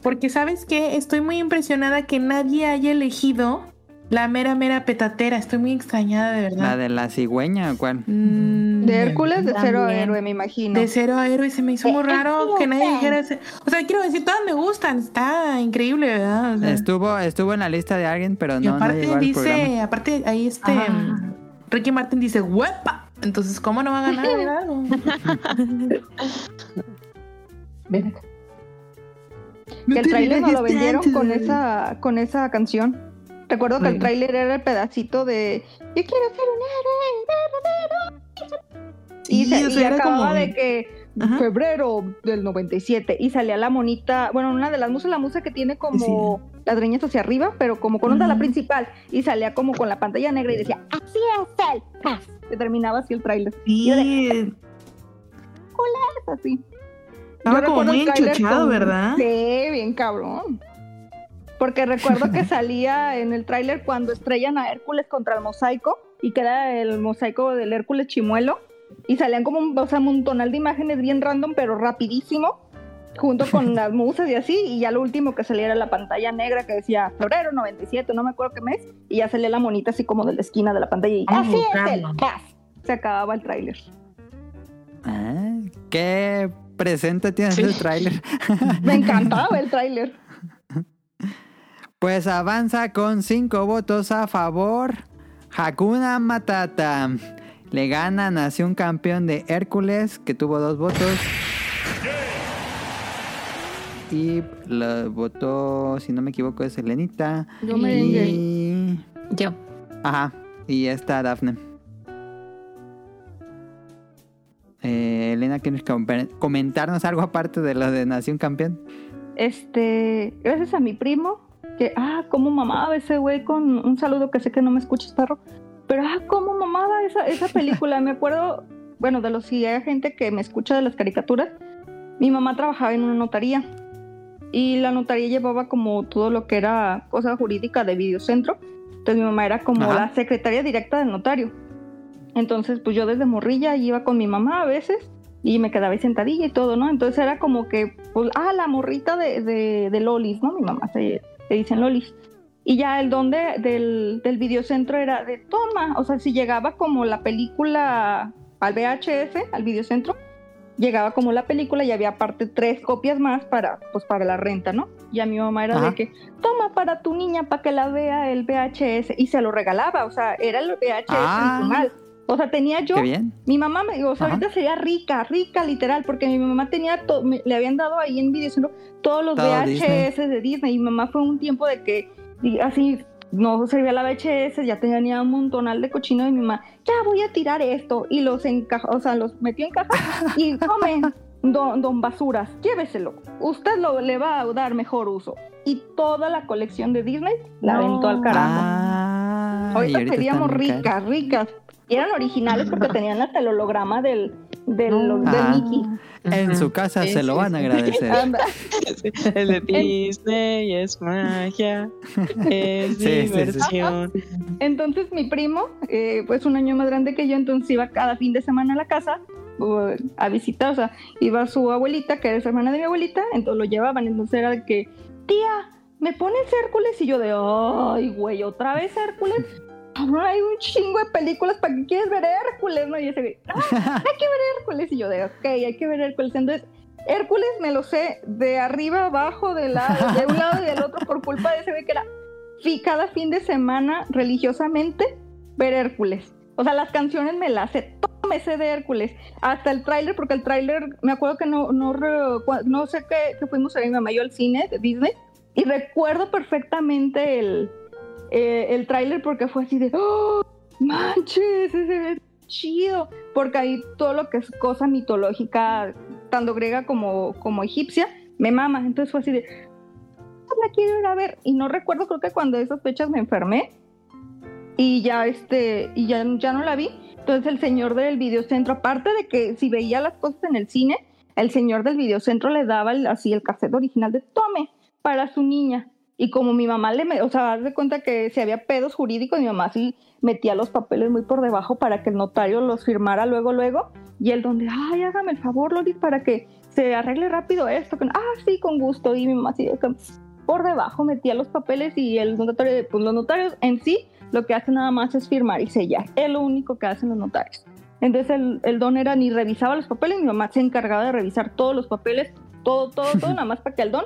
Porque sabes qué? Estoy muy impresionada que nadie haya elegido la mera mera petatera. Estoy muy extrañada, de ¿La verdad. de la cigüeña o cuál? De Hércules, de cero a héroe, me imagino. De cero a héroe se me hizo muy De raro que nadie dijera ese. O sea, quiero decir, todas me gustan. Está increíble, ¿verdad? O sea, Estuvo, estuvo en la lista de alguien, pero y no, no aparte llegó al programa. dice, aparte ahí este Ah. Ricky Martin dice, ¡huepa! Entonces, ¿cómo no va a ganar? <laughs> verdad? No. Ven acá. Que el te tráiler nos lo vendieron con esa, con esa canción. Recuerdo que el tráiler era el pedacito de Yo quiero ser un héroe. Y, Sí, se- y acababa como- de que Ajá. febrero del 97 y salía la monita, bueno, una de las musas, la musa que tiene como las greñas hacia arriba, pero como con onda la principal y salía como con la pantalla negra y decía, así es el paz. Que terminaba así el tráiler. Y yo de, Sí, "Hola", así. Estaba como muy enchochado, con- ¿verdad? Sí, bien cabrón. Porque recuerdo que <laughs> salía en el tráiler cuando estrellan a Hércules contra el mosaico y queda el mosaico del Hércules chimuelo y salían como un, o sea, un montonal de imágenes bien random pero rapidísimo junto con <laughs> las musas y así y ya lo último que salía era la pantalla negra que decía febrero 97, no me acuerdo qué mes y ya salía la monita así como de la esquina de la pantalla y Vamos a así es el paz. Se acababa el tráiler. Ah, ¿Qué presente tiene Sí. el tráiler? Me encantaba <laughs> el tráiler. Pues avanza con cinco votos a favor. Hakuna Matata. Le gana Nación Campeón de Hércules, que tuvo dos votos. Y lo votó, si no me equivoco, es Elenita. Yo merengue. Y... Yo. Ajá, y está Dafne. Eh, Elena, ¿quieres com- comentarnos algo aparte de lo de Nación Campeón? Este, gracias a mi primo, que, ah, cómo mamaba ese güey con un saludo que sé que no me escuchas, perro, pero, ah, cómo mamaba esa, esa película. me acuerdo, bueno, de los si hay gente que me escucha de las caricaturas, mi mamá trabajaba en una notaría y la notaría llevaba como todo lo que era cosa jurídica de videocentro. Entonces mi mamá era como Ajá. la secretaria directa del notario. Entonces, pues yo desde morrilla iba con mi mamá a veces y me quedaba ahí sentadilla y todo, ¿no? Entonces era como que, pues, ah, la morrita de, de, de Lolis, ¿no? Mi mamá se, se dicen Lolis. Y ya el don de- del, del videocentro era de toma, o sea, si llegaba como la película al VHS, al videocentro, llegaba como la película y había aparte tres copias más para, pues, para la renta, ¿no? Y a mi mamá era Ajá. de que, toma para tu niña para que la vea el VHS y se lo regalaba, o sea, era el VHS Ah. original. O sea, tenía yo Qué bien. mi mamá, me, o sea, Ajá. ahorita sería rica, rica literal, porque mi mamá tenía, to- me- le habían dado ahí en videocentro todos los Todo VHS Disney. de Disney. Y mi mamá fue un tiempo de que y así no servía la VHS, ya tenía un montonal de cochino y mi mamá, ya voy a tirar esto. Y los encajó, o sea, los metió en caja <laughs> y tome, don, don Basuras, lléveselo. Usted lo, le va a dar mejor uso. Y toda la colección de Disney la No. aventó al carajo. Ah, Ahorita ahorita seríamos ricas, ricas. Y eran originales porque tenían hasta el holograma del, del, del Ah. Mickey. En su casa Sí, se lo van a agradecer. <laughs> El de <laughs> Disney es magia, es Sí, sí, sí. diversión. Entonces mi primo, eh, pues un año más grande que yo, entonces iba cada fin de semana a la casa a visitar, o sea, iba su abuelita, que es hermana de mi abuelita, entonces lo llevaban, entonces era de que, tía, ¿me pones Hércules? Y yo de, ay, güey, ¿otra vez Hércules? Hay un chingo de películas para que quieres ver Hércules, ¿no? Y ese güey, "Ah, <laughs> hay que ver Hércules. Y yo de, ok, hay que ver Hércules. Entonces, Hércules me lo sé de arriba, abajo, de, la, de un lado y del otro por culpa de ese güey que era cada fin de semana religiosamente ver Hércules. O sea, las canciones me las sé, todo me sé de Hércules. Hasta el tráiler, porque el tráiler, me acuerdo que no, no, no sé qué, que fuimos a mi mamá y yo al cine de Disney. Y recuerdo perfectamente el, eh, el tráiler porque fue así de, ¡Oh, manches, ese se ve chido. Porque ahí todo lo que es cosa mitológica, tanto griega como, como egipcia, me mama. Entonces fue así de, la quiero ir a ver. Y no recuerdo, creo que cuando esas fechas me enfermé. y ya este y ya, ya no la vi. Entonces el señor del videocentro, aparte de que si veía las cosas en el cine, el señor del videocentro le daba así el cassette original de tome para su niña. Y como mi mamá le, me- o sea, de cuenta que si había pedos jurídicos, mi mamá sí metía los papeles muy por debajo para que el notario los firmara luego, luego. Y él donde, ay, hágame el favor, Loris, para que se arregle rápido esto. Que, ah, sí, con gusto. Y mi mamá que por debajo metía los papeles y el notario, pues los notarios en sí lo que hacen nada más es firmar y sellar. Es lo único que hacen los notarios. Entonces el, el don era ni revisaba los papeles, mi mamá se encargaba de revisar todos los papeles, todo, todo, todo, <laughs> nada más para que el don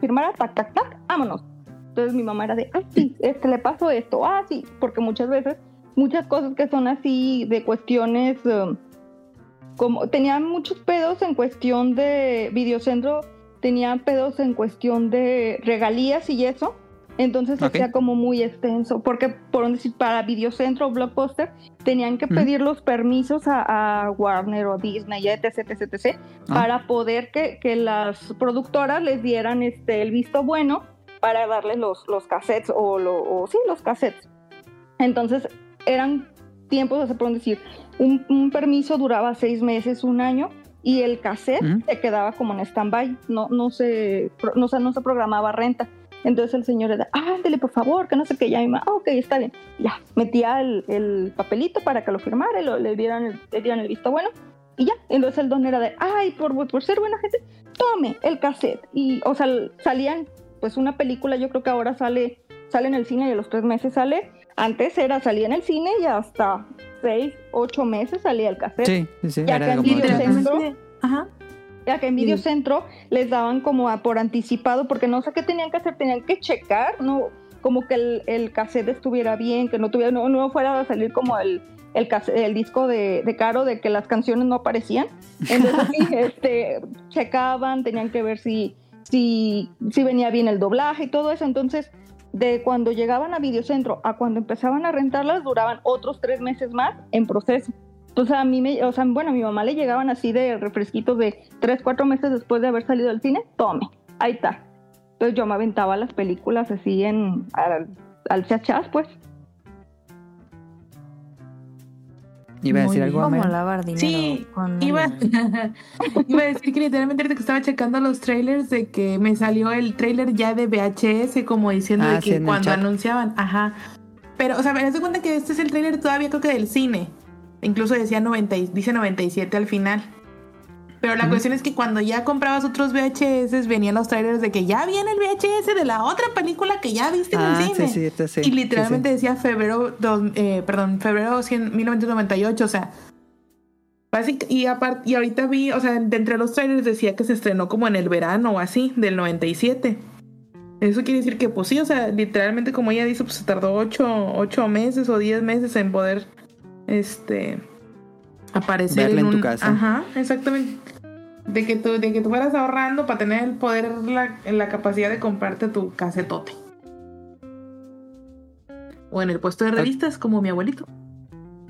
firmara, tac, tac, tac, vámonos. Entonces mi mamá era de, ah, sí, este, le pasó esto, ah, sí, porque muchas veces, muchas cosas que son así de cuestiones, um, como tenían muchos pedos en cuestión de videocentro, tenían pedos en cuestión de regalías y eso, entonces se Ok. hacía como muy extenso, porque por decir, para videocentro o blockbuster tenían que pedir los permisos a, a Warner o Disney, etc, etc, etc, Ah. para poder que, que las productoras les dieran este el visto bueno para darles los, los cassettes o, lo, o sí, los cassettes. Entonces eran tiempos, sea, por decir, un, un permiso duraba seis meses, un año, y el cassette se quedaba como en stand-by, no, no, se, pro- no, se, no se programaba renta. Entonces el señor era, ah, ándele por favor, que no sé qué, ya mi mamá, ah, ok, está bien. Ya, metía el, el papelito para que lo firmara y lo- le, dieran el, le dieran el visto bueno. Y ya, entonces el don era de, ay, por, por ser buena gente, tome el cassette. Y, o sea, salían, pues una película, yo creo que ahora sale, sale en el cine y a los tres meses sale. Antes era, salía en el cine y hasta seis, ocho meses salía el cassette. Sí, sí, sí, Ya era que en como- videocentro, Ajá. Que en videocentro les daban como a- por anticipado, porque no sé qué tenían que hacer, tenían que checar, no, como que el, el cassette estuviera bien, que no tuviera, no, no fuera a salir como el, el, el disco de, de Caro de que las canciones no aparecían. Entonces sí, <laughs> este, checaban, tenían que ver si, si, si venía bien el doblaje y todo eso. Entonces, de cuando llegaban a videocentro a cuando empezaban a rentarlas, duraban otros tres meses más en proceso. Entonces a mí me, o sea, bueno, a mi mamá le llegaban así de refresquitos de tres, cuatro meses después de haber salido del cine, tome, ahí está. Entonces yo me aventaba las películas así en, al, al chachás, pues. Iba a decir Muy algo. Como Amaya? lavar dinero Sí, con <laughs> iba, a decir que literalmente ahorita que estaba checando los trailers de que me salió el trailer ya de VHS como diciendo Ah, de que cuando anunciaban, ajá. Pero, o sea, me das cuenta que este es el trailer todavía creo que del cine. Incluso decía 90, y- dice 97 al final. Pero la cuestión es que cuando ya comprabas otros VHS venían los trailers de que ya viene el VHS de la otra película que ya viste en Ah, el sí, cine. sí, este sí, y literalmente sí, sí. decía febrero, dos- eh, perdón, febrero 100 1998, o sea, básic- y aparte, y ahorita vi, o sea, de entre los trailers decía que se estrenó como en el verano o así, del 97. Eso quiere decir que, pues sí, o sea, literalmente como ella dice, pues se tardó 8, ocho meses o 10 meses en poder, este, aparecer Verla en tu casa. Ajá, exactamente. De que tú, de que tú fueras ahorrando para tener el poder, la, la capacidad de comprarte tu casetote. O en el puesto de revistas, como mi abuelito.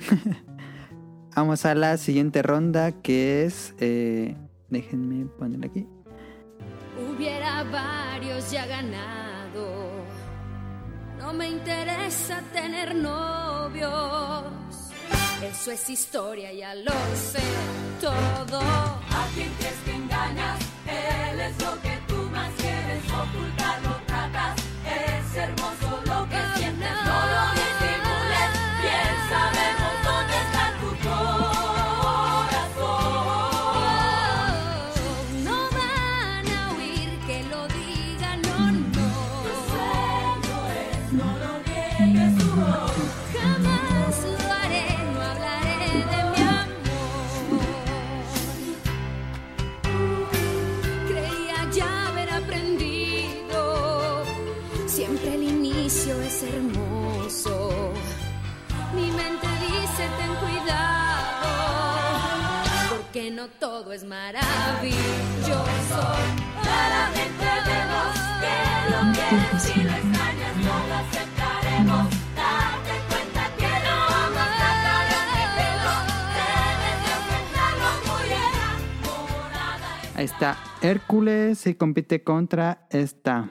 <laughs> Vamos a la siguiente ronda que es... eh, déjenme poner aquí. Hubiera varios ya ganado. No me interesa tener novios. Eso es historia, ya lo sé todo. ¿A quién crees que engañas? Él es lo que todo es maravilloso. Claramente vemos que lo quieres y lo extrañas, no lo aceptaremos. Date cuenta que no amas, trata de admitirlo. Debes de aceptarlo muy enamorada. Ahí está. Hércules y compite contra esta.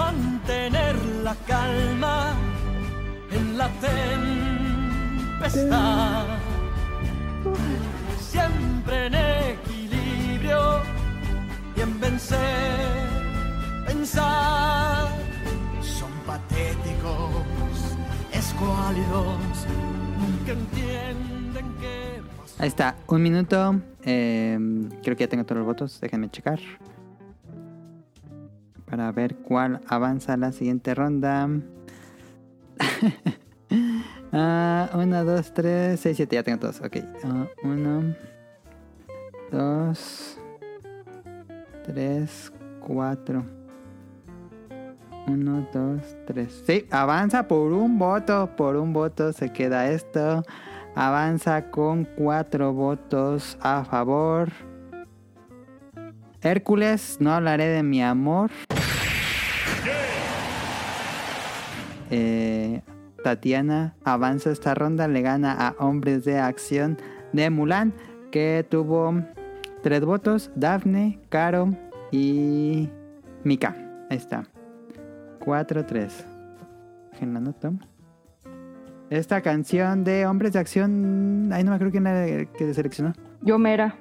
Mantener la calma en la tempestad. Siempre en equilibrio y en vencer, pensar. Son patéticos, escuálidos, nunca entienden que Ahí está, un minuto. Eh, creo que ya tengo todos los votos. Déjenme checar. Para ver cuál avanza la siguiente ronda. <laughs> Ah, uno, dos, tres, seis, siete. Ya tengo todos. Ok. Ah, uno, dos, tres, cuatro. Uno, dos, tres. Sí, avanza por un voto. Por un voto se queda esto. Avanza con cuatro votos a favor. Hércules, no hablaré de mi amor. Eh, Tatiana avanza esta ronda, le gana a Hombres de Acción de Mulan, que tuvo tres votos, Daphne, Caro y Mika. Ahí está. 4-3. En la nota. Esta canción de Hombres de Acción, ahí no me acuerdo quién era el que seleccionó. Yo mera.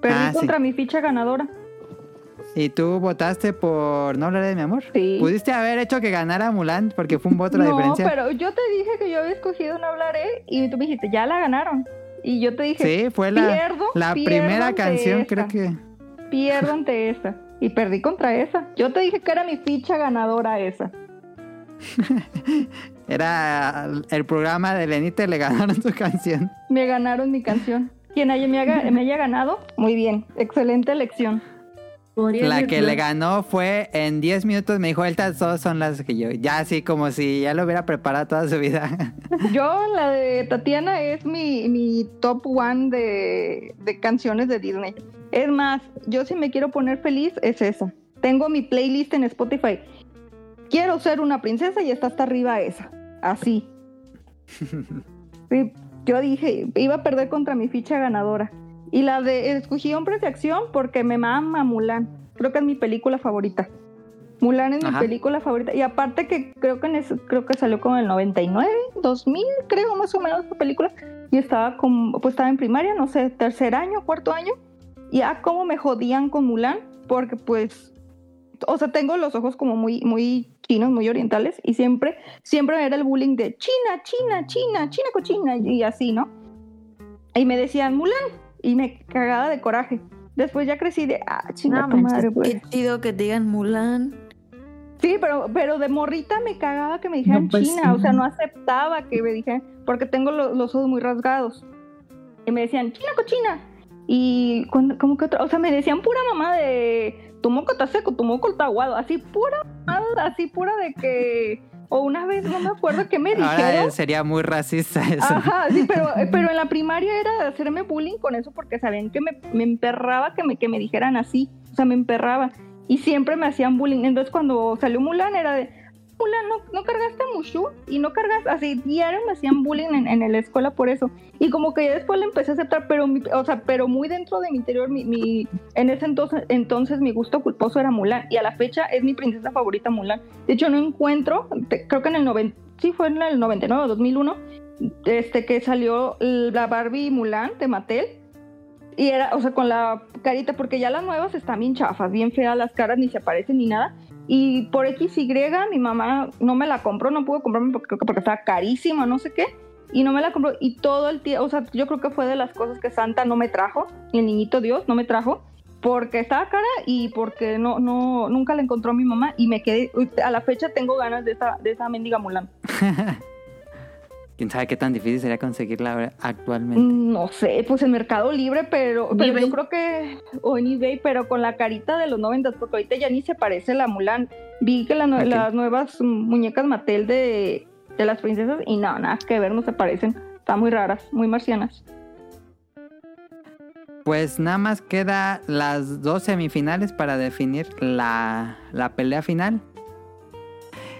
Perdí Ah, sí. contra mi ficha ganadora. ¿Y tú votaste por No hablaré de mi amor? Sí. Pudiste haber hecho que ganara Mulan porque fue un voto la no, diferencia. pero yo te dije que yo había escogido No hablaré y tú me dijiste, ya la ganaron. Y yo te dije, Sí, fue la, pierdo, la pierdo primera canción, esta, creo que. Pierdo <laughs> ante esa. Y perdí contra esa. Yo te dije que era mi ficha ganadora esa. Era el programa de Lenita y le ganaron su canción. Me ganaron mi canción. Quien haya, me, haga- me haya ganado, muy bien. Excelente elección. La que le ganó fue en 10 minutos. Me dijo, estas dos son las que yo. Ya así como si ya lo hubiera preparado toda su vida. <laughs> Yo, la de Tatiana, es mi, mi top one de, de canciones de Disney. Es más, yo si me quiero poner feliz, es esa. Tengo mi playlist en Spotify. Quiero ser una princesa y está hasta arriba esa. Así. <laughs> Sí, yo dije, iba a perder contra mi ficha ganadora. Y la de, escogí Hombres de Acción porque me mama Mulan. Creo que es mi película favorita. Mulan es mi Ajá. película favorita. Y aparte que creo que en creo que salió como en el 99, 2000, creo más o menos esa película. Y estaba como, pues estaba en primaria, no sé, tercer año, cuarto año. Y ah, cómo me jodían con Mulan, porque pues, o sea, tengo los ojos como muy, muy chinos, muy orientales, y siempre, siempre era el bullying de China, China, China, China cochina, y así, ¿no? Y me decían Mulan, y me cagaba de coraje. Después ya crecí de, ah, chinga No tu manches, madre, pues. Qué chido que te digan Mulan. Sí, pero, pero de morrita me cagaba que me dijeran No, pues, China, o sea, no aceptaba que me dijeran, porque tengo lo- los ojos muy rasgados. Y me decían, China cochina. Y cuando, como que otra, o sea, me decían pura mamá de tu moco está seco, tu moco está aguado, así pura mamada, así pura de que, o una vez no me acuerdo qué me <laughs> dijeron. Ahora sería muy racista eso. Ajá, sí, pero, <laughs> pero en la primaria era hacerme bullying con eso porque sabían que me, me emperraba que me, que me dijeran así. O sea, me emperraba. Y siempre me hacían bullying. Entonces cuando salió Mulan era de, Mulan, ¿no, no cargaste a Mushu? Y no cargaste, así diario me hacían bullying en, en la escuela por eso. Y como que ya después le empecé a aceptar, pero, mi- o sea, pero muy dentro de mi interior, mi, mi- en ese entonces, entonces mi gusto culposo era Mulan. Y a la fecha es mi princesa favorita Mulan. De hecho, no encuentro, creo que en el 90, sí fue en el 99 o 2001, este que salió la Barbie Mulan de Mattel y era, o sea, con la carita, porque ya las nuevas están bien chafas, bien feas las caras, ni se parecen ni nada. Y por X, Y, mi mamá no me la compró, no pudo comprarme porque, porque estaba carísima, no sé qué. Y no me la compró. Y todo el tiempo, o sea, yo creo que fue de las cosas que Santa no me trajo, el niñito Dios no me trajo, porque estaba cara y porque no, no, nunca la encontró mi mamá. Y me quedé, a la fecha tengo ganas de esa, de esa mendiga Mulan. <laughs> quién sabe qué tan difícil sería conseguirla actualmente. Mm, No sé, pues en Mercado Libre, pero, yo creo que, o en eBay, pero con la carita de los 90, porque ahorita ya ni se parece la Mulan. Vi que la las nuevas muñecas Mattel de, de las princesas, y no, nada que ver, no se parecen. Están muy raras, muy marcianas. Pues nada más queda las dos semifinales para definir la, la pelea final.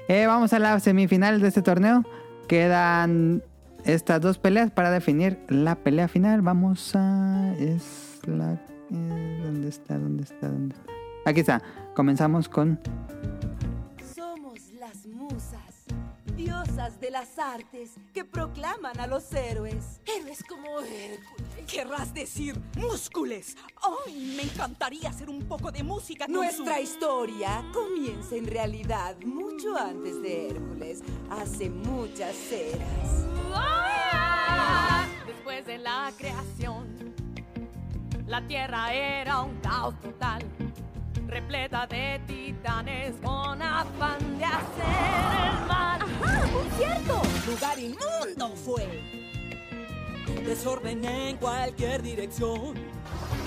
Eh, vamos a la semifinal de este torneo. Quedan estas dos peleas para definir la pelea final. Vamos a... Es la... eh, ¿Dónde está? ¿Dónde está? ¿Dónde está? Aquí está. Comenzamos con... Somos las musas, diosas de las artes que proclaman a los héroes. Héroes como Hércules. Querrás decir múscules. ¡Ay! Me encantaría hacer un poco de música con Nuestra su- historia comienza en realidad mucho antes de Hércules, hace muchas eras. Ah, Después de la creación, la tierra era un caos total, repleta de titanes con afán de hacer el mal. ¡Ajá! ¡Muy cierto! Lugar inmundo fue. Desorden en cualquier dirección.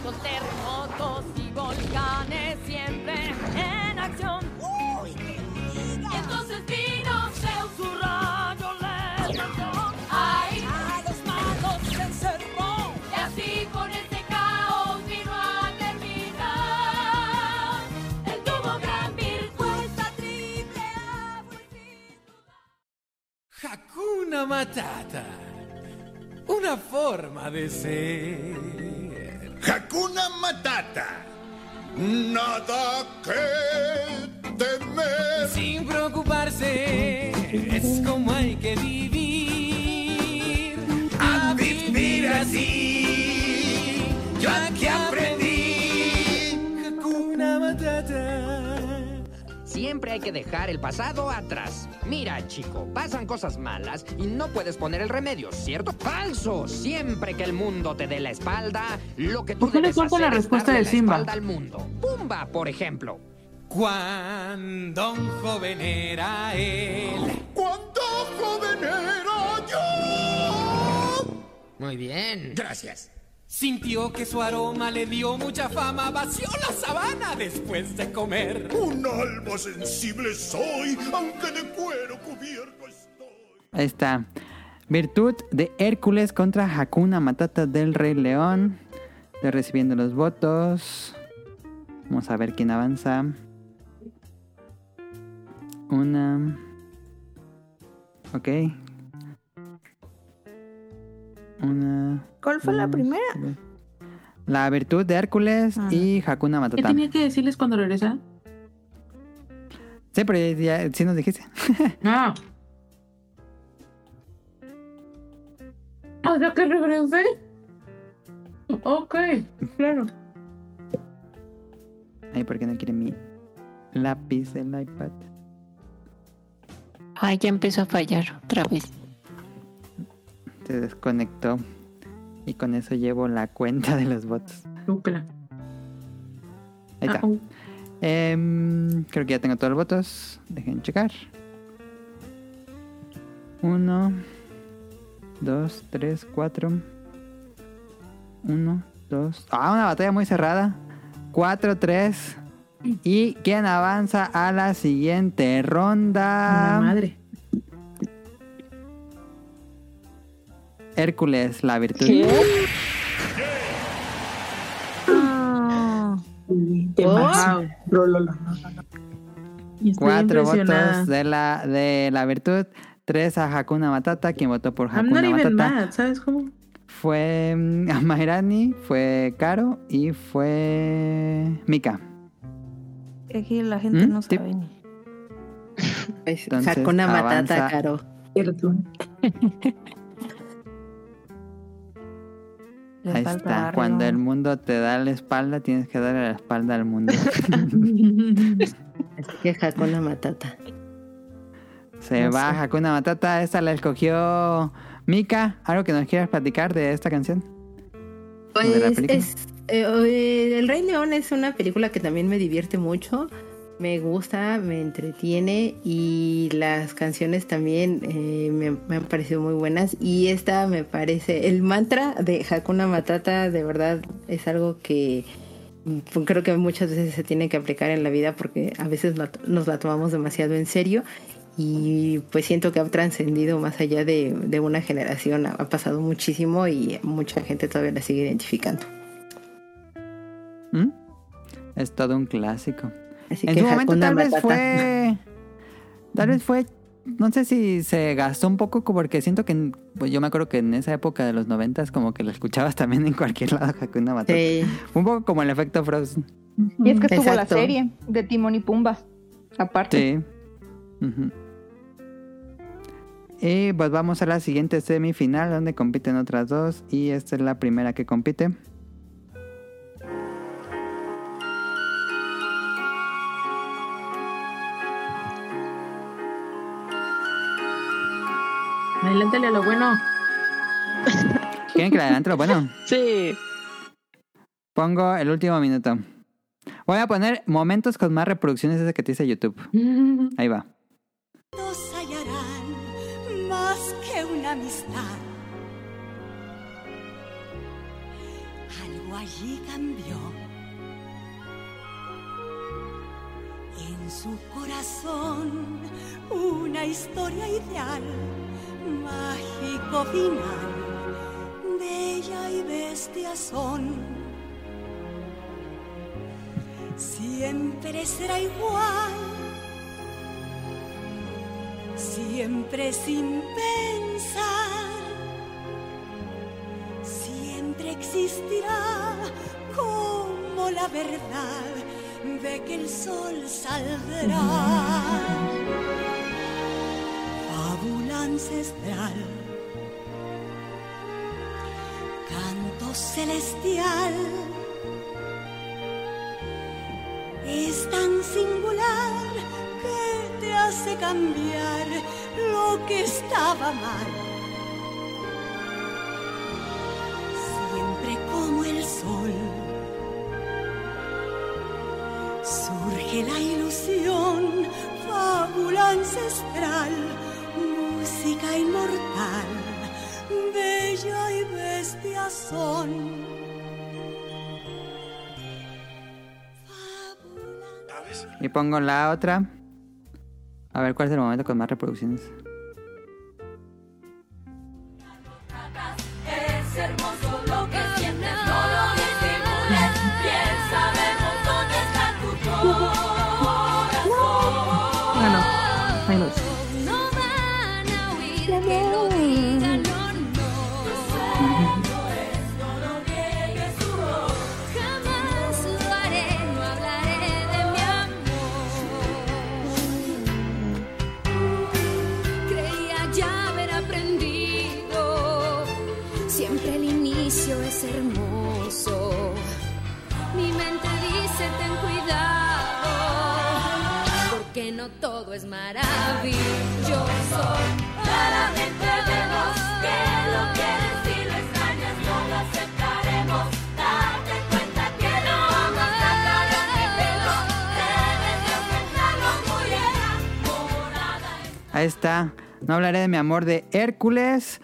Con terremotos y volcanes siempre en acción. ¡Uy, qué liga! Y entonces vino Zeus, su Hakuna Matata. Una forma de ser. Hakuna Matata. Nada que temer. Sin preocuparse, es como hay que vivir. A vivir así. Siempre hay que dejar el pasado atrás. Mira, chico, pasan cosas malas y no puedes poner el remedio, ¿cierto? ¡Falso! Siempre que el mundo te dé la espalda, lo que tú ¿Por qué le debes hacer la es respuesta darle de la Simba? espalda al mundo. Pumba, por ejemplo. Cuando un joven era él. Cuando joven era yo. Muy bien. Gracias. Sintió que su aroma le dio mucha fama, vació la sabana después de comer. Un alma sensible soy, aunque de cuero cubierto estoy. Ahí está. Virtud de Hércules contra Hakuna Matata del Rey León. Estoy recibiendo los votos. Vamos a ver quién avanza. Una. Ok. Una. ¿Cuál fue la primera? La virtud de Hércules Ah. y Hakuna ¿Qué Matata. tenía que decirles cuando regresa? Sí, pero ya, ya- sí nos dijiste. <laughs> Ah. O sea que regresé. Ok, claro. Ay, ¿por qué no quiere mi lápiz del iPad? Ay, ya empezó a fallar otra vez. Se desconectó. Y con eso llevo la cuenta de los votos. Ahí está. Uh. Em, creo que ya tengo todos los votos. Dejen checar. Uno, dos, tres, cuatro. Uno, dos. Ah, una batalla muy cerrada. Cuatro, tres. ¿Y quién avanza a la siguiente ronda? La madre. Hércules, la virtud. Ah. Rololo. Y estoy Cuatro votos de la, de la virtud. Tres a Hakuna Matata. Quien votó por I'm not Hakuna even Matata mad, ¿sabes cómo? fue mm, <laughs> Amairani, fue Caro y fue Mika. aquí la gente ¿Mm? no Tip. sabe ni. <laughs> Pues, Entonces, sacó una matata, avanza. Caro. <laughs> Ahí está. Cuando el mundo te da la espalda, tienes que darle la espalda al mundo. <laughs> Así que Hakuna Matata. Se No va sé. Hakuna Matata. Esta la escogió Mika. ¿Algo que nos quieras platicar de esta canción? ¿O de la Pues es, eh, eh, El Rey León es una película que también me divierte mucho. Me gusta, me entretiene y las canciones también eh, me, han parecido muy buenas. Y esta me parece, el mantra de Hakuna Matata de verdad es algo que mm, creo que muchas veces se tiene que aplicar en la vida porque a veces nos la tomamos demasiado en serio y pues siento que ha trascendido más allá de, una generación, ha, ha pasado muchísimo y mucha gente todavía la sigue identificando. ¿Mm? Es todo un clásico. Así en que su momento tal vez fue... Tal vez fue... No sé si se gastó un poco porque siento que... Pues yo me acuerdo que en esa época de los noventas como que lo escuchabas también en cualquier lado Hakuna Matata. Un poco como el efecto Frozen. Y es que estuvo la serie de Timón y Pumba. Aparte. Sí. Y pues vamos a la siguiente semifinal donde compiten otras dos y esta es la primera que compite. Adelántale a lo bueno. ¿Quieren que la adelante lo bueno? <laughs> Sí. Pongo el último minuto. Voy a poner momentos con más reproducciones ese que te dice YouTube. <laughs> Ahí va. Todos hallarán más que una amistad. Algo allí cambió. En su corazón una historia ideal, mágico final, bella y bestia son. Siempre será igual siempre sin pensar, siempre existirá como la verdad de que el sol saldrá. Ancestral, canto celestial. Es tan singular que te hace cambiar lo que estaba mal. Siempre como el sol, surge la ilusión, fábula ancestral, música inmortal, bella y bestia son. Y pongo la otra. A ver cuál es el momento con más reproducciones. Es hermoso todo es maravilloso. Claramente vemos que lo quieres y lo extrañas, no lo aceptaremos. Date cuenta que no vamos a tratar de admitirlo. Debes de aceptarlo muy enamorada. Ahí está. No hablaré de mi amor de Hércules.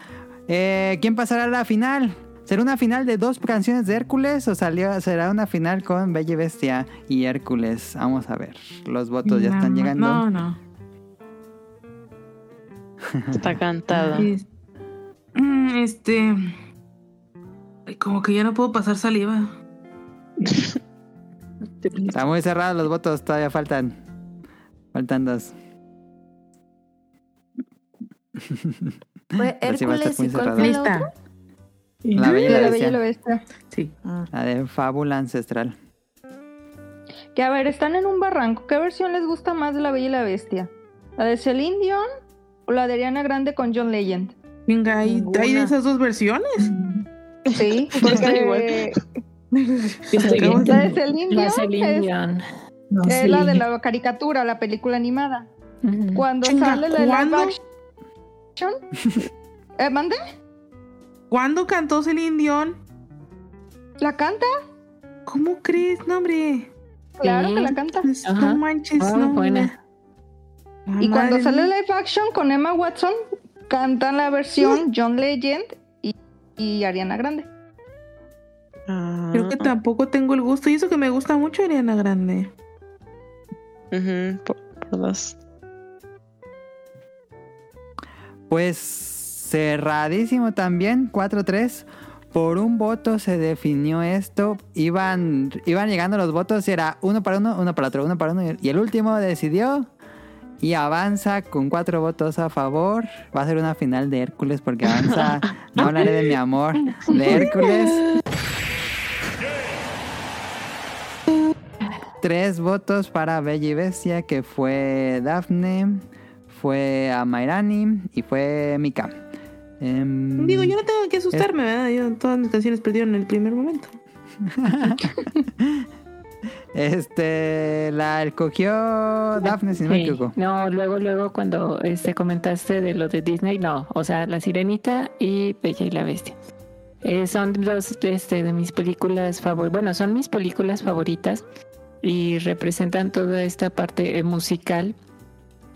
Eh, ¿Quién pasará a la final? ¿Será una final de dos canciones de Hércules o salió, será una final con Bella y Bestia y Hércules? Vamos a ver. Los votos ya están llegando. No, no. <laughs> Está cantado. Mm, Este. Como que ya no puedo pasar saliva. Está muy cerrados los votos, todavía faltan. Faltan dos. Fue Hércules y cuál fue? La Bella y la La Bestia. Bella y la Bestia. Sí. La de Fábula Ancestral. Que a ver, están en un barranco. ¿Qué versión les gusta más de La Bella y la Bestia? ¿La de Celine Dion o la de Ariana Grande con John Legend? Venga, ¿hay. ¿hay de esas dos versiones? Sí, <laughs> Está igual. <laughs> porque la de Celine La Dion Celine es, Dion. es la de la caricatura, la película animada. Cuando Chinga, sale la de live ¿cuándo? action. ¿Eh, mande? ¿Cuándo cantó Celine Dion? ¿La canta? ¿Cómo crees? No, hombre. Claro Sí. que la canta. Pues, no manches, Muy no. buena. La Y cuando sale live action con Emma Watson, cantan la versión John Legend y, y Ariana Grande. Creo que tampoco tengo el gusto. Y eso que me gusta mucho Ariana Grande. Ujú, por, por dos. Pues cerradísimo también, 4-3. Por un voto se definió esto. Iban, iban llegando los votos y era uno para uno, uno para otro, uno para uno. Y el último decidió y avanza con cuatro votos a favor. Va a ser una final de Hércules porque avanza. <laughs> No hablaré de mi amor, de Hércules. Tres votos para Bella y Bestia, que fue Daphne, fue a Mairani y fue Mika. Em, Digo, yo no tengo que asustarme, ¿verdad? Yo todas mis canciones perdieron en el primer momento. <laughs> Este, la escogió Daphne, si no me Sí. equivoco. No, luego, luego cuando este, comentaste de lo de Disney, no, o sea, La Sirenita y Bella y la Bestia. Eh, son dos este, de mis películas favoritas, bueno, son mis películas favoritas y representan toda esta parte musical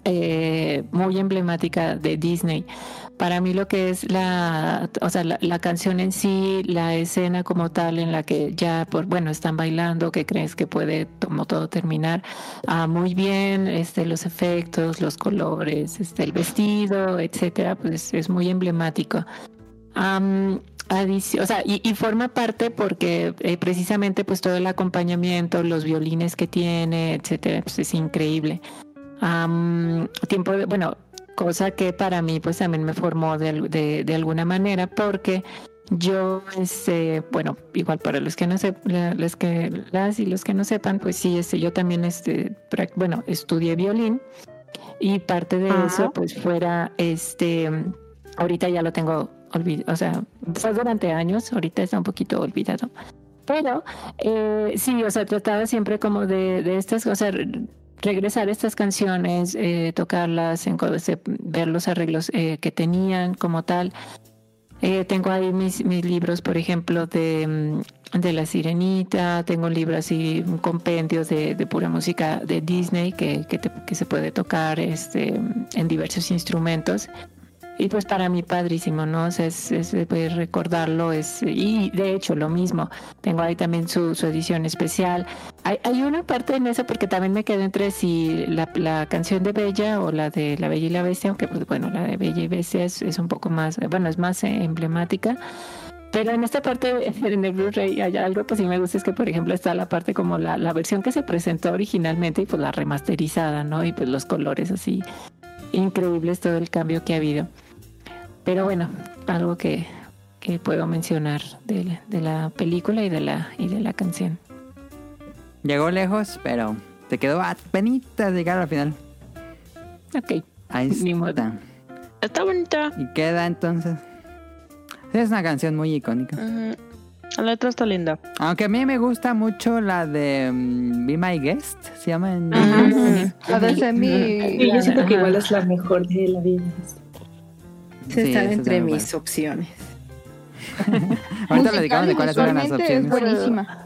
eh, muy emblemática de Disney. Para mí lo que es la, o sea, la, canción en sí, la escena como tal en la que ya, por, bueno, están bailando, que crees que puede como todo terminar ah, muy bien, este, los efectos, los colores, este, el vestido, etcétera, pues es muy emblemático. Adici- o sea, y, forma parte porque eh, precisamente pues todo el acompañamiento, los violines que tiene, etcétera, pues es increíble. Am, tiempo de, bueno, cosa que para mí pues también me formó de, de, de alguna manera porque yo, este, bueno, igual para los que no sepan, los que las y los que no sepan, pues sí, este, yo también, este, bueno, estudié violín y parte de eso, pues fuera, este, ahorita ya lo tengo olvidado, o sea, fue durante años, ahorita está un poquito olvidado. Pero eh, sí, o sea, trataba siempre como de, de estas cosas, regresar estas canciones, eh, tocarlas, en, ver los arreglos eh, que tenían como tal. Eh, tengo ahí mis, libros, por ejemplo, de, mm, de La Sirenita, tengo un libro así, un compendio de, pura música de Disney que, que, te- que se puede tocar este, en diversos instrumentos. Y pues para mí padrísimo, ¿no? O sea, es, es, pues, recordarlo, es, y de hecho lo mismo, tengo ahí también su, su edición especial. Hay, hay una parte en esa porque también me quedé entre si la, la canción de Bella o la de La Bella y la Bestia, aunque pues bueno, la de Bella y Bestia es, es un poco más, bueno, es más eh, emblemática. Pero en esta parte, <laughs> en el Blu-ray, hay algo que sí me gusta, es que por ejemplo está la parte como la, la versión que se presentó originalmente y pues la remasterizada, ¿no? Y pues los colores así increíbles, todo el cambio que ha habido. Pero bueno, algo que, que puedo mencionar de, de la película y de la, y de la canción. Llegó lejos, pero te quedó a penitas llegar al final. Ok. Ahí está. Está bonita. Y queda entonces. Es una canción muy icónica. La letra está linda. Aunque a mí me gusta mucho la de mm, Be My Guest, se llama en La de Semi. Y yo siento que igual es la mejor de la vida. Sí, entre mis opciones. Ahorita platicamos de cuáles eran las Visualmente es opciones. buenísima.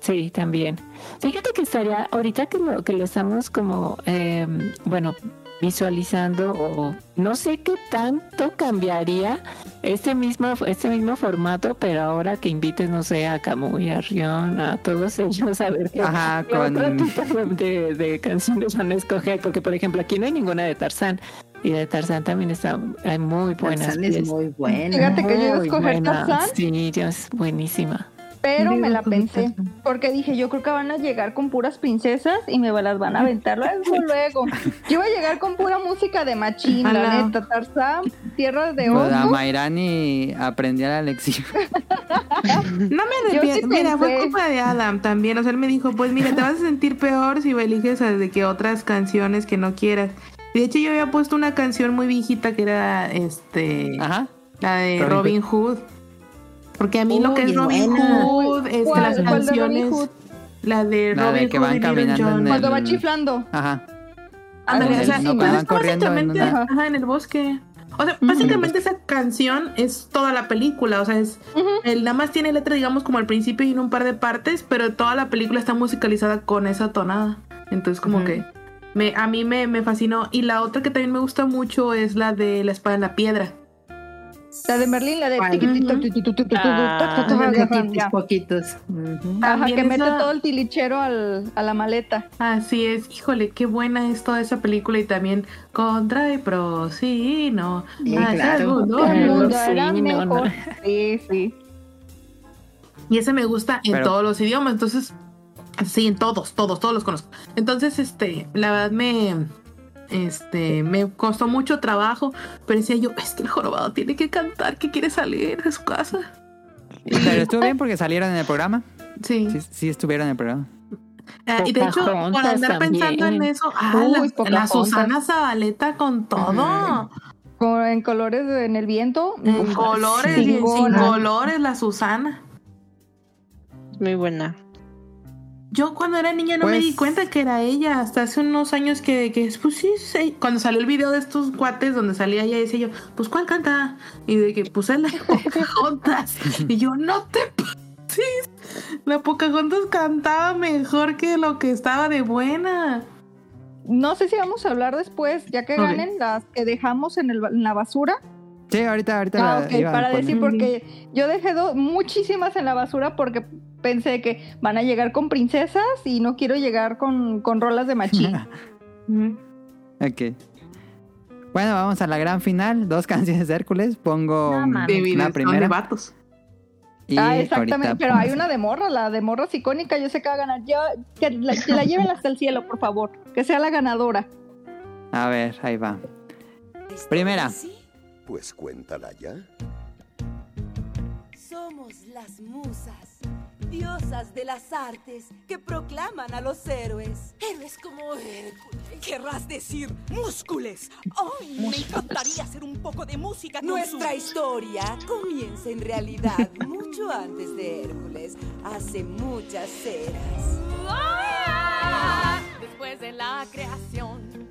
Sí, también. Fíjate que estaría, ahorita que lo, que lo estamos como, eh, bueno, visualizando o no sé qué tanto cambiaría este mismo, este mismo formato, pero ahora que invites, no sé, a Camuy, a Rion, a todos ellos a ver qué, Ajá, qué con- otro tipo de, de canciones van a escoger, porque por ejemplo aquí no hay ninguna de Tarzán. Y de Tarzán también está, hay muy buenas. Tarzán es muy buena. Fíjate que yo iba a escoger buena. Tarzán. Sí, es buenísima. Pero me la pensé. Porque dije, yo creo que van a llegar con puras princesas y me las van a aventar luego, <laughs> luego. Yo iba a llegar con pura música de machín, la neta. Tarzán, Tierra de Pues Osos. Mairani aprendió la lección. <laughs> No me sí arrepiento. Mira, fue culpa de Adam también. O sea, él me dijo, pues mira, te vas a sentir peor si eliges a- de que otras canciones que no quieras. De hecho, yo había puesto una canción muy viejita que era este Ajá. la de Robin Robin, Hood. Porque a mí lo Uy, que es es Robin buena. Hood, este, ¿Cuál? las ¿Cuál de Robin canciones, la de La de Robin que Hood van y caminando en el- Cuando va chiflando. Ajá. Ándale, En o sea, no, pues van es corriendo en básicamente, una- ajá, en el bosque. O sea, básicamente esa canción es toda la película. O sea, es. el, nada más tiene letra, digamos, como al principio y en un par de partes, pero toda la película está musicalizada con esa tonada. Entonces, como que. Me, a mí me, me fascinó. Y la otra que también me gusta mucho es la de La espada en la piedra. La de Merlín, la de Ah, poquitos, ajá. poquitos. Ajá, También que mete todo el tilichero al, a la maleta. Así es, híjole, qué buena es toda esa película y también contra y pro, sí, no. Sí, Ah, claro. sí. Y ese me gusta en todos los idiomas, entonces, sí, en todos, todos, todos los conozco. Entonces, este, la verdad me, este, me costó mucho trabajo, pero decía yo, es que el jorobado tiene que cantar, que quiere salir de su casa. Pero estuvo bien porque salieron en el programa. Sí. Sí, sí estuvieron en el programa. Ah, y de hecho, por andar pensando en eso, ah, Uy, la. Susana Zabaleta con todo. Con, en colores en el viento. En mm, colores sin chingona. colores, la Susana. Muy buena. Yo cuando era niña no me Pues- di cuenta que era ella, hasta hace unos años que, que pues sí, sí, cuando salió el video de estos cuates donde salía ella, decía yo, pues ¿cuál canta? Y de que puse la de <laughs> Pocahontas. y yo, no te <laughs> pases. La Pocahontas cantaba mejor que lo que estaba de buena. No sé si vamos a hablar después, ya que ganen las que dejamos en, el, en la basura. Sí, ahorita, ahorita Ah, la ok, para decir, porque yo dejé do- muchísimas en la basura porque pensé que van a llegar con princesas y no quiero llegar con, con rolas de machín. <laughs> Ok. Bueno, vamos a la gran final. Dos <laughs> canciones de Hércules. Pongo No la son de primera. vatos. Y ah, exactamente, pero hay una de morra, la de morra es icónica, yo sé que va a ganar. Yo, que, la, que la lleven hasta el cielo, por favor, que sea la ganadora. A ver, ahí va. Primera. Pues cuéntala ya. Somos las musas, diosas de las artes que proclaman a los héroes. Héroes como Hércules. Querrás decir múscules. ¡Ay! Me encantaría hacer un poco de música con Nuestra historia comienza en realidad mucho antes de Hércules, hace muchas eras. Después de la creación,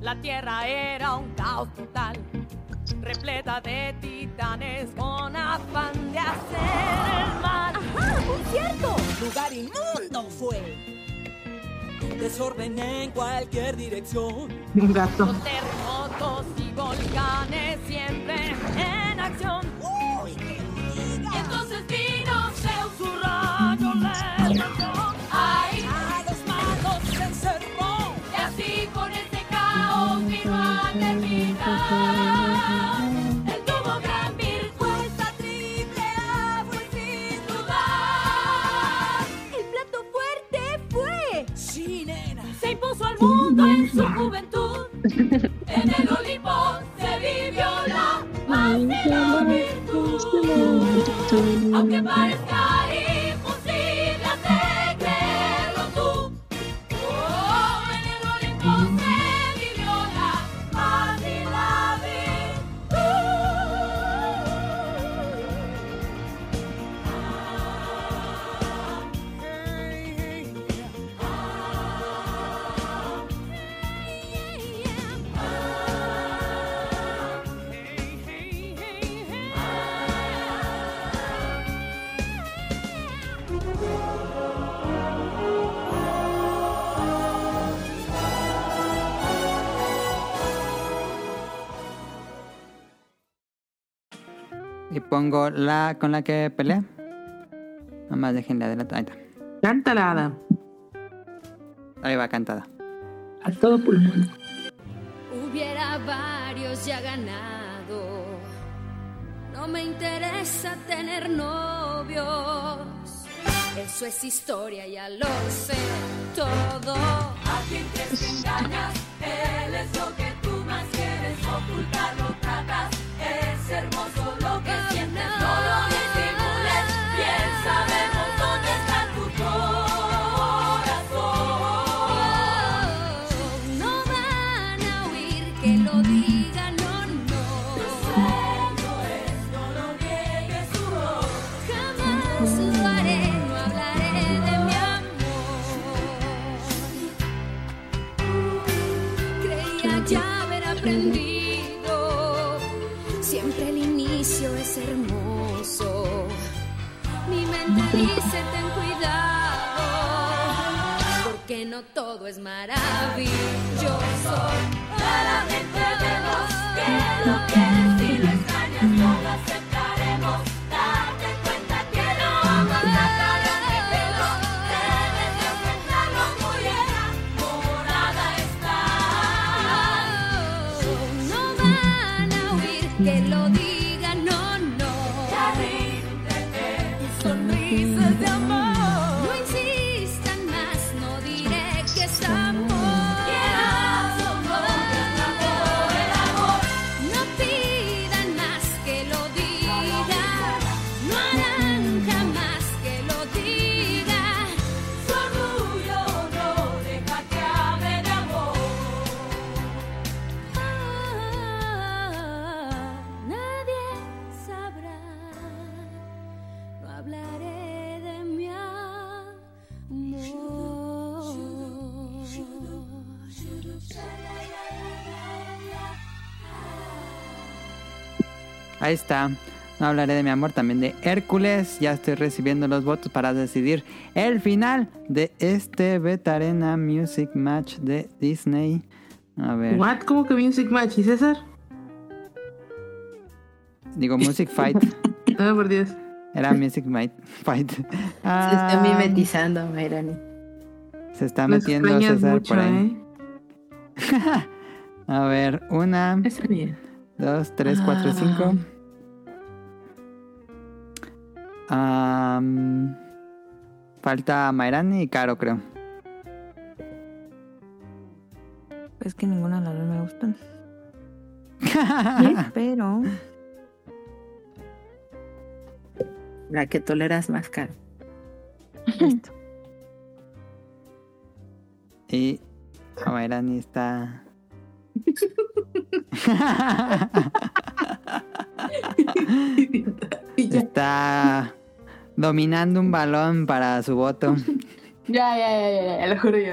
la tierra era un caos total, repleta de titanes con afán de hacer el mal. ¡Ajá! ¡Muy cierto! Lugar inmundo fue. Desorden en cualquier dirección. Un gato. Los terremotos y volcanes siempre en acción. ¡Uy, qué Y entonces vino Zeus, su rayo le su juventud. En el Olimpo se vivió la más de la virtud. Aunque parezca pongo la con la que pelea. Nada más déjenle adelante. Ahí está. Cántala, Adam. Ahí va cantada. A todo pulmón. Hubiera varios ya ganado. No me interesa tener novios. Eso es historia, ya lo sé todo. A quien crees que engañas, él es lo que tú más quieres ocultar, todo es maravilloso. Claramente vemos que lo que Ahí está. No hablaré de mi amor, también de Hércules. Ya estoy recibiendo los votos para decidir el final de este Betarena Music Match de Disney. A ver. ¿What? ¿Cómo que Music Match? ¿Y César? Digo Music <laughs> Fight. No, por Dios. Era Music Might- Fight. Se Ah, está mimetizando, Mayrani. Se está metiendo César mucho, por ahí. ¿eh? <laughs> A ver, una, Está bien. dos, tres, cuatro, Ah. cinco. Am, falta Mayrani y Caro, creo. Es que ninguna de las dos me gustan. <laughs> Pero La que toleras más caro. <laughs> Y Mayrani está. <laughs> está dominando un balón para su voto. <laughs> Ya, ya, ya, ya, lo juro yo.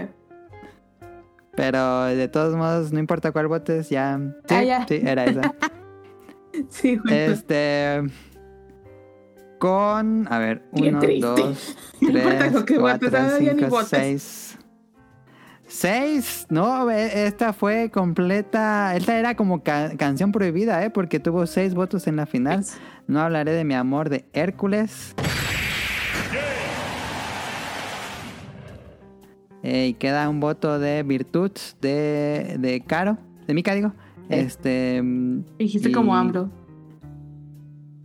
Pero de todos modos, no importa cuál votes, ya. Sí, Ah, ya. sí, era esa. <laughs> Sí. Este. Con. A ver, uno, triste. dos, <laughs> No tres, qué cuatro, votes, cinco, seis. Seis. No, esta fue completa. Esta era como ca- canción prohibida, ¿eh? Porque tuvo seis votos en la final. No hablaré de mi amor de Hércules. Eh, y queda un voto de Virtud de, de Caro. De Mika, digo. Este. mm, Dijiste y- como AMLO.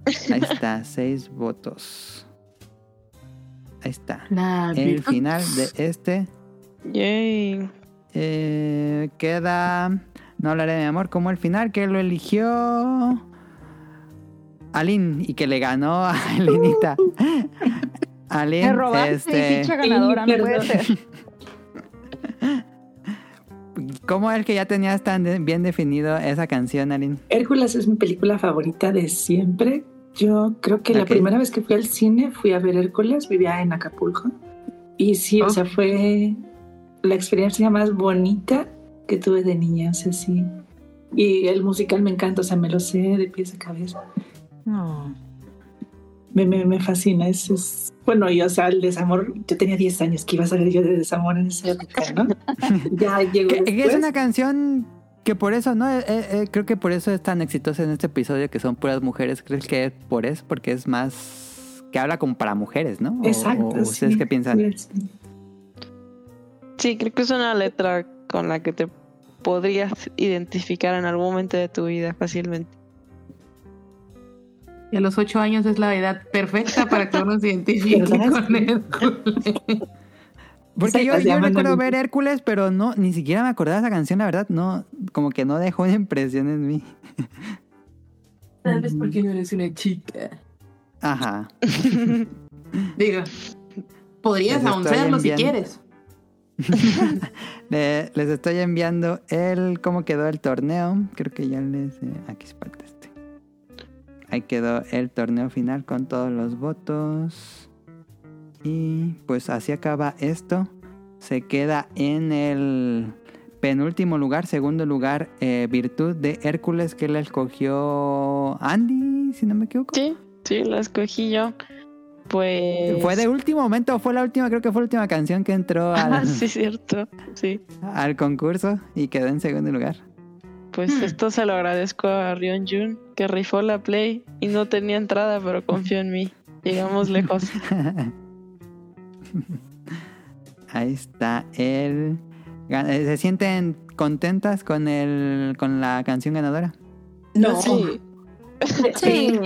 Ahí está, <laughs> seis votos. Ahí está. La El Virtud. final de este. Yay. eh, queda. No hablaré de mi amor como el final que lo eligió. Aline y que le ganó a <laughs> Elenita. Aline, Me robaste, este. ficha ganadora, no puede ser. ¿Cómo es que ya tenías tan bien definido esa canción, Aline? Hércules es mi película favorita de siempre. Yo creo que la primera vez que fui al cine fui a ver Hércules, vivía en Acapulco. Y sí, o sea, fue la experiencia más bonita que tuve de niña, o sea, sí. Y el musical me encanta, o sea, me lo sé de pies a cabeza. no. Me, me, me fascina, es, es- Bueno, y o sea, el desamor, yo tenía 10 años, que iba a saber yo de desamor en esa época, ¿no? <laughs> ya llegó Que, es una canción que por eso, ¿no? Eh, eh, creo que por eso es tan exitosa en este episodio, que son puras mujeres. ¿Crees que es por eso? Porque es más... que habla como para mujeres, ¿no? O- Exacto. o ¿Ustedes sí, qué piensan? sí. Sí, creo que es una letra con la que te podrías identificar en algún momento de tu vida fácilmente. Y a los ocho años es la edad perfecta para que uno se identifique con Hércules. Porque yo, se yo recuerdo ver Hércules, pero no, ni siquiera me acordaba de esa canción, la verdad, no, como que no dejó una impresión en mí. Tal vez porque no eres una chica. Ajá. <laughs> Digo, podrías Les aún serlo si quieres. <laughs> Le- les estoy enviando el cómo quedó el torneo. Creo que ya les... eh, aquí falta este. Ahí quedó el torneo final con todos los votos. Y pues así acaba esto. Se queda en el penúltimo lugar, segundo lugar, eh, Virtud de Hércules que la escogió Andy, si no me equivoco. Sí, sí, la escogí yo. Pues. ¿Fue de último momento fue la última? Creo que fue la última canción que entró <laughs> Ah, al, sí, cierto. Sí. al concurso y quedó en segundo lugar. Pues esto se lo agradezco a Rion Jun, que rifó la play y no tenía entrada, pero confió en mí. Llegamos lejos. <laughs> Ahí está el... gan- eh, ¿Se sienten contentas con el con la canción ganadora? No. Sí. Sí.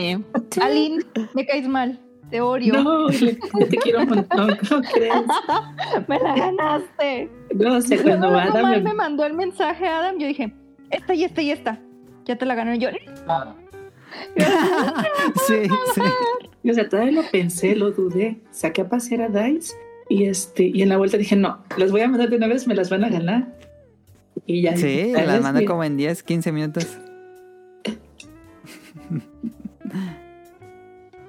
Aline, me caes mal. Te odio. No, te quiero un montón, ¿cómo crees? <laughs> me la ganaste. No sé, cuando Luego Adam me mandó el mensaje Adam, yo dije, esta y esta y esta. Ya te la gané yo. <laughs> Sí, sí. O sea, todavía lo pensé, lo dudé. Saqué a pasear a Dice y este y en la vuelta dije, no, las voy a mandar de una vez, me las van a ganar. Y ya. Sí, dije, las "Tal mandó vez como en 10, 15 minutos.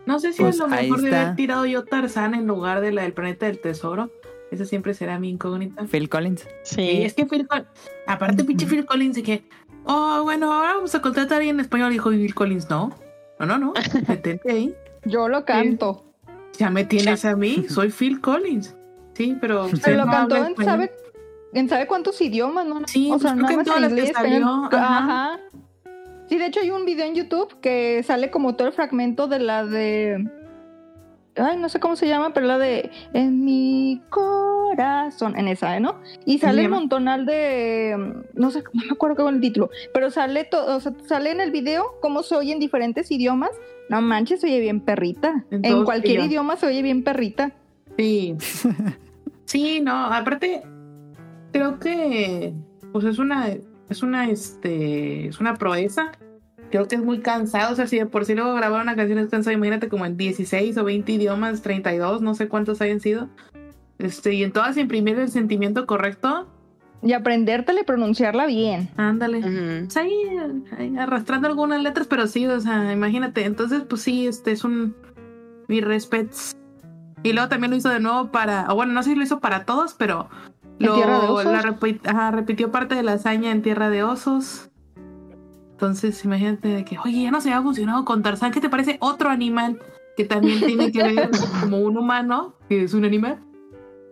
No sé si Pues a lo mejor de haber tirado yo Tarzán en lugar de la del planeta del tesoro. Esa siempre será mi incógnita. Phil Collins. Sí, es que Phil Collins, aparte pinche Phil Collins que, oh, bueno, ahora vamos a contratar a alguien en español, dijo Phil Collins, no, no, no, no, <laughs> detente ahí. Yo lo canto. Ya me tienes a mí, soy Phil Collins. Sí, pero Pero lo no cantó en sabe, en sabe cuántos idiomas, ¿no? Sí, o sea, pues no creo que en todas las que salió, ajá. Ajá. Sí, de hecho hay un video en YouTube que sale como todo el fragmento de la de... Ay, no sé cómo se llama, pero la de En mi corazón, en esa, ¿eh, ¿no? Y sale un llama? montonal de... No sé, no me acuerdo qué fue el título, pero sale, todo, o sea, sale en el video cómo se oye en diferentes idiomas. No manches, se oye bien perrita. En cualquier idioma se oye bien perrita. Sí. <laughs> Sí, no, aparte, creo que pues es una, es una, este, es una proeza. Creo que es muy cansado, o sea, si de por sí luego grabar una canción es cansado, imagínate como en 16 o 20 idiomas, 32, no sé cuántos hayan sido. Este, y en todas imprimir el sentimiento correcto. Y aprendértela y pronunciarla bien. Ándale. Pues ahí, ahí arrastrando algunas letras, pero sí, o sea, imagínate. Entonces, pues sí, este es un. Mi respetos. Y luego también lo hizo de nuevo para. O bueno, no sé si lo hizo para todos, pero. ¿En Lo, Tierra de Osos? la repi- ajá, repitió parte de la hazaña en Tierra de Osos. Entonces, imagínate de que, oye, ya no se había funcionado con Tarzán. ¿Qué te parece otro animal que también tiene que ver como un humano, que es un animal?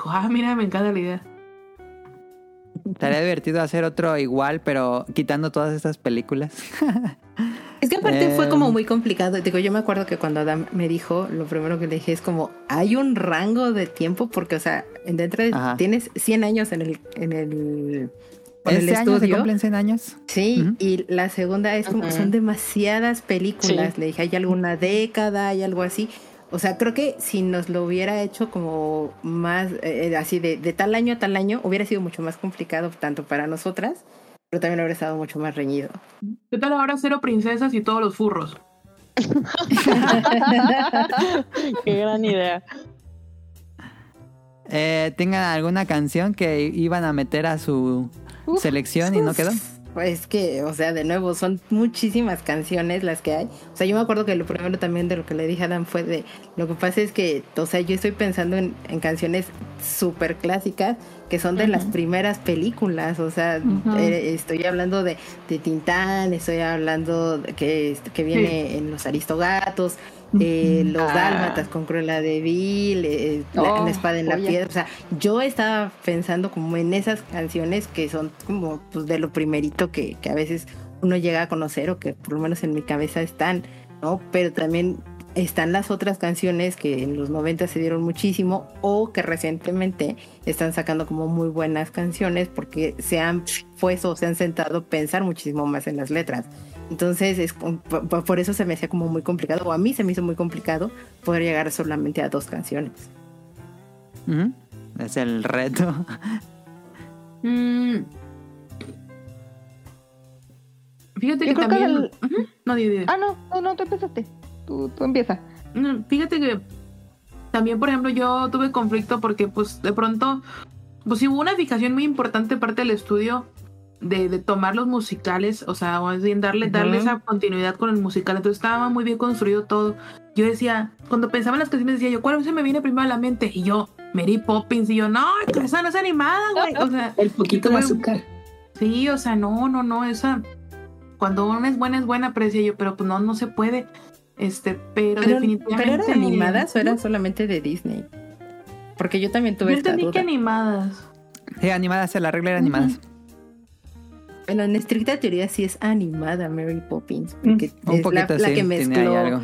Ah, mira, me encanta la idea. Estaría divertido hacer otro igual, pero quitando todas estas películas. <laughs> Es que aparte Eh, fue como muy complicado. Digo, yo me acuerdo que cuando Adam me dijo, lo primero que le dije es como, hay un rango de tiempo porque, o sea, dentro de, tienes 100 años en el, en el, el ¿Este año se estudio. cumplen 100 años? Sí, y la segunda es como, Ujú. son demasiadas películas. Sí. Le dije, hay alguna década, hay algo así. O sea, creo que si nos lo hubiera hecho como más, eh, así de, de tal año a tal año, hubiera sido mucho más complicado, tanto para nosotras, pero también habría estado mucho más reñido. ¿Qué tal ahora cero princesas y todos los furros? <laughs> Qué gran idea. Eh, ¿Tengan alguna canción que iban a meter a su selección y no quedó? Pues que, o sea, de nuevo, son muchísimas canciones las que hay. O sea, yo me acuerdo que lo primero también de lo que le dije a Adam fue de, lo que pasa es que, o sea, yo estoy pensando en, en canciones súper clásicas que son de las primeras películas. O sea, eh, estoy hablando de, de Tintán, estoy hablando de que, que viene Sí. en Los Aristogatos. eh, los Ah. dálmatas con Cruella de Vil, eh, la, Oh, la espada en la joya. piedra, o sea, yo estaba pensando como en esas canciones que son como pues, de lo primerito que, que a veces uno llega a conocer o que por lo menos en mi cabeza están, ¿no? Pero también están las otras canciones que en los 90 se dieron muchísimo o que recientemente están sacando como muy buenas canciones porque se han puesto o se han sentado a pensar muchísimo más en las letras. Entonces, es, por, por eso se me hacía como muy complicado, o a mí se me hizo muy complicado poder llegar solamente a dos canciones. Es el reto. Mm. Fíjate Yo que creo que también. Ujú. No, di, di, di. Ah, no, no, no, tú empezaste. Tú, tú empieza. Fíjate que también, por ejemplo, yo tuve conflicto porque, pues, de pronto, pues sí hubo una fijación muy importante parte del estudio de, de tomar los musicales, o sea, más bien darle, darle Ujú. esa continuidad con el musical. Entonces estaba muy bien construido todo. Yo decía, cuando pensaba en las canciones, decía yo, ¿cuál se me viene primero a la mente? Y yo, Mary Poppins, y yo, no, esa no es animada, güey. O sea, El poquito de azúcar. Sí, o sea, no, no, no, esa. Cuando una es buena, es buena, pero decía yo, pero pues no, no se puede. Este, pero, Pero, definitivamente. ¿pero eran animadas o eran solamente de Disney? Porque yo también Yo tuve esta duda. que animadas. Sí, animadas, la regla era animadas. Bueno, en estricta teoría sí es animada Mary Poppins, porque Un es la, poquito, la sí, que mezcló algo.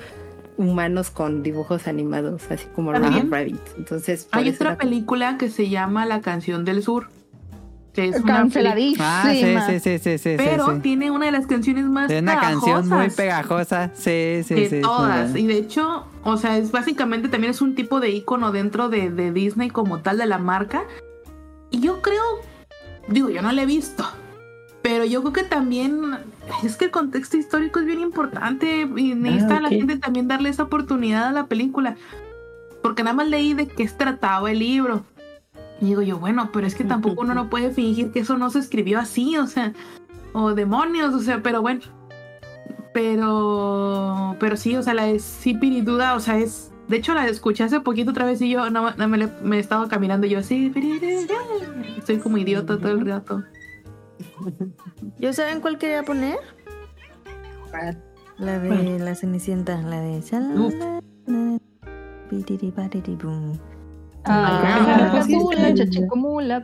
humanos con dibujos animados, así como Rabbit. Entonces, Hay otra la- película que se llama La canción del sur. Que es una Canceladísima. Ah, sí, sí, sí, sí, sí. Pero sí, sí. tiene una de las canciones más Es una canción muy pegajosas pegajosa. Sí, sí, de sí. todas. Y de hecho, o sea, es básicamente también es un tipo de icono dentro de, de Disney como tal de la marca. Y yo creo, digo, yo no la he visto. Pero yo creo que también es que el contexto histórico es bien importante y necesita la ok. gente también darle esa oportunidad a la película. Porque nada más leí de qué trataba el libro. Y digo yo, bueno, pero es que tampoco uno no puede fingir que eso no se escribió así, o sea, o demonios, o sea, pero bueno. Pero, pero sí, o sea, la de Sipiri Duda, o sea, es. De hecho, la escuché hace poquito otra vez y yo no, no me, le- me he estado caminando y yo así. Estoy como idiota todo el rato. ¿Yo saben cuál quería poner? La de la Cenicienta, la de... Ah, sí, chachicomula,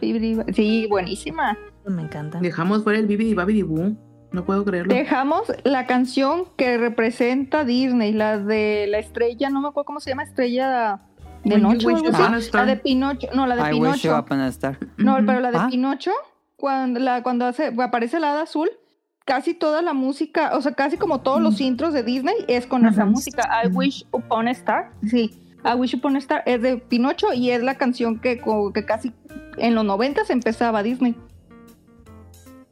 buenísima. Me encanta. Dejamos fuera el Bibi Babidi Boo. No puedo creerlo. Dejamos la canción que representa Disney, la de la estrella, no me acuerdo cómo se llama, estrella de noche. La de Pinocho, no, la de I wish you Pinocho. No, pero la de Ah. Pinocho, cuando, la, cuando hace, aparece la hada azul, casi toda la música, o sea, casi como todos los intros de Disney es con esa música. I Wish Upon a Star, sí. I Wish Upon a Star es de Pinocho y es la canción que, que casi en los 90 empezaba Disney.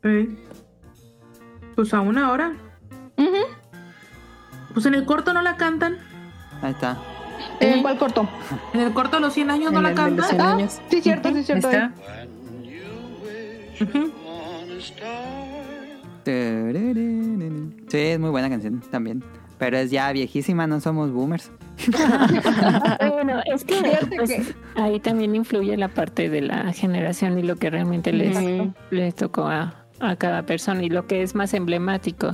Eh. Pues a una hora. Ujú. Pues en el corto no la cantan. Ahí está. ¿En cuál corto? En el corto de los 100 años no la el cantan. 100 Ah, años. sí, cierto, sí, cierto. Está. Ujú. Sí, es muy buena canción también. Pero es ya viejísima, no somos boomers. <laughs> Bueno, es que Fíjate pues, que- ahí también influye la parte de la generación y lo que realmente les, les tocó a, a cada persona y lo que es más emblemático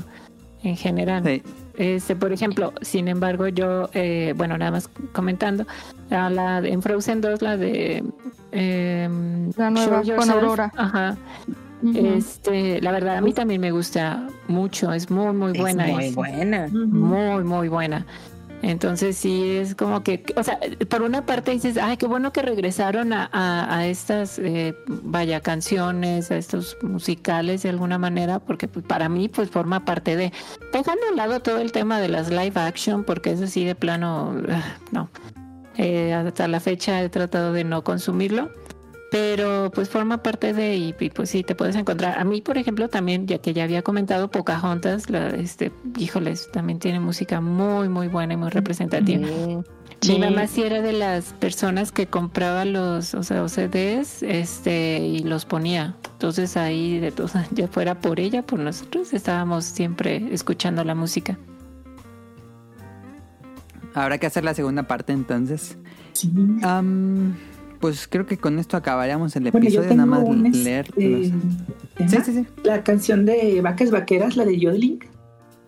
en general. Sí. Este, por ejemplo, sin embargo, yo, eh, bueno, nada más comentando, a la de- en Frozen 2, la de... em, La nueva, con Aurora. Ajá. Este, la verdad, a mí también me gusta mucho, es muy, muy buena. Es muy es- buena. muy, muy buena. Entonces sí es como que, o sea, por una parte dices, ay, qué bueno que regresaron a, a, a estas, eh, vaya, canciones, a estos musicales de alguna manera, porque pues, para mí pues forma parte de, dejando a un lado todo el tema de las live action, porque eso sí de plano, no. Eh, hasta la fecha he tratado de no consumirlo, pero pues forma parte de y, y, pues sí te puedes encontrar a mí por ejemplo también ya que ya había comentado Pocahontas la, este híjoles también tiene música muy muy buena y muy representativa Sí. mi mamá sí era de las personas que compraba los o sea los CDs este y los ponía entonces ahí de o sea, <laughs> ya fuera por ella por nosotros estábamos siempre escuchando la música Habrá que hacer la segunda parte entonces. Sí. Am, pues creo que con esto acabaríamos el Bueno, yo episodio, tengo nada más un, leer. este, tema. Sí, sí, sí. La canción de Vacas Vaqueras, la de Yodeling.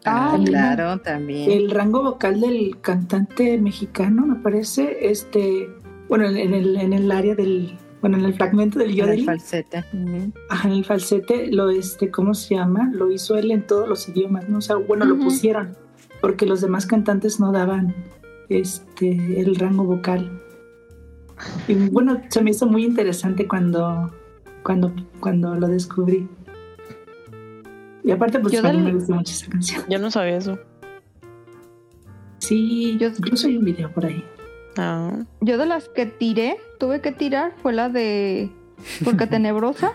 Ah, También claro, también. El rango vocal del cantante mexicano, me parece, este, bueno, en en el, en el área del, bueno, en el fragmento del El yodeling, falsete. Ujú. ajá, en el falsete, lo, este, ¿cómo se llama? Lo hizo él en todos los idiomas, ¿no? O sea, bueno, lo pusieron, porque los demás cantantes no daban, este, el rango vocal. Y bueno, se me hizo muy interesante cuando, cuando, cuando lo descubrí. Y aparte, pues Yo a mí del- me gusta mucho esa canción. Yo no sabía eso. Sí, Yo- incluso hay un video por ahí. Ah. Yo de las que tiré, tuve que tirar, fue la de Porque <laughs> Tenebrosa,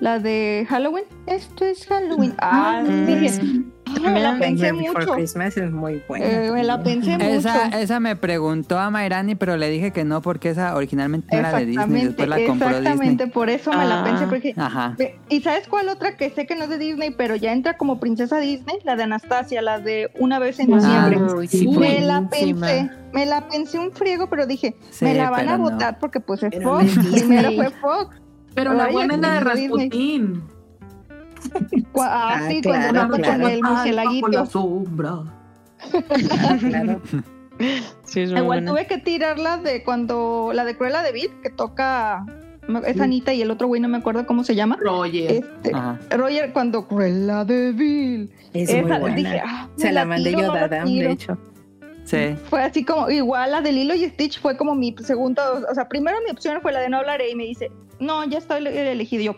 la de Halloween. Esto es Halloween. Ah, Mm. dije, ah, me la pensé mucho. Christmas es muy buena. Eh, me la pensé Esa, mucho. esa me preguntó a Mayrani, pero le dije que no porque esa originalmente no era de Disney, después la compró exactamente, Disney. por eso me la Ah. pensé. Porque, Ajá. ¿Y sabes cuál otra que sé que no es de Disney, pero ya entra como princesa Disney? La de Anastasia, la de Una vez en Ah, diciembre. Sí, me la pensé, me la pensé un friego, pero dije, Sí, me la van a no. votar porque pues es Pero Fox. Primero fue Fox. Pero la buena es la de. Rasputín. Ah, Ah, sí, claro, cuando anda claro. con el murcielaguito. la sombra. claro. <laughs> Sí, es Igual buena. tuve que tirar la de cuando, la de Cruella de Vil, que toca, es Anita y el otro güey no me acuerdo cómo se llama. Roger. Este. Roger cuando Cruella de Vil. Es Esa, muy buena. dije, ah, Se la mandé tiro, yo no a Adam, de hecho. Sí. Fue así como, igual la de Lilo y Stitch fue como mi segunda, o sea, primero mi opción fue la de no hablaré y me dice, no, ya estoy elegido. Yo,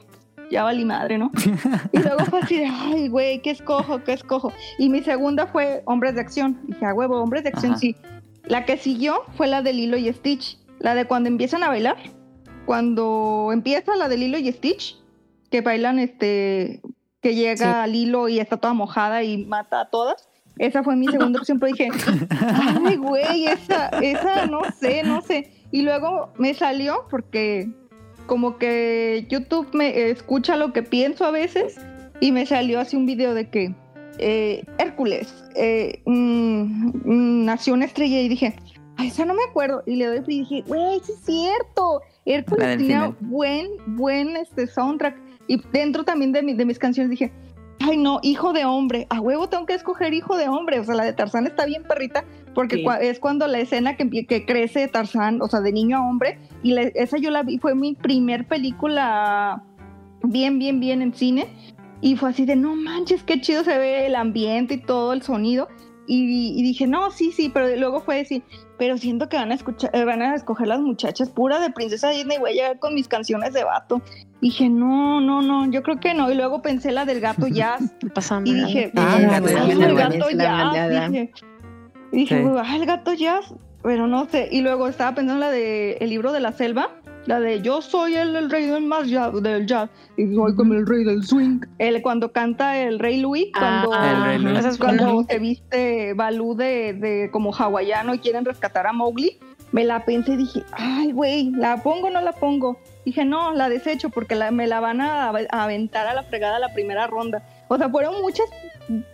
ya valí madre, ¿no? <laughs> y luego fue así de, ay, güey, ¿qué escojo? ¿Qué escojo? Y mi segunda fue Hombres de Acción. Dije, a huevo, Hombres de Acción, Ajá. sí. La que siguió fue la de Lilo y Stitch. La de cuando empiezan a bailar. Cuando empieza la de Lilo y Stitch, que bailan, este, que llega Lilo y está toda mojada y mata a todas. Esa fue mi <laughs> segunda opción, pero dije, ay, güey, esa, esa, no sé, no sé. Y luego me salió porque como que YouTube me escucha lo que pienso a veces y me salió así un video de que eh, Hércules eh, mm, mm, nació una estrella y dije, ay, esa no me acuerdo. Y le doy y dije, güey, sí es cierto. Hércules tenía final. buen, buen este soundtrack. Y dentro también de, mi- de mis canciones dije, ay no, hijo de hombre, a huevo tengo que escoger hijo de hombre. O sea, la de Tarzán está bien perrita porque Sí. es cuando la escena que, que crece Tarzán, o sea, de niño a hombre. Y la- esa yo la vi, fue mi primer película bien, bien, bien en cine. Y fue así de, no manches, qué chido se ve el ambiente y todo el sonido. Y, y dije, no, sí, sí, pero luego fue decir, pero siento que van a escuchar, eh, van a escoger las muchachas pura de princesa Disney, voy a llegar con mis canciones de vato. Dije, no, no, no, yo creo que no. Y luego pensé la del gato jazz. No pasa y dije, Ah, "Ay, la el gato jazz. Dije, y dije, Sí. "Uy, ah, el gato jazz, pero no sé. Y luego estaba pensando en la de El libro de la selva, la de Yo soy el, el rey del más jazz, del jazz y soy como el rey del swing. El, cuando canta el rey Louis, cuando, Ah, El Rey Louis. Es cuando se viste Balú de, de como hawaiano y quieren rescatar a Mowgli, me la pensé y dije, ay, güey, ¿la pongo o no la pongo? Dije, no, la desecho porque la- me la van a, a aventar a la fregada la primera ronda. O sea, fueron muchas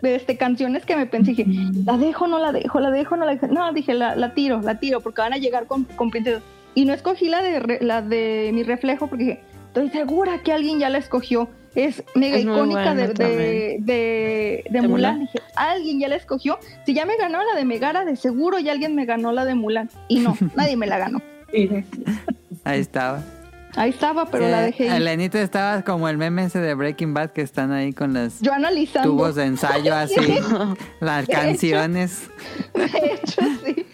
este, canciones que me pensé, dije, la dejo, no la dejo, la dejo, no la dejo. No, dije, la, la tiro, la tiro, porque van a llegar con, con princesas. Y no escogí la de, re- la de mi reflejo, porque dije, estoy segura que alguien ya la escogió. Es mega Es icónica de, buena de, también. de, de De Mulan. Mulan. Dije, alguien ya la escogió. Si ya me ganó la de Megara, de seguro ya alguien me ganó la de Mulan. Y no, <laughs> nadie me la ganó. Ahí estaba. Ahí estaba, pero la dejé. ir. Elenita estaba como el meme ese de Breaking Bad que están ahí con Yo analizando. tubos de ensayo <laughs> así, las De hecho. canciones. <laughs> De hecho, sí.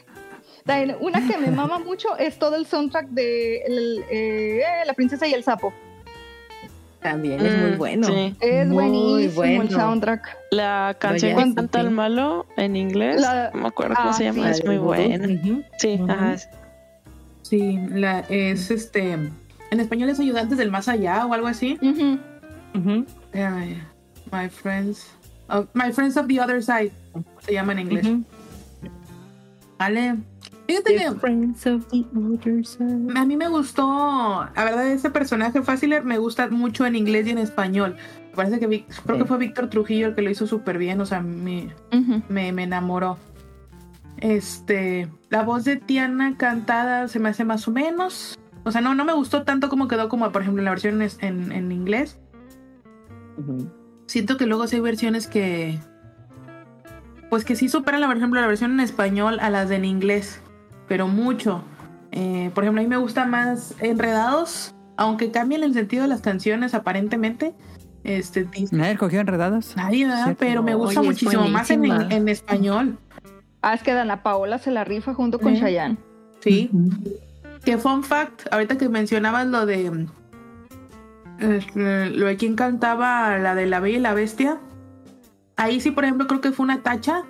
También, Una que me mama mucho es todo el soundtrack de el- eh, La princesa y el sapo. También es muy Mm, bueno. sí. Es Muy buenísimo el bueno. soundtrack. La canción que canta el malo en inglés, La- no me acuerdo cómo Ah, se llama, sí. es muy buena. Sí, ajá. Sí, la, es este. En español es ayudantes del más allá o algo así. My friends. oh, my friends of the other side. Se llama en inglés. Vale. Fíjate que Friends of the other side. a mí me gustó. La verdad, ese personaje fácil me gusta mucho en inglés y en español. Me parece que Vic- creo que fue Víctor Trujillo el que lo hizo súper bien. O sea, me, me, me enamoró. Este, la voz de Tiana cantada se me hace más o menos. O sea, no, no me gustó tanto como quedó como, por ejemplo, en la versión en, en- inglés. Siento que luego sí hay versiones que... Pues que sí superan, la, por ejemplo, la versión en español a las de en inglés. Pero mucho. Eh, por ejemplo, a mí me gusta más Enredados. Aunque cambien el sentido de las canciones aparentemente. Este, ¿Nadie escogió enredados? Nadie, ¿verdad? Pero me gusta Oye, muchísimo más en, en español. Ah, es que Dana Paola se la rifa junto con Sí. Chayanne. Sí. Que fun fact, ahorita que mencionabas lo de este, lo de quién cantaba la de la Bella y la Bestia. Ahí sí, por ejemplo, creo que fue una tacha.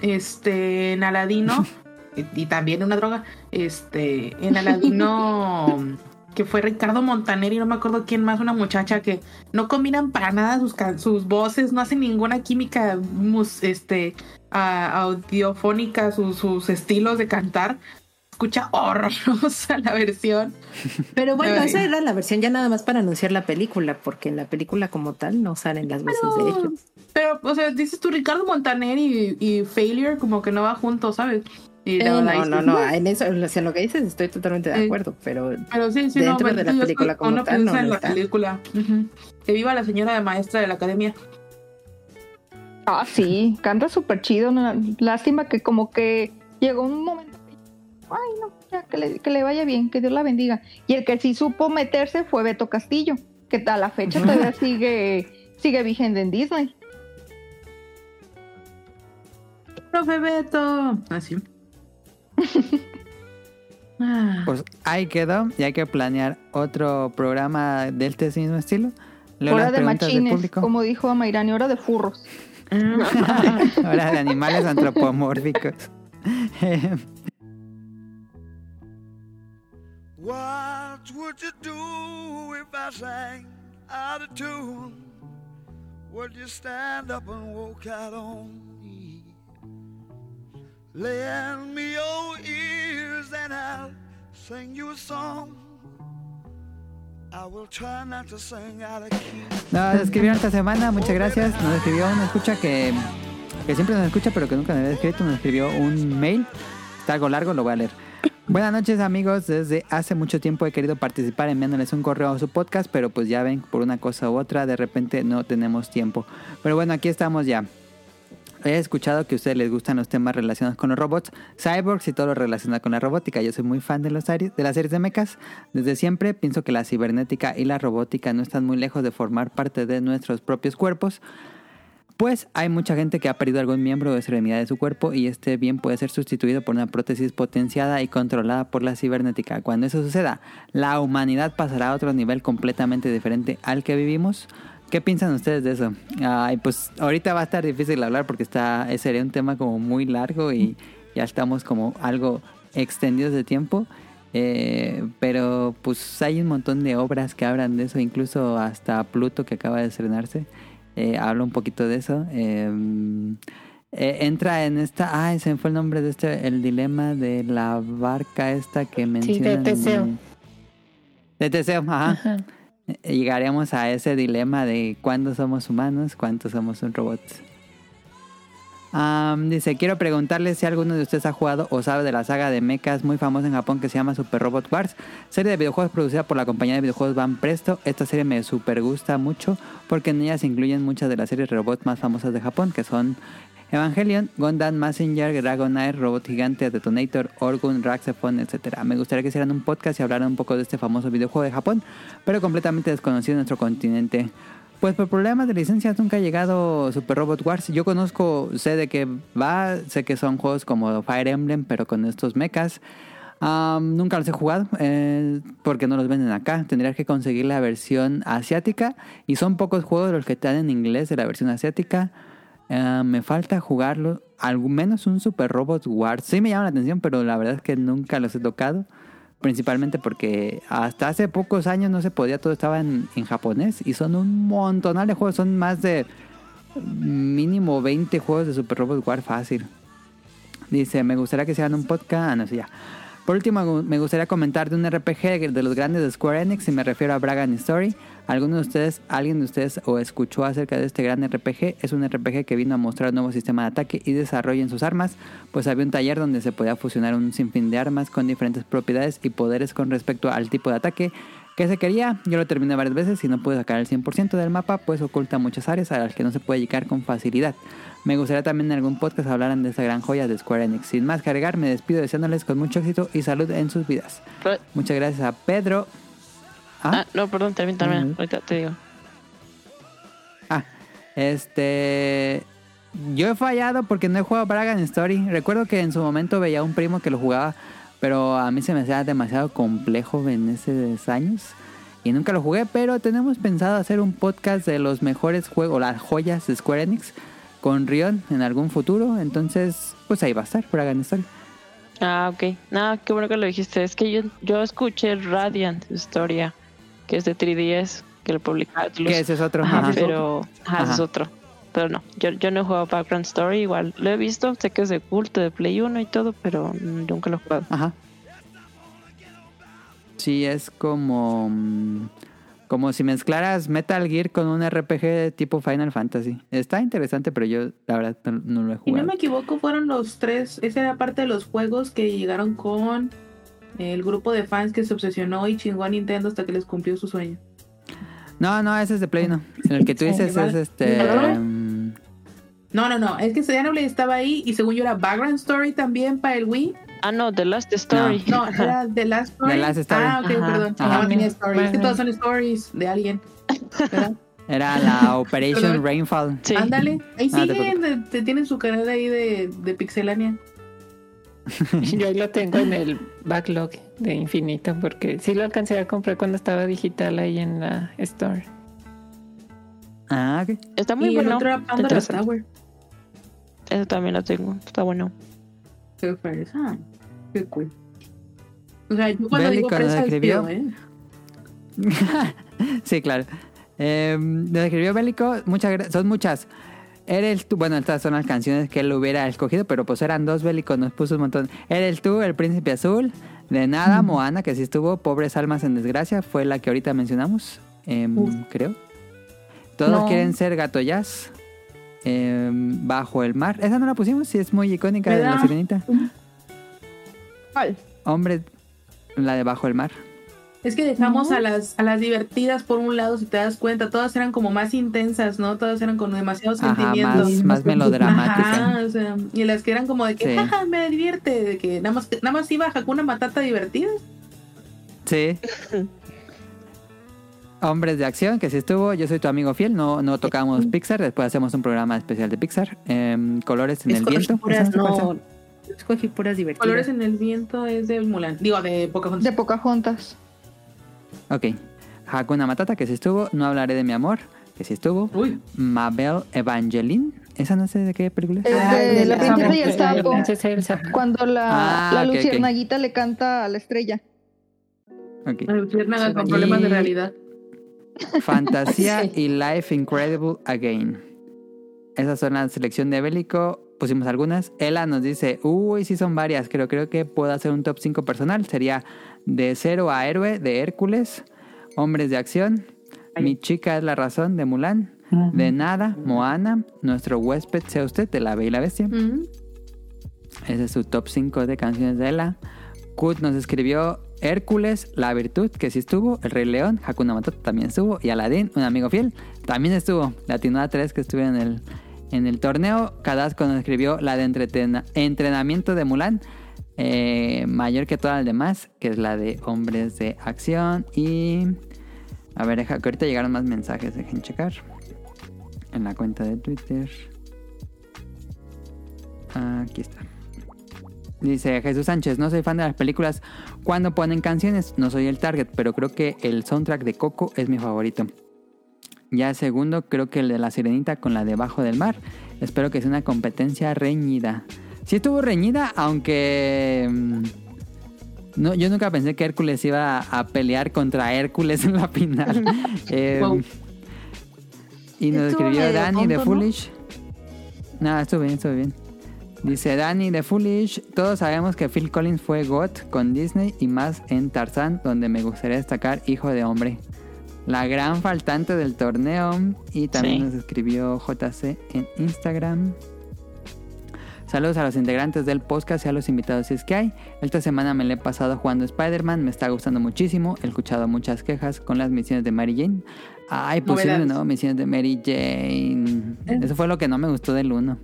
Este, en Aladino. <laughs> y, y también una droga. Este, en Aladino. <laughs> que fue Ricardo Montaner y no me acuerdo quién más, una muchacha que no combinan para nada sus, sus voces, no hacen ninguna química mus- este, a- audiofónica, sus, sus estilos de cantar. Escucha horrorosa la versión. <laughs> Pero bueno, Ay. esa era la versión ya nada más para anunciar la película, porque en la película como tal no salen las voces de ellos. Pero, o sea, dices tú Ricardo Montaner y, y Failure como que no va juntos, ¿sabes? Y Eh, no, no, no, en eso, o sea, en lo que dices estoy totalmente de Eh, acuerdo, pero Pero sí, sí, dentro no, de la película como uno tal no, piensa en no la está. película. Que viva la señora de maestra de la academia. Ah, sí, canta súper chido. no- Lástima que como que llegó un momento. Ay, no, ya que le, que le vaya bien, que Dios la bendiga. Y el que sí supo meterse fue Beto Castillo, que a la fecha todavía <laughs> sigue, sigue vigente en Disney. Profe Beto. Así. <laughs> Ah, Pues ahí quedó y hay que planear otro programa de este mismo estilo. Leo hora de machines, como dijo Mayrani, hora de furros. <laughs> Hora de animales antropomórficos. What would you do if I sang out of tune? Would you stand up and walk out on me? Lend me your ears and I'll sing you a song. I will try not to sing out of key. Nos escribieron esta semana, muchas gracias. Nos escribió una escucha que, que siempre nos escucha, pero que nunca nos había escrito. Nos escribió un mail. Está algo largo, lo voy a leer. Buenas noches amigos, desde hace mucho tiempo he querido participar enviándoles un correo a su podcast, pero pues ya ven, por una cosa u otra, de repente no tenemos tiempo. Pero bueno, aquí estamos ya. He escuchado que a ustedes les gustan los temas relacionados con los robots, cyborgs y todo lo relacionado con la robótica. Yo soy muy fan de, los de las series de mechas. Desde siempre pienso que la cibernética y la robótica no están muy lejos de formar parte de nuestros propios cuerpos. Pues hay mucha gente que ha perdido algún miembro o extremidad de su cuerpo y este bien puede ser sustituido por una prótesis potenciada y controlada por la cibernética. Cuando eso suceda, la humanidad pasará a otro nivel completamente diferente al que vivimos. ¿Qué piensan ustedes de eso? Ay, pues ahorita va a estar difícil hablar porque está sería un tema como muy largo y ya estamos como algo extendidos de tiempo. Eh, pero pues hay un montón de obras que hablan de eso, incluso hasta Pluto que acaba de estrenarse. Eh, habla un poquito de eso. Eh, eh, entra en esta. Ay, se me fue el nombre de este. El dilema de la barca esta que mencionan. Teseo. De Teseo, ajá. Eh, Llegaremos a ese dilema de cuándo somos humanos, cuántos somos un robot. Am, dice, quiero preguntarle si alguno de ustedes ha jugado o sabe de la saga de mechas muy famosa en Japón que se llama Super Robot Wars, serie de videojuegos producida por la compañía de videojuegos Van Presto. Esta serie me super gusta mucho porque en ella se incluyen muchas de las series robots más famosas de Japón, que son Evangelion, Gundam, Messenger, Dragonair, Robot Gigante, Detonator, Orgun, Raxephone, etc. Me gustaría que hicieran un podcast y hablaran un poco de este famoso videojuego de Japón, pero completamente desconocido en nuestro continente. Pues por problemas de licencias nunca ha llegado Super Robot Wars. Yo conozco, sé de qué va, sé que son juegos como Fire Emblem, pero con estos mechas. Am, nunca los he jugado eh, porque no los venden acá. Tendrías que conseguir la versión asiática y son pocos juegos los que están en inglés de la versión asiática. Me falta jugarlo, al menos un Super Robot Wars. Sí me llama la atención, pero la verdad es que nunca los he tocado. Principalmente porque hasta hace pocos años no se podía, todo estaba en, en japonés y son un montonal de juegos, son más de mínimo 20 juegos de Super Robot War fácil. Dice, me gustaría que se hagan un podcast. Ah, no sé ya. Por último, me gustaría comentar de un RPG de los grandes de Square Enix y me refiero a Bragan Story. ¿Alguno de ustedes, alguien de ustedes o escuchó acerca de este gran RPG? Es un RPG que vino a mostrar un nuevo sistema de ataque y desarrollo en sus armas, pues había un taller donde se podía fusionar un sinfín de armas con diferentes propiedades y poderes con respecto al tipo de ataque que se quería. Yo lo terminé varias veces y no pude sacar el 100% del mapa, pues oculta muchas áreas a las que no se puede llegar con facilidad. Me gustaría también en algún podcast hablaran de esta gran joya de Square Enix. Sin más que agregar, me despido deseándoles con mucho éxito y salud en sus vidas. Muchas gracias a Pedro. Ah, no, perdón, termina, termina. Ahorita te digo. Ah, este. Yo he fallado porque no he jugado Bragan Story. Recuerdo que en su momento veía a un primo que lo jugaba, pero a mí se me hacía demasiado complejo en esos años. Y nunca lo jugué, pero tenemos pensado hacer un podcast de los mejores juegos, las joyas de Square Enix con Rion en algún futuro. Entonces, pues ahí va a estar Bragan Story. Ah, ok. Nada, qué bueno que lo dijiste. Es que yo, yo escuché Radiant Historia, que es de 3DS, que lo publica Atlus. Que ese es otro, Ajá, ajá. pero ajá, ese es otro. Pero no, yo, yo no he jugado Background Story, igual lo he visto, sé que es de culto, de Play 1 y todo, pero nunca lo he jugado. Ajá. Sí, es como. mm, Como si mezclaras Metal Gear con un RPG tipo Final Fantasy. Está interesante, pero yo la verdad no, no lo he Si no jugado. me equivoco, fueron los tres. Esa era parte de los juegos que llegaron con el grupo de fans que se obsesionó y chingó a Nintendo hasta que les cumplió su sueño. No, no, ese es de Play 1. El que tú dices es este. Mm, No, no, no. Es que Xenoblade estaba ahí y según yo era Background Story también para el Wii. Ah, no, The Last Story. No, era The Last <laughs> Story. The Last Story. Ah, ok, Ajá. perdón. Ajá. No tenía stories. Es que todos son stories de alguien. ¿verdad? <laughs> Era la Operation. Rainfall. Sí. Ándale. Ahí Ah, te siguen, de- te tienen su canal ahí de, de Pixelania. <laughs> Yo ahí lo tengo en el backlog de infinito porque sí lo alcancé a comprar cuando estaba digital ahí en la store. Ah, ok. Está muy y el bueno. otro Pandora. Tower. Eso también lo tengo. Está bueno. Qué fresa. Qué cool. O sea, yo cuando digo fresa escribió. ¿eh? <laughs> sí, claro. Eh, nos escribió Bélico, muchas son muchas. Eres tú, bueno, estas son las canciones que él hubiera escogido, pero pues eran dos Bélico, nos puso un montón. Eres tú, el príncipe azul, de nada, Moana, que sí estuvo, pobres almas en desgracia, fue la que ahorita mencionamos, em, creo. Todos No. quieren ser gato jazz. em, bajo el mar. Esa no la pusimos, sí es muy icónica de la sirenita. ¿Cuál? Hombre, la de bajo el mar. Es que dejamos a las a las divertidas por un lado, si te das cuenta, todas eran como más intensas, ¿no? Todas eran con demasiados Ajá, sentimientos. más, más melodramática. Ajá, o sea, y las que eran como de que, Sí. jaja, me divierte, de que nada más, nada más iba a Hakuna Matata divertida. Sí. <laughs> Hombres de acción, que sí estuvo. Yo soy tu amigo fiel. No, no tocamos Pixar. Después hacemos un programa especial de Pixar. Em, colores en el viento. puras, no, escogí puras divertidas. Colores en el viento es de Mulan, digo, de Pocahontas. De Pocahontas. Ok. Hakuna Matata, que sí estuvo. No hablaré de mi amor, que sí estuvo. Uy. Mabel Evangeline. Esa no sé de qué película es. Ah, de de la la- princesa y el sapo. el. Cuando la, Ah, la luciernaguita le canta a la estrella. Ok. La luciérnaga con Y- problemas de realidad. Fantasía <laughs> Sí. y Life Incredible Again. Esas son la selección de Bélico. Pusimos algunas. Ella nos dice, uy, sí son varias. Creo, creo que puedo hacer un top 5 personal. Sería de cero a héroe de Hércules. Hombres de acción. Mi chica es la razón de Mulan. De nada, Moana. Nuestro huésped sea usted de la Bella y la Bestia. Ese es su top 5 de canciones de Ella. Kut nos escribió Hércules, La Virtud, que sí estuvo. El Rey León, Hakuna Matata también estuvo. Y Aladdin, un amigo fiel, también estuvo. Latinoa 3 que estuvo en el, en el torneo. Cadasco nos escribió la de entrenamiento de Mulan. eh, mayor que todas las demás, que es la de hombres de acción. Y... A ver, deja, que ahorita llegaron más mensajes, dejen checar. En la cuenta de Twitter. Aquí está. Dice Jesús Sánchez, no soy fan de las películas cuando ponen canciones, no soy el target, pero creo que el soundtrack de Coco es mi favorito. Ya segundo, creo que el de La Sirenita con la Debajo del Mar. Espero que sea una competencia reñida. Sí estuvo reñida, aunque... mm, No, yo nunca pensé que Hércules iba a, a pelear contra Hércules en la final. <laughs> Eh, Wow. Y nos escribió Dani de. Foolish. No, estuvo bien, estuvo bien. Dice Dani de Foolish, todos sabemos que Phil Collins fue God con Disney y más en Tarzán, donde me gustaría destacar Hijo de Hombre. La gran faltante del torneo. Y también Sí. nos escribió JC en Instagram. Saludos a los integrantes del podcast y a los invitados si es que hay. Esta semana me le he pasado jugando Spider-Man, me está gustando muchísimo. He escuchado muchas quejas con las misiones de Mary Jane. Ay, de Novedades. nuevo misiones de Mary Jane. Eso fue lo que no me gustó del 1.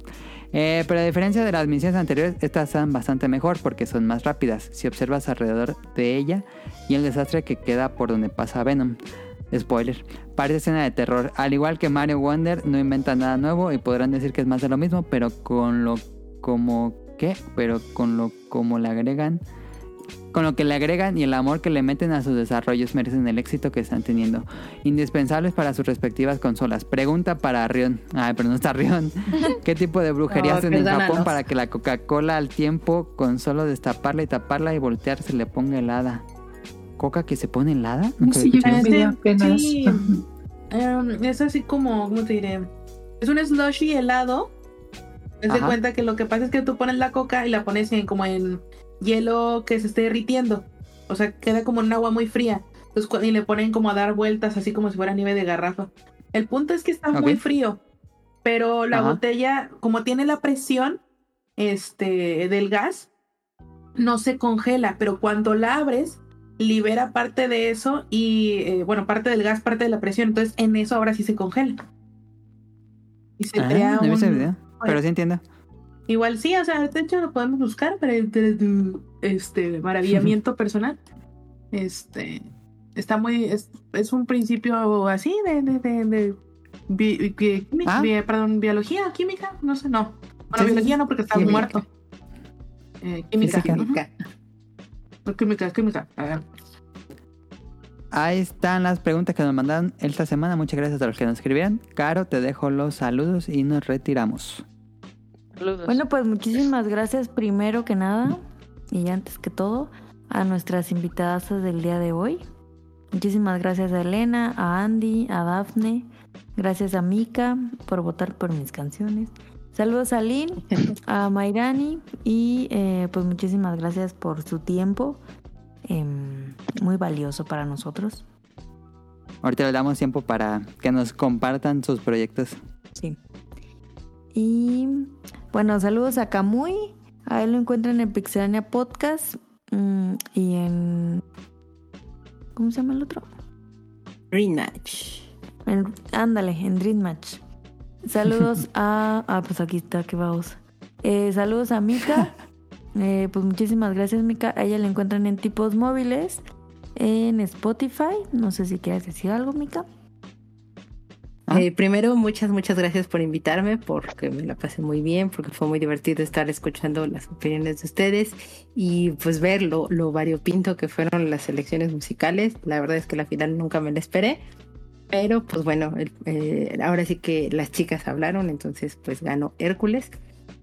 Eh, pero a diferencia de las misiones anteriores, estas están bastante mejor porque son más rápidas. Si observas alrededor de ella y el desastre que queda por donde pasa Venom. Spoiler, parece escena de terror. Al igual que Mario Wonder, no inventa nada nuevo y podrán decir que es más de lo mismo, pero con lo como ¿qué? Pero con lo como le agregan con lo que le agregan y el amor que le meten a sus desarrollos merecen el éxito que están teniendo. Indispensables para sus respectivas consolas. Pregunta para Rion. Ay, pero no está Rion. <laughs> ¿Qué tipo de brujería hacen en Japón para que la Coca-Cola al tiempo, con solo destaparla y taparla y voltear, se le ponga helada? ¿Coca que se pone helada? Sí, yo eso. apenas. Sí. Em, es así como, ¿cómo te diré? Es un slushy helado. Haz de cuenta que lo que pasa es que tú pones la coca y la pones en como en hielo que se esté derritiendo. O sea, queda como en agua muy fría. Entonces, y le ponen como a dar vueltas así como si fuera nieve de garrafa. El punto es que está muy Ok. frío. Pero la Ajá. botella, como tiene la presión este, del gas, no se congela. Pero cuando la abres, libera parte de eso y, eh, bueno, parte del gas, parte de la presión. Entonces, en eso ahora sí se congela. Y se Ah, crea no un, video. pero sí entiendo. Igual sí, o sea, de hecho lo podemos buscar para este maravillamiento <laughs> personal. Este está muy es, es un principio así de de, de, de bi- bi- química- Ah. perdón, biología, química, no sé, no. Bueno, Sí, biología no porque está muerto. Eh, química. Física. Química, química. Ahí están las preguntas que nos mandaron esta semana. Muchas gracias a los que nos escribieron. Caro, te dejo los saludos y nos retiramos. Bueno, pues muchísimas gracias primero que nada y antes que todo a nuestras invitadas del día de hoy. Muchísimas gracias a Elena, a Andy, a Dafne, gracias a Mika por votar por mis canciones. Saludos a Lynn, <laughs> a Mairani y eh, pues muchísimas gracias por su tiempo, em, muy valioso para nosotros. Ahorita le damos tiempo para que nos compartan sus proyectos. Sí. Y bueno, saludos a Kamui. A él lo encuentran en Pixelania Podcast mm, y en. ¿Cómo se llama el otro? Dream Match. En- ándale, en Dream Match. Saludos <laughs> a. Ah, pues aquí está, qué vamos. Eh, saludos a Mika. Eh, pues muchísimas gracias, Mika. A ella la encuentran en tipos móviles, en Spotify. No sé si quieres decir algo, Mika. Eh, primero, muchas, muchas gracias por invitarme, porque me la pasé muy bien, porque fue muy divertido estar escuchando las opiniones de ustedes y pues ver lo, lo variopinto que fueron las selecciones musicales. La verdad es que la final nunca me la esperé, pero pues bueno, eh, ahora sí que las chicas hablaron, entonces pues ganó Hércules.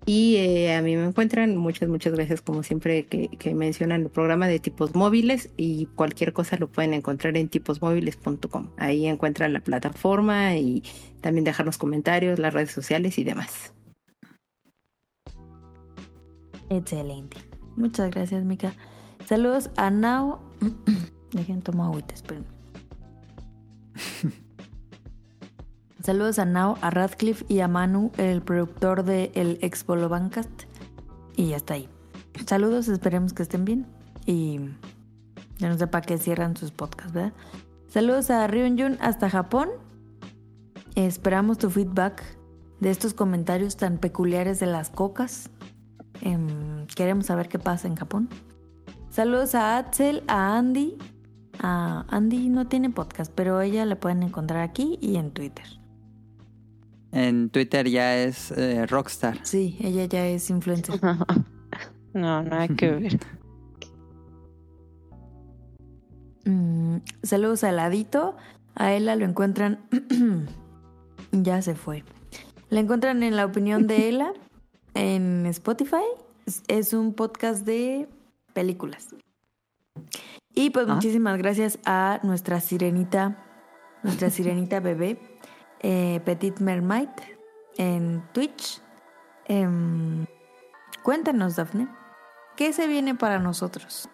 Y eh, a mí me encuentran, muchas, muchas gracias como siempre que, mencionan el programa de tipos móviles y cualquier cosa lo pueden encontrar en tiposmóviles.com. Ahí encuentran la plataforma y también dejar los comentarios, las redes sociales y demás. Excelente. Muchas gracias, Mika. Saludos a Nao. <clears throat> Dejen tomar agüita, esperen. <laughs> Saludos a Nao, a Radcliffe y a Manu, el productor de el Expo Bancast. Y ya está ahí. Saludos, esperemos que estén bien. Y ya no sé para qué cierran sus podcasts, ¿verdad? Saludos a Ryun hasta Japón. Esperamos tu feedback de estos comentarios tan peculiares de las cocas. Em, queremos saber qué pasa en Japón. Saludos a Axel, a Andy. A Andy no tiene podcast, pero ella la pueden encontrar aquí y en Twitter. En Twitter ya es eh, Rockstar. Sí, ella ya es influencer. <laughs> No, nada que <laughs> ver. Mm, saludos a Ladito. A Ela lo encuentran. <clears throat> ya se fue. La encuentran en la opinión de Ela <laughs> en Spotify. Es- Es un podcast de películas. Y pues Ah. muchísimas gracias a nuestra sirenita, nuestra <laughs> sirenita bebé, eh, Petit Mermaid, en Twitch. Em, cuéntanos, Daphne, ¿qué se viene para nosotros?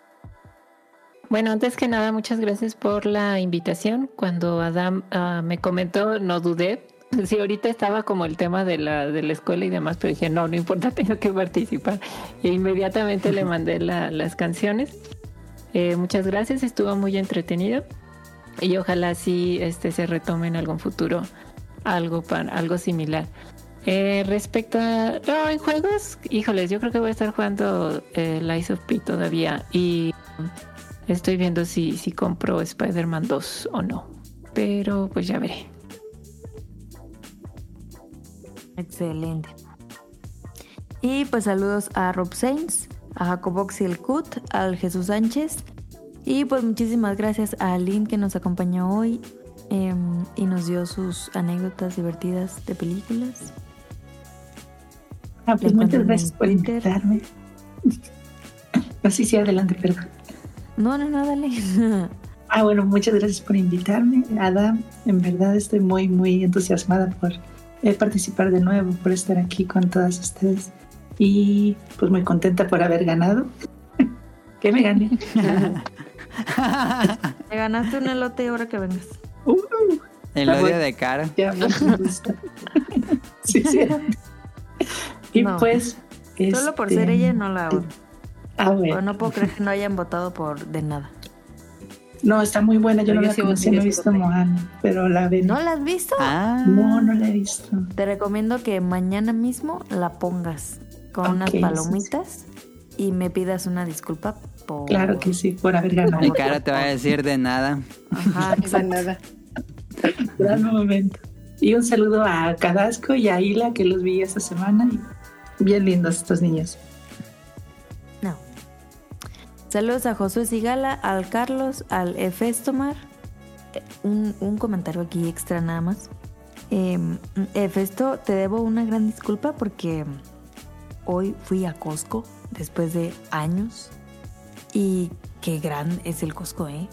Bueno, antes que nada, muchas gracias por la invitación. Cuando Adam ah, me comentó, no dudé. Sí, ahorita estaba como el tema de la, de la escuela y demás, pero dije, no, no importa, <laughs> tengo que participar. E inmediatamente le <laughs> mandé la- las canciones. Eh, muchas gracias, estuvo muy entretenido. Y ojalá sí este, se retome en algún futuro algo, para, algo similar. Eh, respecto a... No, en juegos, híjoles, yo creo que voy a estar jugando eh, Lies of P todavía. Y Estoy viendo si, si compro Spider-Man 2 o no. Pero pues ya veré. Excelente. Y pues saludos a Rob Sainz, a Jacobox y el Cut, al Jesús Sánchez. Y pues muchísimas gracias a Lynn que nos acompañó hoy em, y nos dio sus anécdotas divertidas de películas. Ah, pues muchas gracias por invitarme. <laughs> No, sí, sí, adelante, perdón. No, no, no, dale. <laughs> Ah, bueno, muchas gracias por invitarme, Adam. En verdad estoy muy, muy entusiasmada por eh, participar de nuevo, por estar aquí con todas ustedes. Y pues muy contenta por haber ganado. <laughs> que me gané. Te ganaste un elote ahora que vengas. El odio de cara. Ya, me gusta. <laughs> sí, sí. Y No. pues. Solo por este, ser ella no la odio. Ah, bueno. No puedo creer que no hayan votado por de nada. No, está muy buena. Yo No, no, yo la sí conocí, voy- no he yo visto. Moana, pero la veré. ¿No la has visto? Ah, No, no la he visto. Te recomiendo que mañana mismo la pongas con unas palomitas y me pidas una disculpa por... Claro que sí, por haber ganado. mi cara te va a decir de nada. Ajá, <laughs> exacto. nada. Gran momento. Y un saludo a Cadasco y a Hila que los vi esta semana. Y bien lindos estos niños. No. Saludos a Josué Sigala, al Carlos, al Efestomar. Eh, Un, un comentario aquí extra nada más. Eh, Efesto, te debo una gran disculpa porque hoy fui a Costco después de años. Y qué gran es el Costco, ¿eh?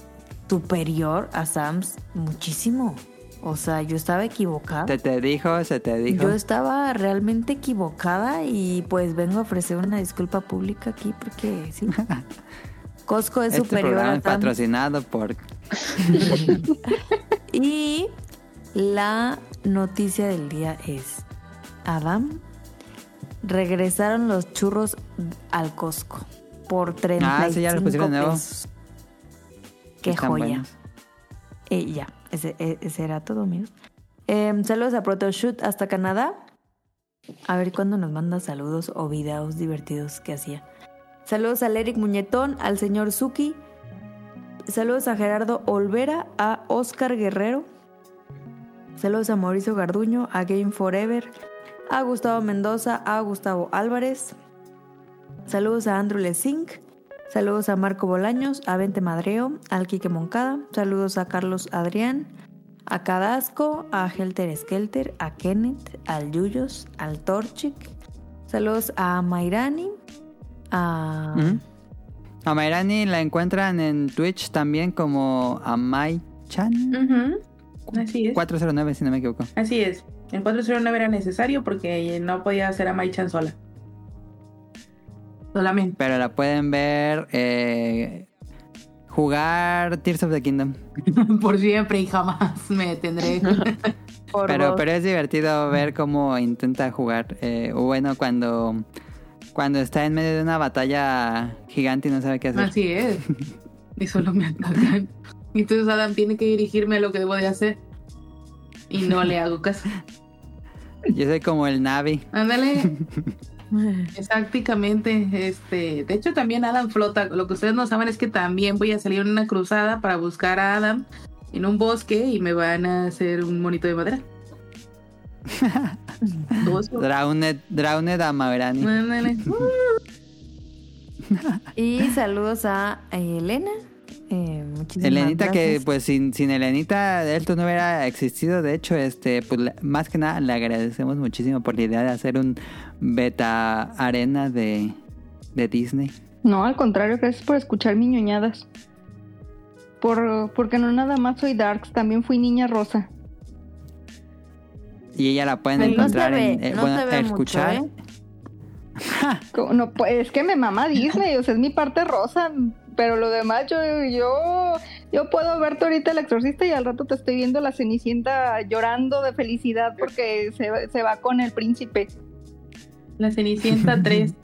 Superior a Sam's muchísimo. O sea, yo estaba equivocada. Se te dijo, se te dijo. Yo estaba realmente equivocada y pues vengo a ofrecer una disculpa pública aquí porque sí. <laughs> Costco es este superior programa a es Sam's. patrocinado por <laughs> Y la noticia del día es, Adam, regresaron los churros al Costco por 35 Ah, sí, ya los pusieron de nuevo. pesos. Qué Están joya. Eh, ya, ese, e- ese era todo, amigos. Em, saludos a Protoshoot hasta Canadá. A ver cuándo nos manda saludos o videos divertidos que hacía. Saludos al Eric Muñetón, al señor Suki. Saludos a Gerardo Olvera, a Oscar Guerrero. Saludos a Mauricio Garduño, a Game Forever, a Gustavo Mendoza, a Gustavo Álvarez. Saludos a Andrew Lesink. Saludos a Marco Bolaños, a Vente Madreo, al Quique Moncada. Saludos a Carlos Adrián, a Cadasco, a Helter Skelter, a Kenneth, al Yuyos, al Torchic. Saludos a Mairani, a... Ujú. A Mayrani la encuentran en Twitch también como Amai-chan Ujú, Así es. 409 si no me equivoco. Así es. En 409 era necesario porque no podía hacer a Mai-chan sola. Solamente. Pero la pueden ver eh, jugar Tears of the Kingdom. <laughs> Por siempre y jamás me detendré. <laughs> Pero, pero es divertido ver cómo intenta jugar. Eh, o bueno, cuando, cuando está en medio de una batalla gigante y no sabe qué hacer. Así es. <laughs> Y solo me atacan. Entonces Adam tiene que dirigirme a lo que debo de hacer. Y no le hago caso. Yo soy como el Navi. Ándale. <laughs> Exactamente. Este, de hecho también Adam flota. Lo que ustedes no saben es que también voy a salir en una cruzada para buscar a Adam en un bosque y me van a hacer un monito de madera. Drowned, Drowned a. Ándale. <laughs> Y saludos a Elena. Eh, muchísimas Elenita que pues sin, sin Elenita esto no hubiera existido. De hecho, este pues más que nada le agradecemos muchísimo por la idea de hacer un beta arena de, de Disney. No, al contrario, gracias por escuchar mis ñoñadas. Por, porque no nada más soy Darks, también fui niña rosa. Y ella la pueden Ay, no encontrar ve, en eh, no bueno, se ve mucho, escuchar. ¿eh? <laughs> No, pues es que me mama Disney, o sea, es mi parte rosa, pero lo demás yo, yo, yo puedo verte ahorita el exorcista y al rato te estoy viendo la cenicienta llorando de felicidad porque se, va- se va con el príncipe. La Cenicienta <laughs> 3.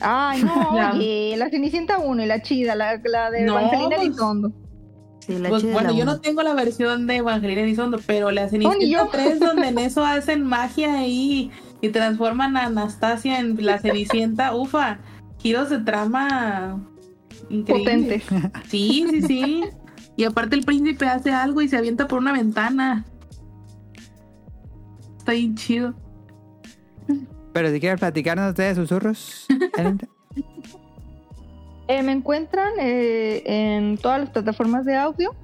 Ay, no, <laughs> La- oye, la cenicienta 1 y la chida, la, la de No, Evangelina pues- Elizondo. Sí, la Pues chida bueno, la yo no tengo la versión de Evangelina Elizondo, pero la ni Cenicienta yo. 3 <laughs> donde en eso hacen magia ahí y transforman a Anastasia en la Cenicienta, ufa, giros de trama increíbles. Potentes. <laughs> Sí, sí, sí. Y aparte el príncipe hace algo y se avienta por una ventana. Está bien chido. Pero si quieres platicarnos de susurros. <laughs> Eh, me encuentran eh, en todas las plataformas de audio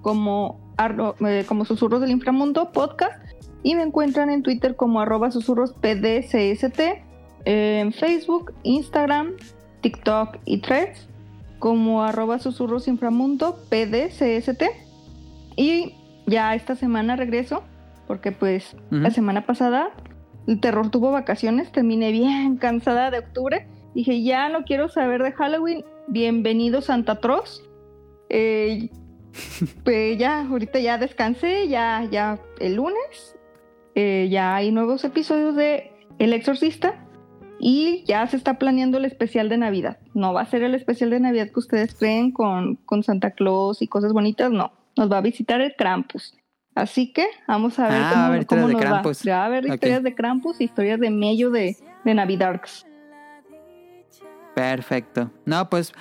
como, arro- eh, como Susurros del Inframundo Podcast y me encuentran en Twitter como arroba susurros pdcst, en Facebook, Instagram, TikTok y Threads como arroba susurros inframundo pdcst y ya esta semana regreso porque pues la semana pasada el terror tuvo vacaciones, terminé bien <laughs> cansada de octubre. Dije, ya no quiero saber de Halloween. Bienvenido Santa Troz. Eh, <laughs> pues ya, ahorita ya descansé, ya, ya el lunes. eh, ya hay nuevos episodios de El Exorcista. Y ya se está planeando el especial de Navidad. No va a ser el especial de Navidad que ustedes creen con, con Santa Claus y cosas bonitas, no. Nos va a visitar el Krampus. Así que vamos a ver Ah, cómo, a cómo de nos va. Va a haber historias de Krampus, historias de medio de, de Navidarks. Perfecto. No, pues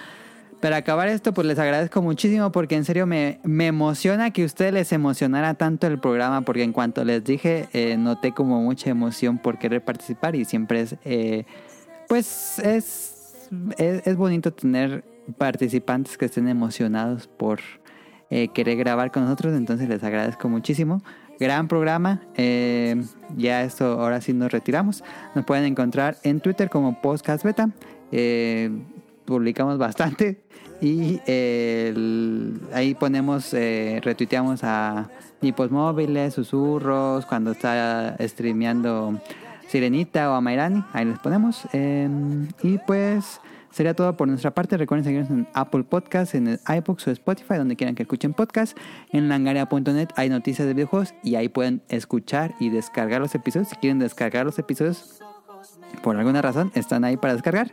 para acabar esto, pues les agradezco muchísimo porque en serio me, me emociona que a ustedes les emocionara tanto el programa porque en cuanto les dije, eh, noté como mucha emoción por querer participar y siempre es, eh, pues es, es, bonito tener participantes que estén emocionados por eh, querer grabar con nosotros, entonces les agradezco muchísimo. Gran programa. eh, ya esto, ahora sí nos retiramos. Nos pueden encontrar en Twitter como Podcast Beta. eh, publicamos bastante. Y eh, el- ahí ponemos, eh, retuiteamos a Nipos Móviles, Susurros, cuando está streameando Sirenita o a Mairani. Ahí les ponemos. eh, y pues sería todo por nuestra parte. Recuerden seguirnos en Apple Podcasts, en el iBooks o Spotify, donde quieran que escuchen podcast. En langaria.net hay noticias de videojuegos y ahí pueden escuchar y descargar los episodios. Si quieren descargar los episodios, por alguna razón, están ahí para descargar.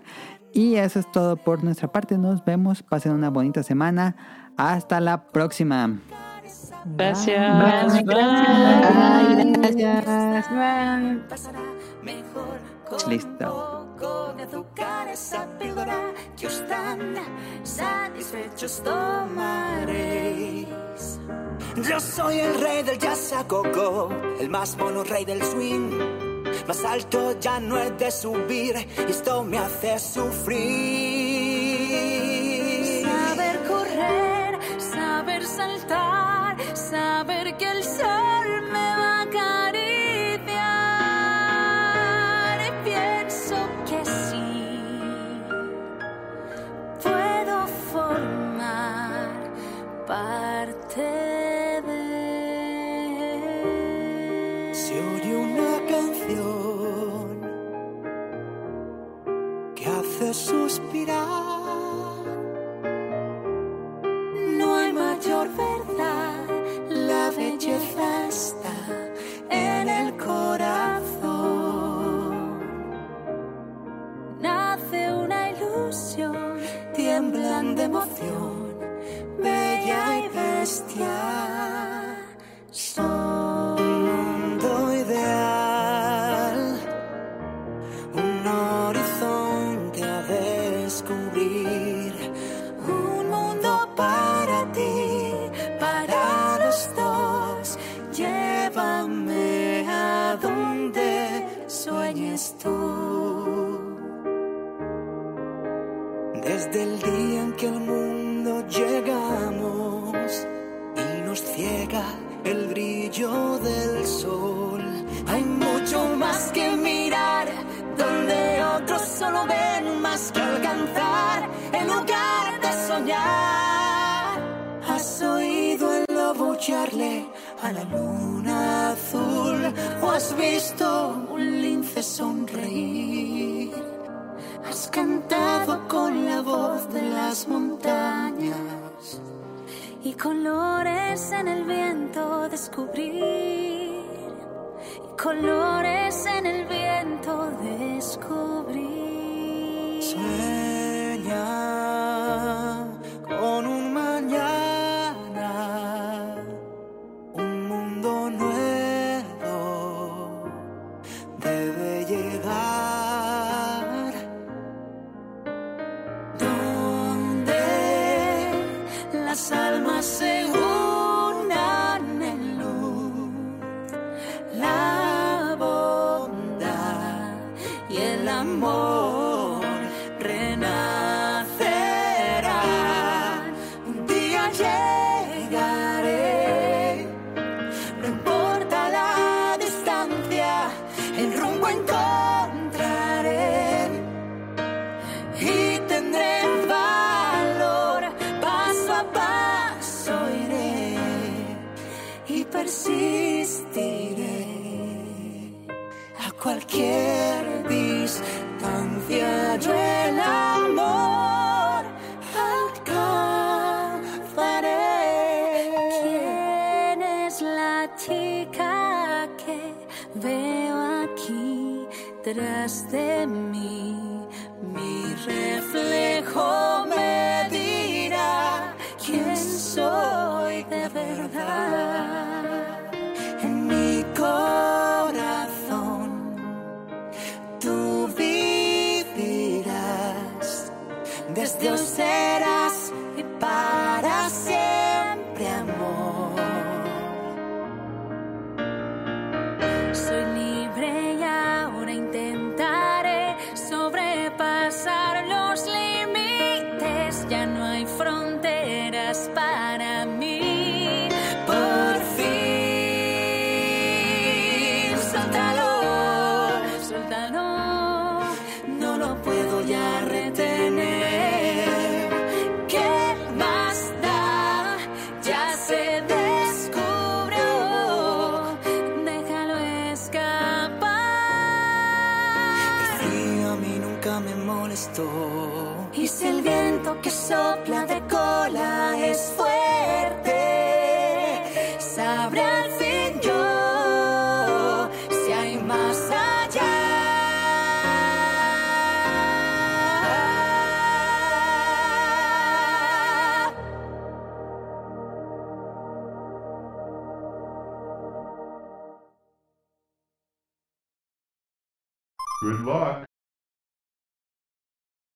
Y eso es todo por nuestra parte. Nos vemos. Pasen una bonita semana. Hasta la próxima. Gracias. Listo. de azúcar esa píldora que os tan satisfechos tomaréis. Yo soy el rey del jazz a coco, el más mono rey del swing. Más alto ya no he de subir y esto me hace sufrir. Saber correr, saber saltar, saber que el sol me va a acariciar. Y pienso que sí, puedo formar parte de. Se hace suspirar. No hay mayor verdad, la belleza está en el corazón. Nace una ilusión, tiemblan de emoción, bella y bestia. Desde el día en que al mundo llegamos y nos ciega el brillo del sol. Hay mucho más que mirar, donde otros solo ven más que alcanzar, en lugar de soñar. ¿Has oído el lobo charle a la luna azul? ¿O has visto un lince sonreír? Has cantado con la voz de las montañas y colores en el viento descubrir. Y colores en el viento descubrir. Sueña almas cualquier distancia. Yo el amor alcanzaré. ¿Quién es la chica que veo aquí? detrás de mí. Mi reflejo me dirá quién soy de verdad. Desde hoy serás y para siempre luck.